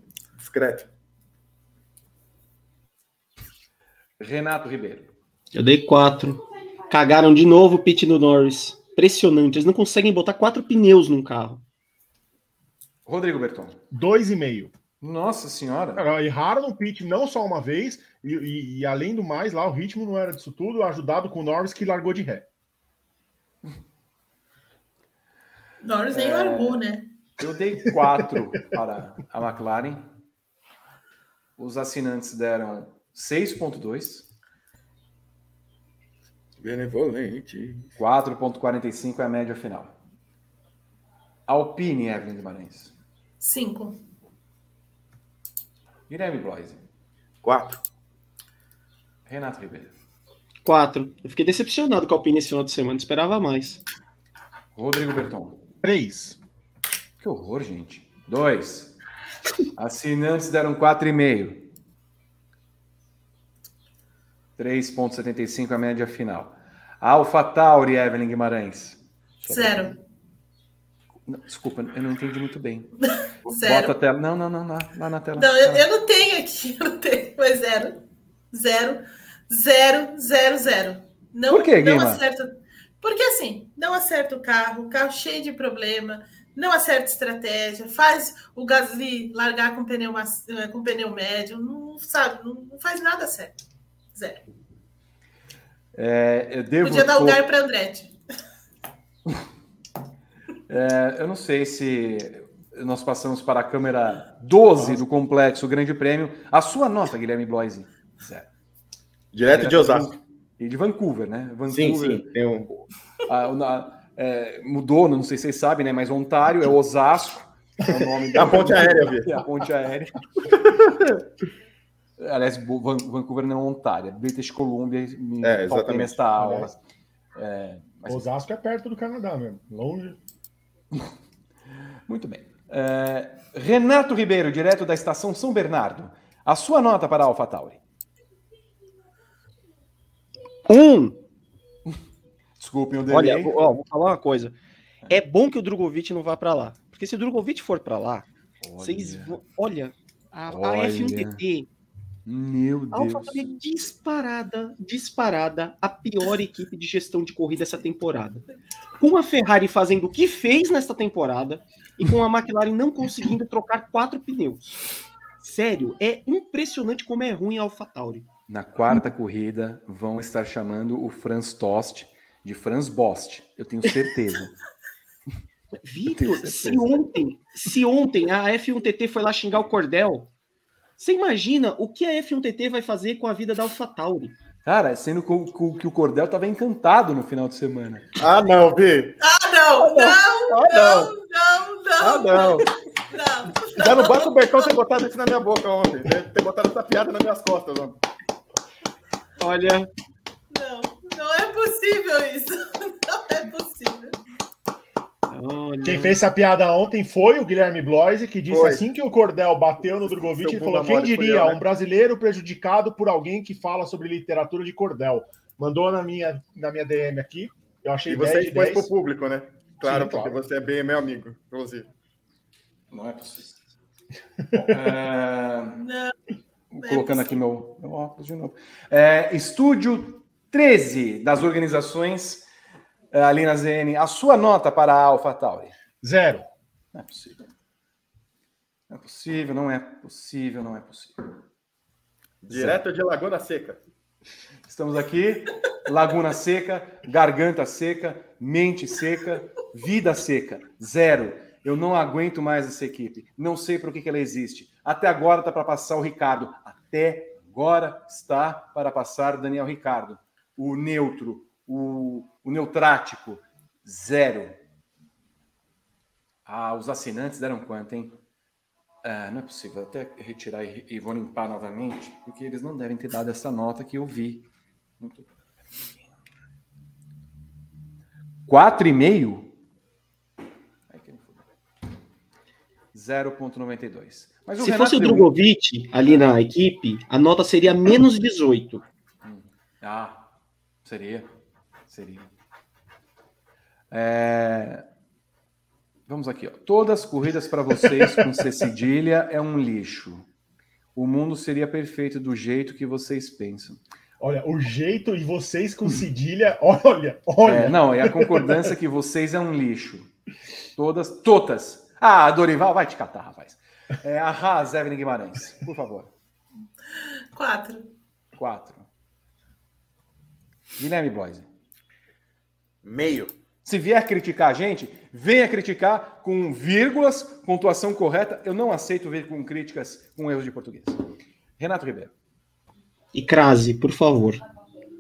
Discreto. Renato Ribeiro. Eu dei 4. Cagaram de novo o pit do Norris. Impressionante. Eles não conseguem botar quatro pneus num carro. Rodrigo Berton. 2,5. Nossa senhora. Cara, erraram no pit não só uma vez, e, e- e além do mais, lá o ritmo não era disso tudo, ajudado com o Norris que largou de ré. Norris nem É. largou, né? Eu dei quatro para a McLaren. Os assinantes deram 6,2. Benevolente. 4,45 é a média final. Alpine, Evelyn Guimarães. Cinco. Guilherme Bloise. Quatro. Renato Ribeiro. Quatro. Eu fiquei decepcionado com a Alpine esse final de semana, esperava mais. Rodrigo Berton. Três. Que horror, gente. Dois. Assinantes deram 4,5. 3,75 a média final. Alpha Tauri, Evelyn Guimarães. Zero. Desculpa, eu não entendi muito bem. Zero. Bota a tela. Não, não, não, lá, lá na tela. Não, eu, eu não tenho aqui, eu não tenho, mas zero. Zero, zero, zero, zero. Não, Por quê, não acerta. Porque assim, não acerta o carro, o carro cheio de problema, não acerta estratégia, faz o Gasly largar com pneu, eh, com pneu médio, não sabe, não, faz nada certo. Zero. É, eu devo. Podia dar to- lugar para Andretti. É, eu não sei se nós passamos para a câmera 12 do complexo Grande Prêmio. A sua nota, Guilherme Bloise. Zero. Direto de Osasco. E de Vancouver, né? Vancouver. Sim, sim. Tem um... Ah, na- é, mudou, não sei se vocês sabem, né? Mas Ontário é Osasco. É o nome É a ponte aérea, Vi. É a ponte aérea. Aliás, Vancouver não é Ontário, é British Columbia. Me É, faltei exatamente. nesta aula. É, mas- Osasco é perto do Canadá mesmo. Longe. muito bem. É, Renato Ribeiro, direto da estação São Bernardo. A sua nota para a AlphaTauri. Um. Desculpem o Olha, delay. vou, ó, vou falar uma coisa. É bom que o Drogovic não vá pra lá. Porque se o Drogovic for pra lá, vocês vão. Olha, a, a Olha. F1TT, Meu a Deus. AlphaTauri é disparada, disparada, a pior equipe de gestão de corrida essa temporada. Com a Ferrari fazendo o que fez nesta temporada e com a McLaren não conseguindo trocar quatro pneus. Sério, é impressionante como é ruim a AlphaTauri. Na quarta corrida, vão estar chamando o Franz Tost de Franz Bost. Eu tenho certeza. Vitor, se ontem, se ontem a F1TT foi lá xingar o Cordel, você imagina o que a F1TT vai fazer com a vida da AlphaTauri? Cara, sendo que o, que o Cordel estava encantado no final de semana. Ah, não, Vi. Ah, não! Não, Ah, não, não, não, Ah, não. não. Já não basta o Bertão ter botado isso na minha boca ontem. né? Ter botado essa piada nas minhas costas ontem. Olha, Não, não é possível isso. Não é possível. olha. Quem fez essa piada ontem foi o Guilherme Bloise, que disse Foi. assim que o Cordel bateu no Drogovic, ele falou: quem diria, eu, né?" um brasileiro prejudicado por alguém que fala sobre literatura de cordel. Mandou na minha, na minha DM aqui. Eu achei E 10 você expôs 10. pro público, né? Claro, Sim, porque claro. você é bem meu amigo, inclusive. Não é possível. É, Não. colocando aqui meu, meu óculos de novo. É, estúdio 13 das organizações é, ali na ZN. A sua nota para a AlphaTauri? Zero. Não é possível. Não é possível, não é possível, não é possível. Direto de Laguna Seca. Estamos aqui, Laguna Seca, Garganta Seca, Mente Seca, Vida Seca, zero. Eu não aguento mais essa equipe. Não sei para que, que ela existe. Até agora está para passar o Ricardo. Até agora está para passar o Daniel Ricardo. O neutro, o, o neutrático, zero. Ah, os assinantes deram quanto, hein? Ah, não é possível. Até retirar e, e vou limpar novamente, porque eles não devem ter dado essa nota que eu vi. Muito... Quatro e meio? Ai, que me fudeu. 0,92. Mas Se fosse o um- Drogovic ali na equipe, a nota seria menos 18. Ah, seria. Seria. É, Vamos aqui. Ó. Todas as corridas para vocês com C cedilha é um lixo. O mundo seria perfeito do jeito que vocês pensam. Olha, o jeito e vocês com cedilha, olha, olha. É, não, é a concordância que vocês é um lixo. Todas, todas. Ah, Dorival, vai te catar, rapaz. É, a Haas, Evelyn Guimarães, por favor. Quatro. Quatro. Guilherme Bloise. Meio. Se vier criticar a gente, venha criticar com vírgulas, pontuação correta. Eu não aceito ver com críticas com erros de português. Renato Ribeiro. E crase, por favor.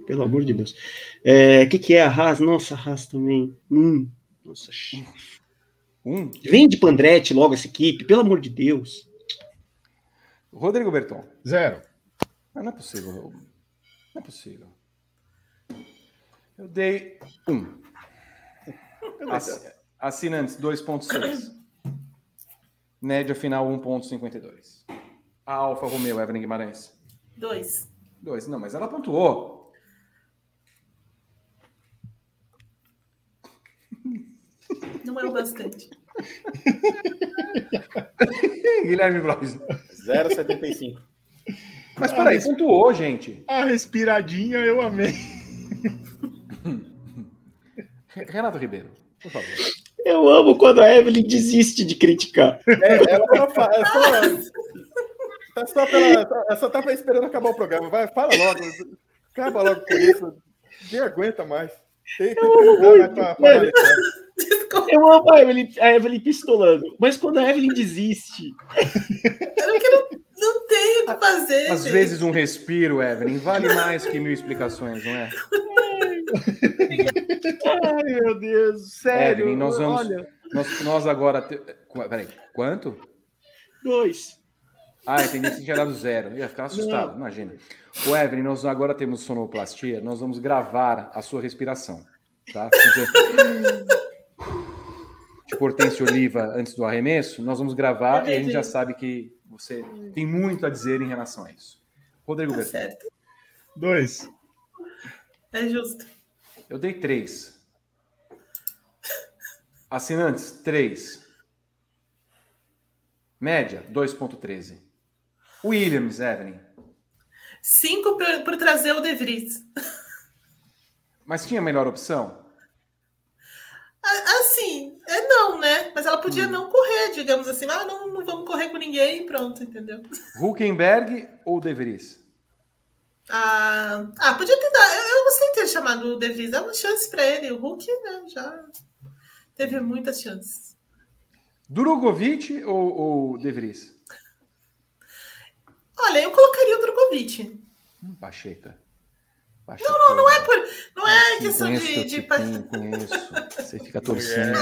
Pelo amor de Deus. O é, que, que é a Haas? Nossa, a Haas também. Hum, nossa. Um. Vende Pandretti logo essa equipe, pelo amor de Deus. Rodrigo Berton. Zero. Ah, não é possível. Não é possível. Eu dei um. Assinantes 2,6. Média final 1,52. A Alfa Romeo, Evelyn Guimarães. Dois. Dois. Não, mas ela pontuou. Não é o bastante. Guilherme Blois. 0,75. Mas peraí, pontuou, gente. A respiradinha eu amei. Renato Ribeiro, por favor. Eu amo quando a Evelyn desiste de criticar. É, ela só, fa- é só, tá só, pela, ela só tava esperando acabar o programa. Vai, fala logo. Acaba logo com isso. Ninguém aguenta mais. Tem que terminar com a Mano, Desculpa, Eu amo a Evelyn, a Evelyn pistolando. Mas quando a Evelyn desiste, eu não, quero, não tenho o que fazer. Às gente. vezes um respiro, Evelyn, vale mais que mil explicações, não é? Ai, meu Deus, sério. Evelyn, nós vamos. Olha, Nós, nós agora. Te... Peraí, quanto? dois. Ah, entendi que tinha dado zero. Eu ia ficar assustado, imagina. O Evelyn, nós agora temos sonoplastia, nós vamos gravar a sua respiração. Tá? Se você- Tipo Hortência Oliva antes do arremesso, nós vamos gravar e a gente já sabe que você tem muito a dizer em relação a isso. Rodrigo Tá Berton, certo. Dois. É justo. Eu dei três. Assinantes, três. Média, 2,13. Williams, Evelyn. Cinco por, trazer o De Vries. Mas tinha melhor opção? A- Assim, é não, né? Mas ela podia não correr, digamos assim. Ah, não, não vamos correr com ninguém e pronto, entendeu? Huckenberg ou De Vries? Ah, ah podia dado. Eu, eu de ter chamado o De Vries. Dá uma chance para ele. O Hulk né, já teve muitas chances. Drogovic ou, ou De Vries? Olha, eu colocaria o Drogovic. Hum, Pacheca. Não, não, não é por. Não é questão conheço de. de tipinho, conheço. Você fica torcendo.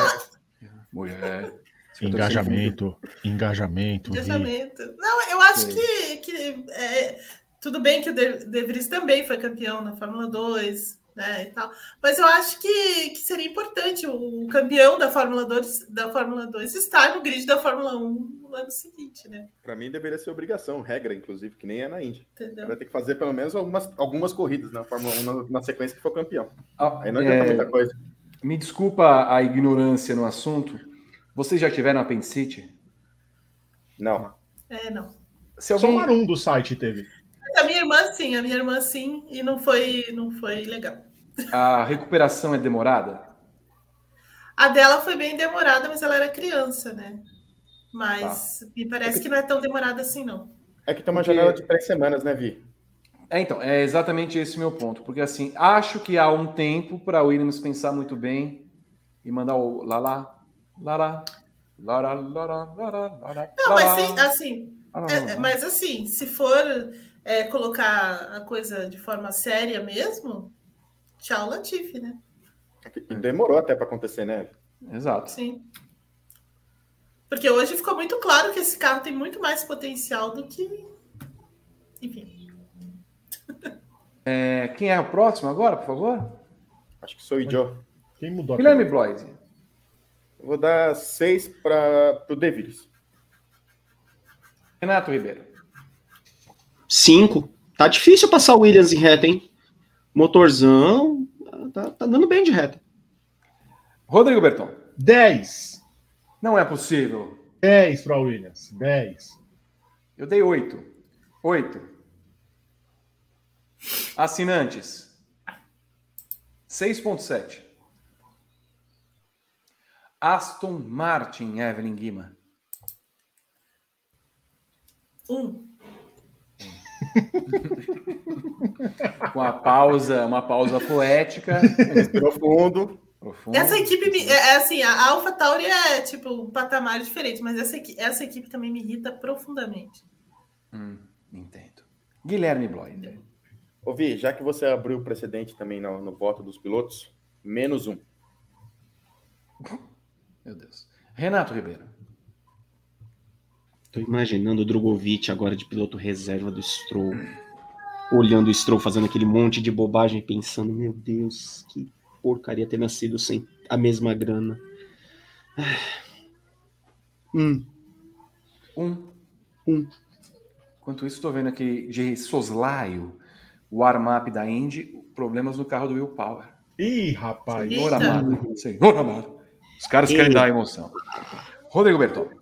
Mulher. Fica Engajamento, engajamento. Engajamento. Não, eu acho Sim. que, que é, tudo bem que o De, Vries também foi campeão na Fórmula 2, né, e tal, mas eu acho que, que seria importante o, campeão da Fórmula 2, da Fórmula 2 estar no grid da Fórmula 1 no ano seguinte, né? Pra mim deveria ser obrigação, regra, inclusive, que nem é na Índia. Entendeu? Vai ter que fazer pelo menos algumas, algumas corridas na Fórmula 1 na, na sequência que for campeão. Ah, Aí não adianta é, muita coisa. me desculpa a ignorância no assunto. Vocês já tiveram apendicite? Não. É, não. Se Só alguém... o um do site teve. A minha irmã sim, a minha irmã sim, e não foi, não foi legal. A recuperação é demorada? A dela foi bem demorada, mas ela era criança, né? Mas me parece que não é tão demorada assim, não. É que tem uma Porque- janela de três semanas, né, Vi? É, então, é exatamente esse meu ponto. Porque, assim, acho que há um tempo para o Williams pensar muito bem e mandar o lá lá, lá lá, lá lá, lá lá, lá lá, lá lá, Não, lá mas assim, lá lá, É, lá é, lá. mas assim, se for é, colocar a coisa de forma séria mesmo, tchau, Latifi, né? E demorou até para acontecer, né? Exato. Sim. Porque hoje ficou muito claro que esse carro tem muito mais potencial do que. Enfim. É, quem é o próximo agora, por favor? Acho que sou o Joe. Quem mudou aqui? Guilherme Bloise. Eu Vou dar seis para o De Vries. Renato Ribeiro. Cinco. Tá difícil passar o Williams em reta, hein? Motorzão. Tá, tá dando bem de reta. Rodrigo Berton. 10. Não é possível. 10 para Williams. 10. Eu dei oito. Oito. Assinantes. 6.7. Aston Martin, Evelyn Guima. Um. Com a pausa, uma pausa poética. Profundo. Profundo. Essa equipe, me- é é assim, a Alpha Tauri é tipo um patamar diferente, mas essa, essa equipe também me irrita profundamente. Hum, entendo. Guilherme Bloy. Ô, Vi, já que você abriu o precedente também no, no voto dos pilotos, menos um. Meu Deus. Renato Ribeiro. Tô imaginando o Drogovic agora de piloto reserva do Stroll. Olhando o Stroll fazendo aquele monte de bobagem, pensando, meu Deus, que porcaria ter nascido sem a mesma grana. Hum, Um. Um. Enquanto isso, estou vendo aqui de soslaio o warm-up da Indy, problemas no carro do Will Power. Ih, rapaz. Senhor amado. Senhor amado. Os caras querem Ei. dar emoção. Rodrigo Berton.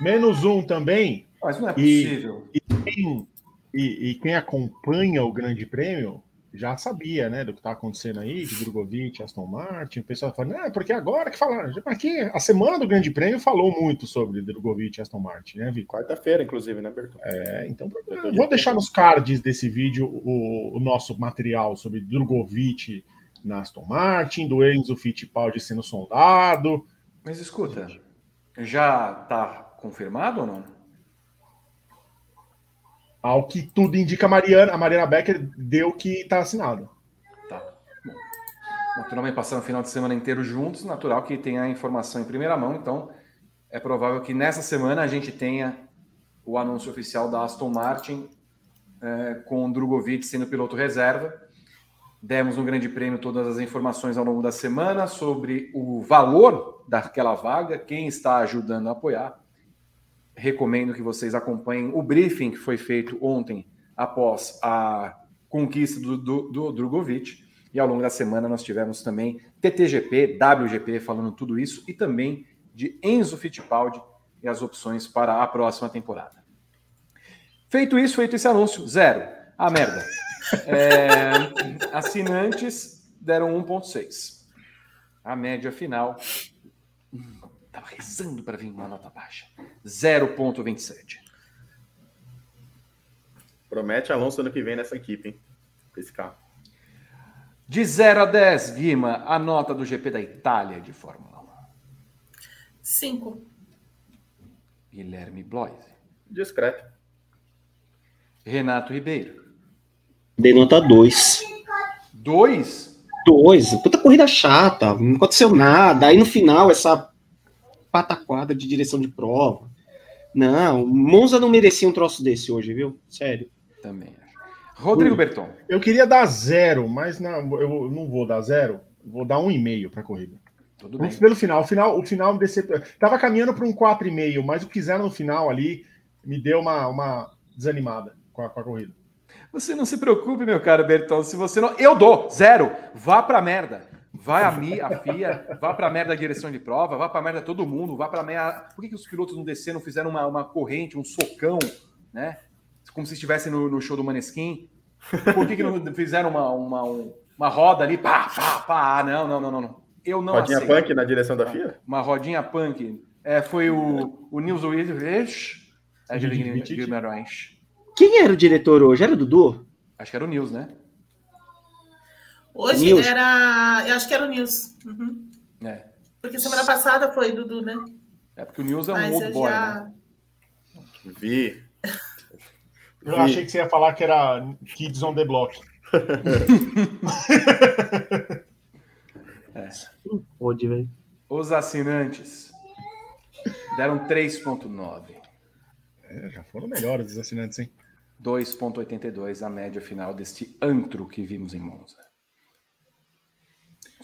Menos um também. Mas não é E- possível. Quem- e, e quem acompanha o Grande Prêmio já sabia, né, do que tá acontecendo aí, de Drogovic, Aston Martin. O pessoal fala, não, porque agora que falaram. Aqui, a semana do Grande Prêmio falou muito sobre Drogovic e Aston Martin, né, Vitor? Quarta-feira, inclusive, né, Berton? É, então, eu vou deixar nos cards desse vídeo o, o nosso material sobre Drogovic na Aston Martin, do Enzo Fittipaldi sendo sondado. Mas escuta, já tá confirmado ou não? Ao que tudo indica, a Mariana, a Mariana Becker deu que está assinado. Tá. Bom, naturalmente passaram o final de semana inteiro juntos, natural que tenha a informação em primeira mão, então é provável que nessa semana a gente tenha o anúncio oficial da Aston Martin é, com o Drogovic sendo piloto reserva. Demos no Grande Prêmio todas as informações ao longo da semana sobre o valor daquela vaga, quem está ajudando a apoiar. Recomendo que vocês acompanhem o briefing que foi feito ontem após a conquista do, do, do Drogovic. E ao longo da semana nós tivemos também TTGP, WGP falando tudo isso e também de Enzo Fittipaldi e as opções para a próxima temporada. Feito isso, feito esse anúncio, zero. A merda. É, assinantes deram 1,6. A média final. Estava rezando para vir uma nota baixa. 0,27. Promete Alonso ano que vem nessa equipe, hein? Esse carro. De 0 a 10, Guima, a nota do GP da Itália de Fórmula 1. Cinco. Guilherme Bloise. Discreto. Renato Ribeiro. dei nota 2. 2. 2, puta corrida chata, não aconteceu nada. Aí no final, essa pataquada de direção de prova. Não, Monza não merecia um troço desse hoje, viu? Sério. Também acho. Rodrigo Hum. Berton. Eu queria dar zero, mas não, eu não vou dar zero. Vou dar um e meio para a corrida. Tudo bem. Pelo final, o final, o final me decepcionou. Tava caminhando para um 4,5, mas o que fizeram no final ali me deu uma, uma desanimada com a, com a corrida. Você não se preocupe, meu caro Berton. Se você não. Eu dou! Zero! Vá pra merda. Vai a Mi, a FIA, vá pra merda a direção de prova, vá pra merda todo mundo, vá pra merda. Por que, que os pilotos não desceram, fizeram uma, uma corrente, um socão, né? Como se estivessem no, no show do Maneskin? Por que, que não fizeram uma, uma, um- uma roda ali? Pá, pá, pá. Ah, Não, não, não, não. Eu não Rodinha aceito. punk na direção da FIA? Uma rodinha punk. É, foi o, o Nils Willis. É. Quem era o diretor hoje? Era o Dudu? Acho que era o Nils, né? Hoje News. era. Eu acho que era o News. Uhum. É. Porque semana passada foi Dudu, né? É porque o Nils é um Mas old boy, já. né? Vi. Eu Vi. achei que você ia falar que era Kids on the Block. Pode, velho. Os assinantes deram 3,9. É, já foram melhores os assinantes, hein? 2,82 a média final deste antro que vimos em Monza.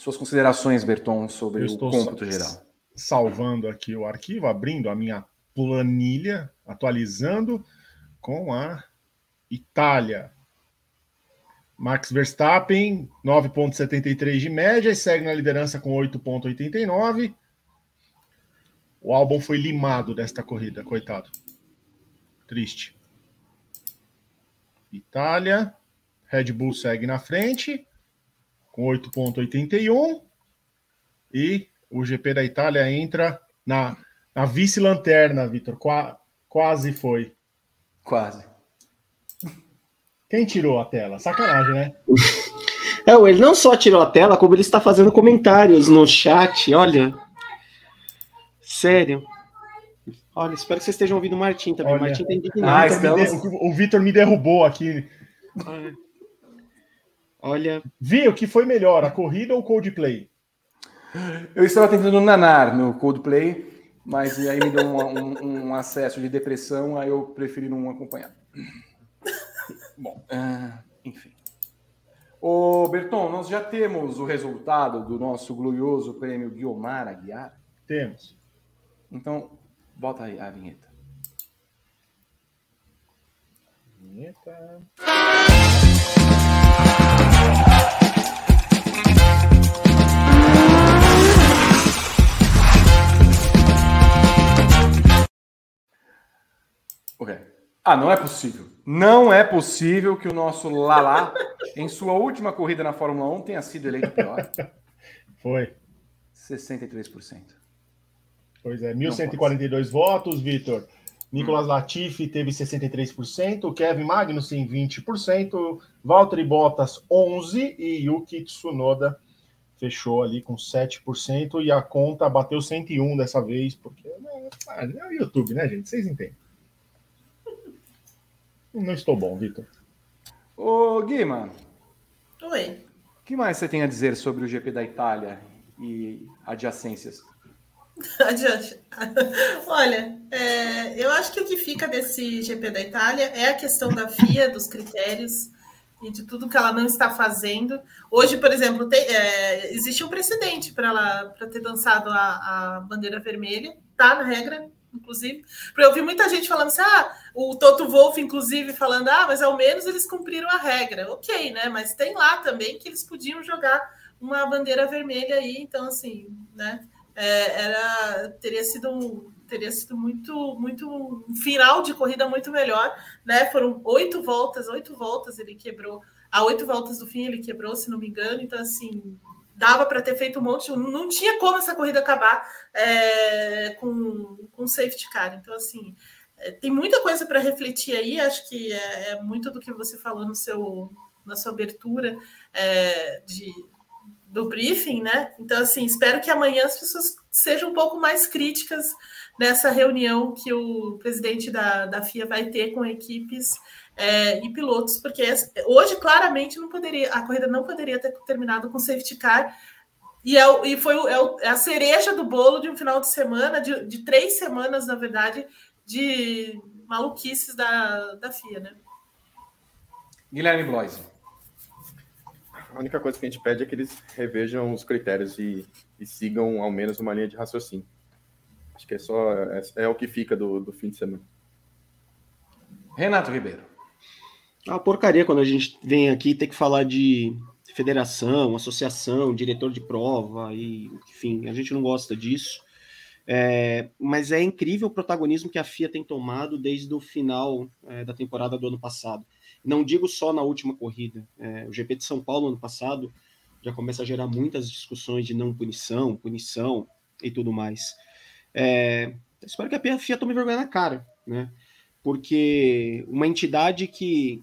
Suas considerações, Berton, sobre o cômputo geral. Salvando aqui o arquivo, abrindo a minha planilha, atualizando com a Itália. Max Verstappen, 9,73 de média, e segue na liderança com 8,89. O álbum foi limado desta corrida, coitado. Triste. Itália, Red Bull segue na frente com 8,81 e o GP da Itália entra na, na vice-lanterna, Vitor. Qua, quase foi. Quase. Quem tirou a tela? Sacanagem, né? É, ele não só tirou a tela, como ele está fazendo comentários no chat. Olha. Sério. Olha, espero que vocês estejam ouvindo o Martim também. Olha. O Martim tem indignado. Der- O Vitor me derrubou aqui. Olha, Vi o que foi melhor, a corrida ou o Coldplay? Eu estava tentando nanar no Coldplay, mas aí me deu um, um- um acesso de depressão, aí eu preferi não acompanhar. Bom, ah, enfim. Ô, Berton, nós já temos o resultado do nosso glorioso prêmio Guiomar Aguiar. Temos. Então, bota aí a vinheta. Vinheta. Ah, não é possível. Não é possível que o nosso Lala, em sua última corrida na Fórmula 1, tenha sido eleito pior. Foi. 63%. Pois é, 1.142 votos, Vitor. Nicolas Latifi teve 63%, Kevin Magnussen 20%, Valtteri Bottas 11% e Yuki Tsunoda fechou ali com 7% e a conta bateu 101 dessa vez, porque né, é o YouTube, né, gente? Vocês entendem. Não estou bom, Vitor. Ô, Guima, Oi. o que mais você tem a dizer sobre o GP da Itália e adjacências? Adiante. Olha, é, eu acho que o que fica desse GP da Itália é a questão da FIA, dos critérios e de tudo que ela não está fazendo. Hoje, por exemplo, tem, é, existe um precedente para ela para ter dançado a, a bandeira vermelha, tá na regra, inclusive. Porque eu vi muita gente falando assim, ah, o Toto Wolff, inclusive, falando, ah, mas ao menos eles cumpriram a regra. Ok, né? Mas tem lá também que eles podiam jogar uma bandeira vermelha aí, então assim, né? é, era teria sido um, teria sido muito muito um final de corrida muito melhor né foram oito voltas oito voltas ele quebrou a oito voltas do fim ele quebrou se não me engano então assim dava para ter feito um monte não, tinha como essa corrida acabar é, com com safety car então assim é, tem muita coisa para refletir aí acho que é, é muito do que você falou no seu na sua abertura é, de do briefing, né? Então, assim, espero que amanhã as pessoas sejam um pouco mais críticas nessa reunião que o presidente da, da FIA vai ter com equipes é, e pilotos, porque hoje claramente não poderia, a corrida não poderia ter terminado com safety car. E, é, e foi é, é a cereja do bolo de um final de semana, de, de três semanas, na verdade, de maluquices da, da FIA, né? Guilherme Bloise. A única coisa que a gente pede é que eles revejam os critérios e, e sigam ao menos uma linha de raciocínio. Acho que é só é, é o que fica do, do fim de semana. Renato Ribeiro. É uma porcaria quando a gente vem aqui ter que falar de federação, associação, diretor de prova, e enfim, a gente não gosta disso. É, mas é incrível o protagonismo que a FIA tem tomado desde o final é, da temporada do ano passado. Não digo só na última corrida. É, o GP de São Paulo ano passado já começa a gerar muitas discussões de não punição, punição e tudo mais. É, espero que a FIA tome vergonha na cara, né? Porque uma entidade que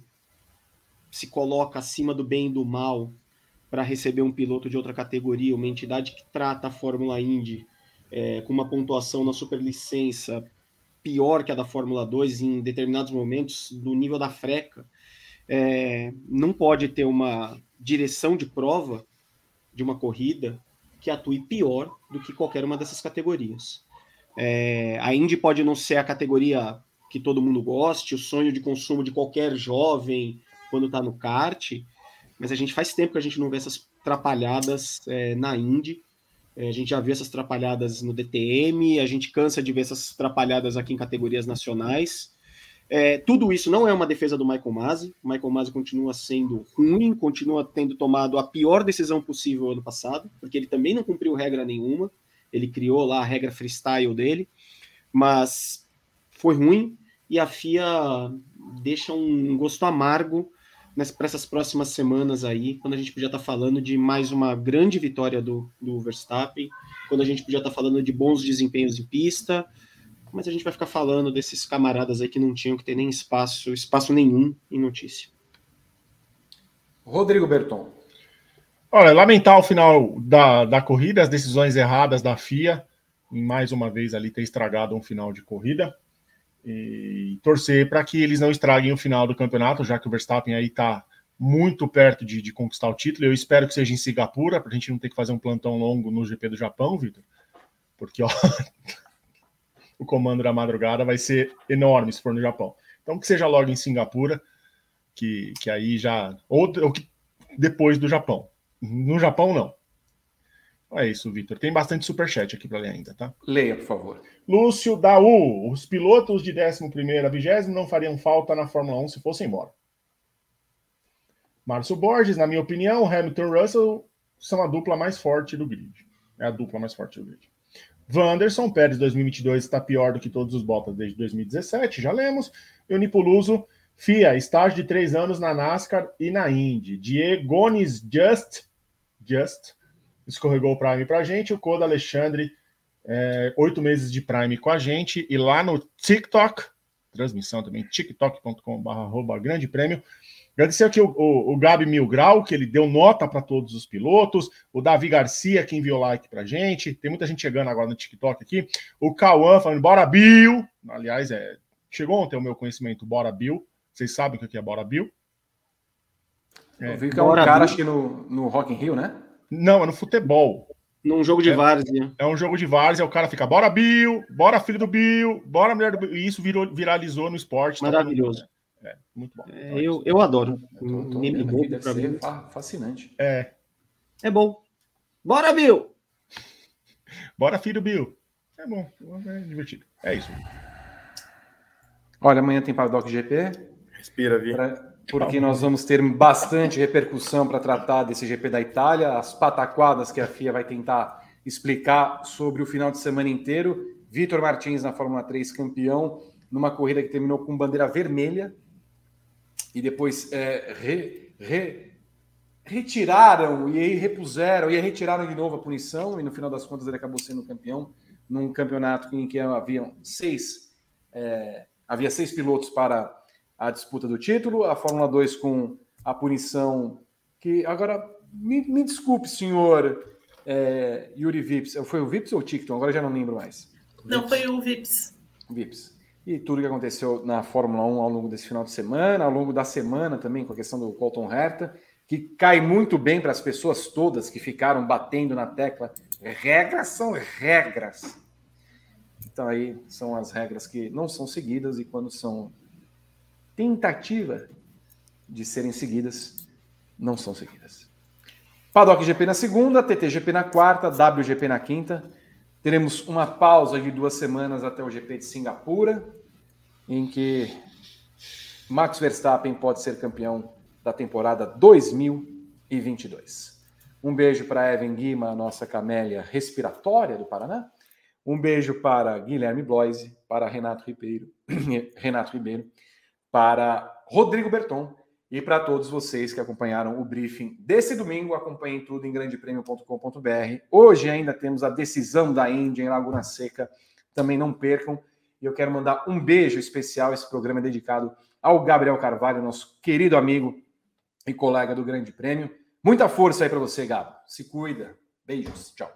se coloca acima do bem e do mal para receber um piloto de outra categoria, uma entidade que trata a Fórmula Indy é, com uma pontuação na superlicença pior que a da Fórmula 2 em determinados momentos, do nível da freca, é, não pode ter uma direção de prova de uma corrida que atue pior do que qualquer uma dessas categorias. É, a Indy pode não ser a categoria que todo mundo goste, o sonho de consumo de qualquer jovem quando está no kart, mas a gente faz tempo que a gente não vê essas trapalhadas é, na Indy. É, a gente já viu essas trapalhadas no DTM, a gente cansa de ver essas trapalhadas aqui em categorias nacionais. É, tudo isso não é uma defesa do Michael Masi. O Michael Masi continua sendo ruim, continua tendo tomado a pior decisão possível ano passado, porque ele também não cumpriu regra nenhuma. Ele criou lá a regra freestyle dele, mas foi ruim e a FIA deixa um gosto amargo para essas próximas semanas aí, quando a gente podia estar tá falando de mais uma grande vitória do, do Verstappen, quando a gente podia estar tá falando de bons desempenhos em pista, mas a gente vai ficar falando desses camaradas aí que não tinham que ter nem espaço, espaço nenhum em notícia. Rodrigo Berton. Olha, lamentar o final da, da corrida, as decisões erradas da FIA, em mais uma vez ali ter estragado um final de corrida. E torcer para que eles não estraguem o final do campeonato, já que o Verstappen aí está muito perto de, de, conquistar o título. Eu espero que seja em Singapura, para a gente não ter que fazer um plantão longo no GP do Japão, Vitor. Porque ó, o comando da madrugada vai ser enorme se for no Japão. Então que seja logo em Singapura, que, que aí já. Ou, ou que depois do Japão. No Japão, não. É isso, Vitor. Tem bastante superchat aqui para ler ainda, tá? Leia, por favor. Lúcio Daú. Os pilotos de 11 a 20 não fariam falta na Fórmula 1 se fossem embora. Márcio Borges, na minha opinião, Hamilton e Russell são a dupla mais forte do grid. É a dupla mais forte do grid. Wanderson Pérez 2022 está pior do que todos os Bottas desde 2017, já lemos. E o Nipoluso, FIA, estágio de três anos na NASCAR e na Indy. Diego Gones Just, Just escorregou o Prime para gente. O Coda Alexandre, é, oito meses de Prime com a gente. E lá no TikTok, transmissão também, tiktok.com.br, grande prêmio. Agradecer aqui o, o, o Gabi Milgrau, que ele deu nota para todos os pilotos. O Davi Garcia, que enviou like para gente. Tem muita gente chegando agora no TikTok aqui. O Cauã falando, bora Bill. Aliás, é, chegou ontem o meu conhecimento, bora Bill. Vocês sabem o que é bora Bill? É, Eu vi que é um cara, acho que no, no Rock in Rio, né? Não, é no futebol. Num jogo de é, várzea. É um jogo de várzea, o cara fica, bora Bill, bora filho do Bill, bora mulher do Bill. E isso virou, viralizou no esporte. Tá Maravilhoso. Tá é, muito bom. É, eu, eu adoro. Tô, tô Meme bom pra mim. Fascinante. É. É bom. Bora, Bill! Bora, filho Bill. É bom, é divertido. É isso. Olha, amanhã tem Paddock GP. Respira, Vi. Porque nós vamos ter bastante repercussão para tratar desse GP da Itália, as pataquadas que a FIA vai tentar explicar sobre o final de semana inteiro. Vitor Martins na Fórmula 3, campeão, numa corrida que terminou com bandeira vermelha, e depois é, re, re, retiraram e aí repuseram e retiraram de novo a punição. E no final das contas ele acabou sendo campeão num campeonato em que haviam seis é, havia seis pilotos para a disputa do título, a Fórmula 2 com a punição que agora me, me desculpe, senhor é, Yuri Vips, foi o Vips ou o Ticton? Agora já não lembro mais. Não, foi o Vips. Vips e tudo que aconteceu na Fórmula 1 ao longo desse final de semana, ao longo da semana também, com a questão do Colton Herta, que cai muito bem para as pessoas todas que ficaram batendo na tecla. Regras são regras. Então aí são as regras que não são seguidas e quando são tentativa de serem seguidas, não são seguidas. Paddock GP na segunda, TTGP na quarta, WGP na quinta. Teremos uma pausa de duas semanas até o GP de Singapura em que Max Verstappen pode ser campeão da temporada 2022. Um beijo para Evan Guima, nossa camélia respiratória do Paraná. Um beijo para Guilherme Bloise, para Renato Ribeiro, Renato Ribeiro, para Rodrigo Berton e para todos vocês que acompanharam o briefing desse domingo. Acompanhem tudo em grandepremio.com.br. Hoje ainda temos a decisão da Índia em Laguna Seca. Também não percam. E eu quero mandar um beijo especial. Esse programa é dedicado ao Gabriel Carvalho, nosso querido amigo e colega do Grande Prêmio. Muita força aí para você, Gabo. Se cuida. Beijos. Tchau.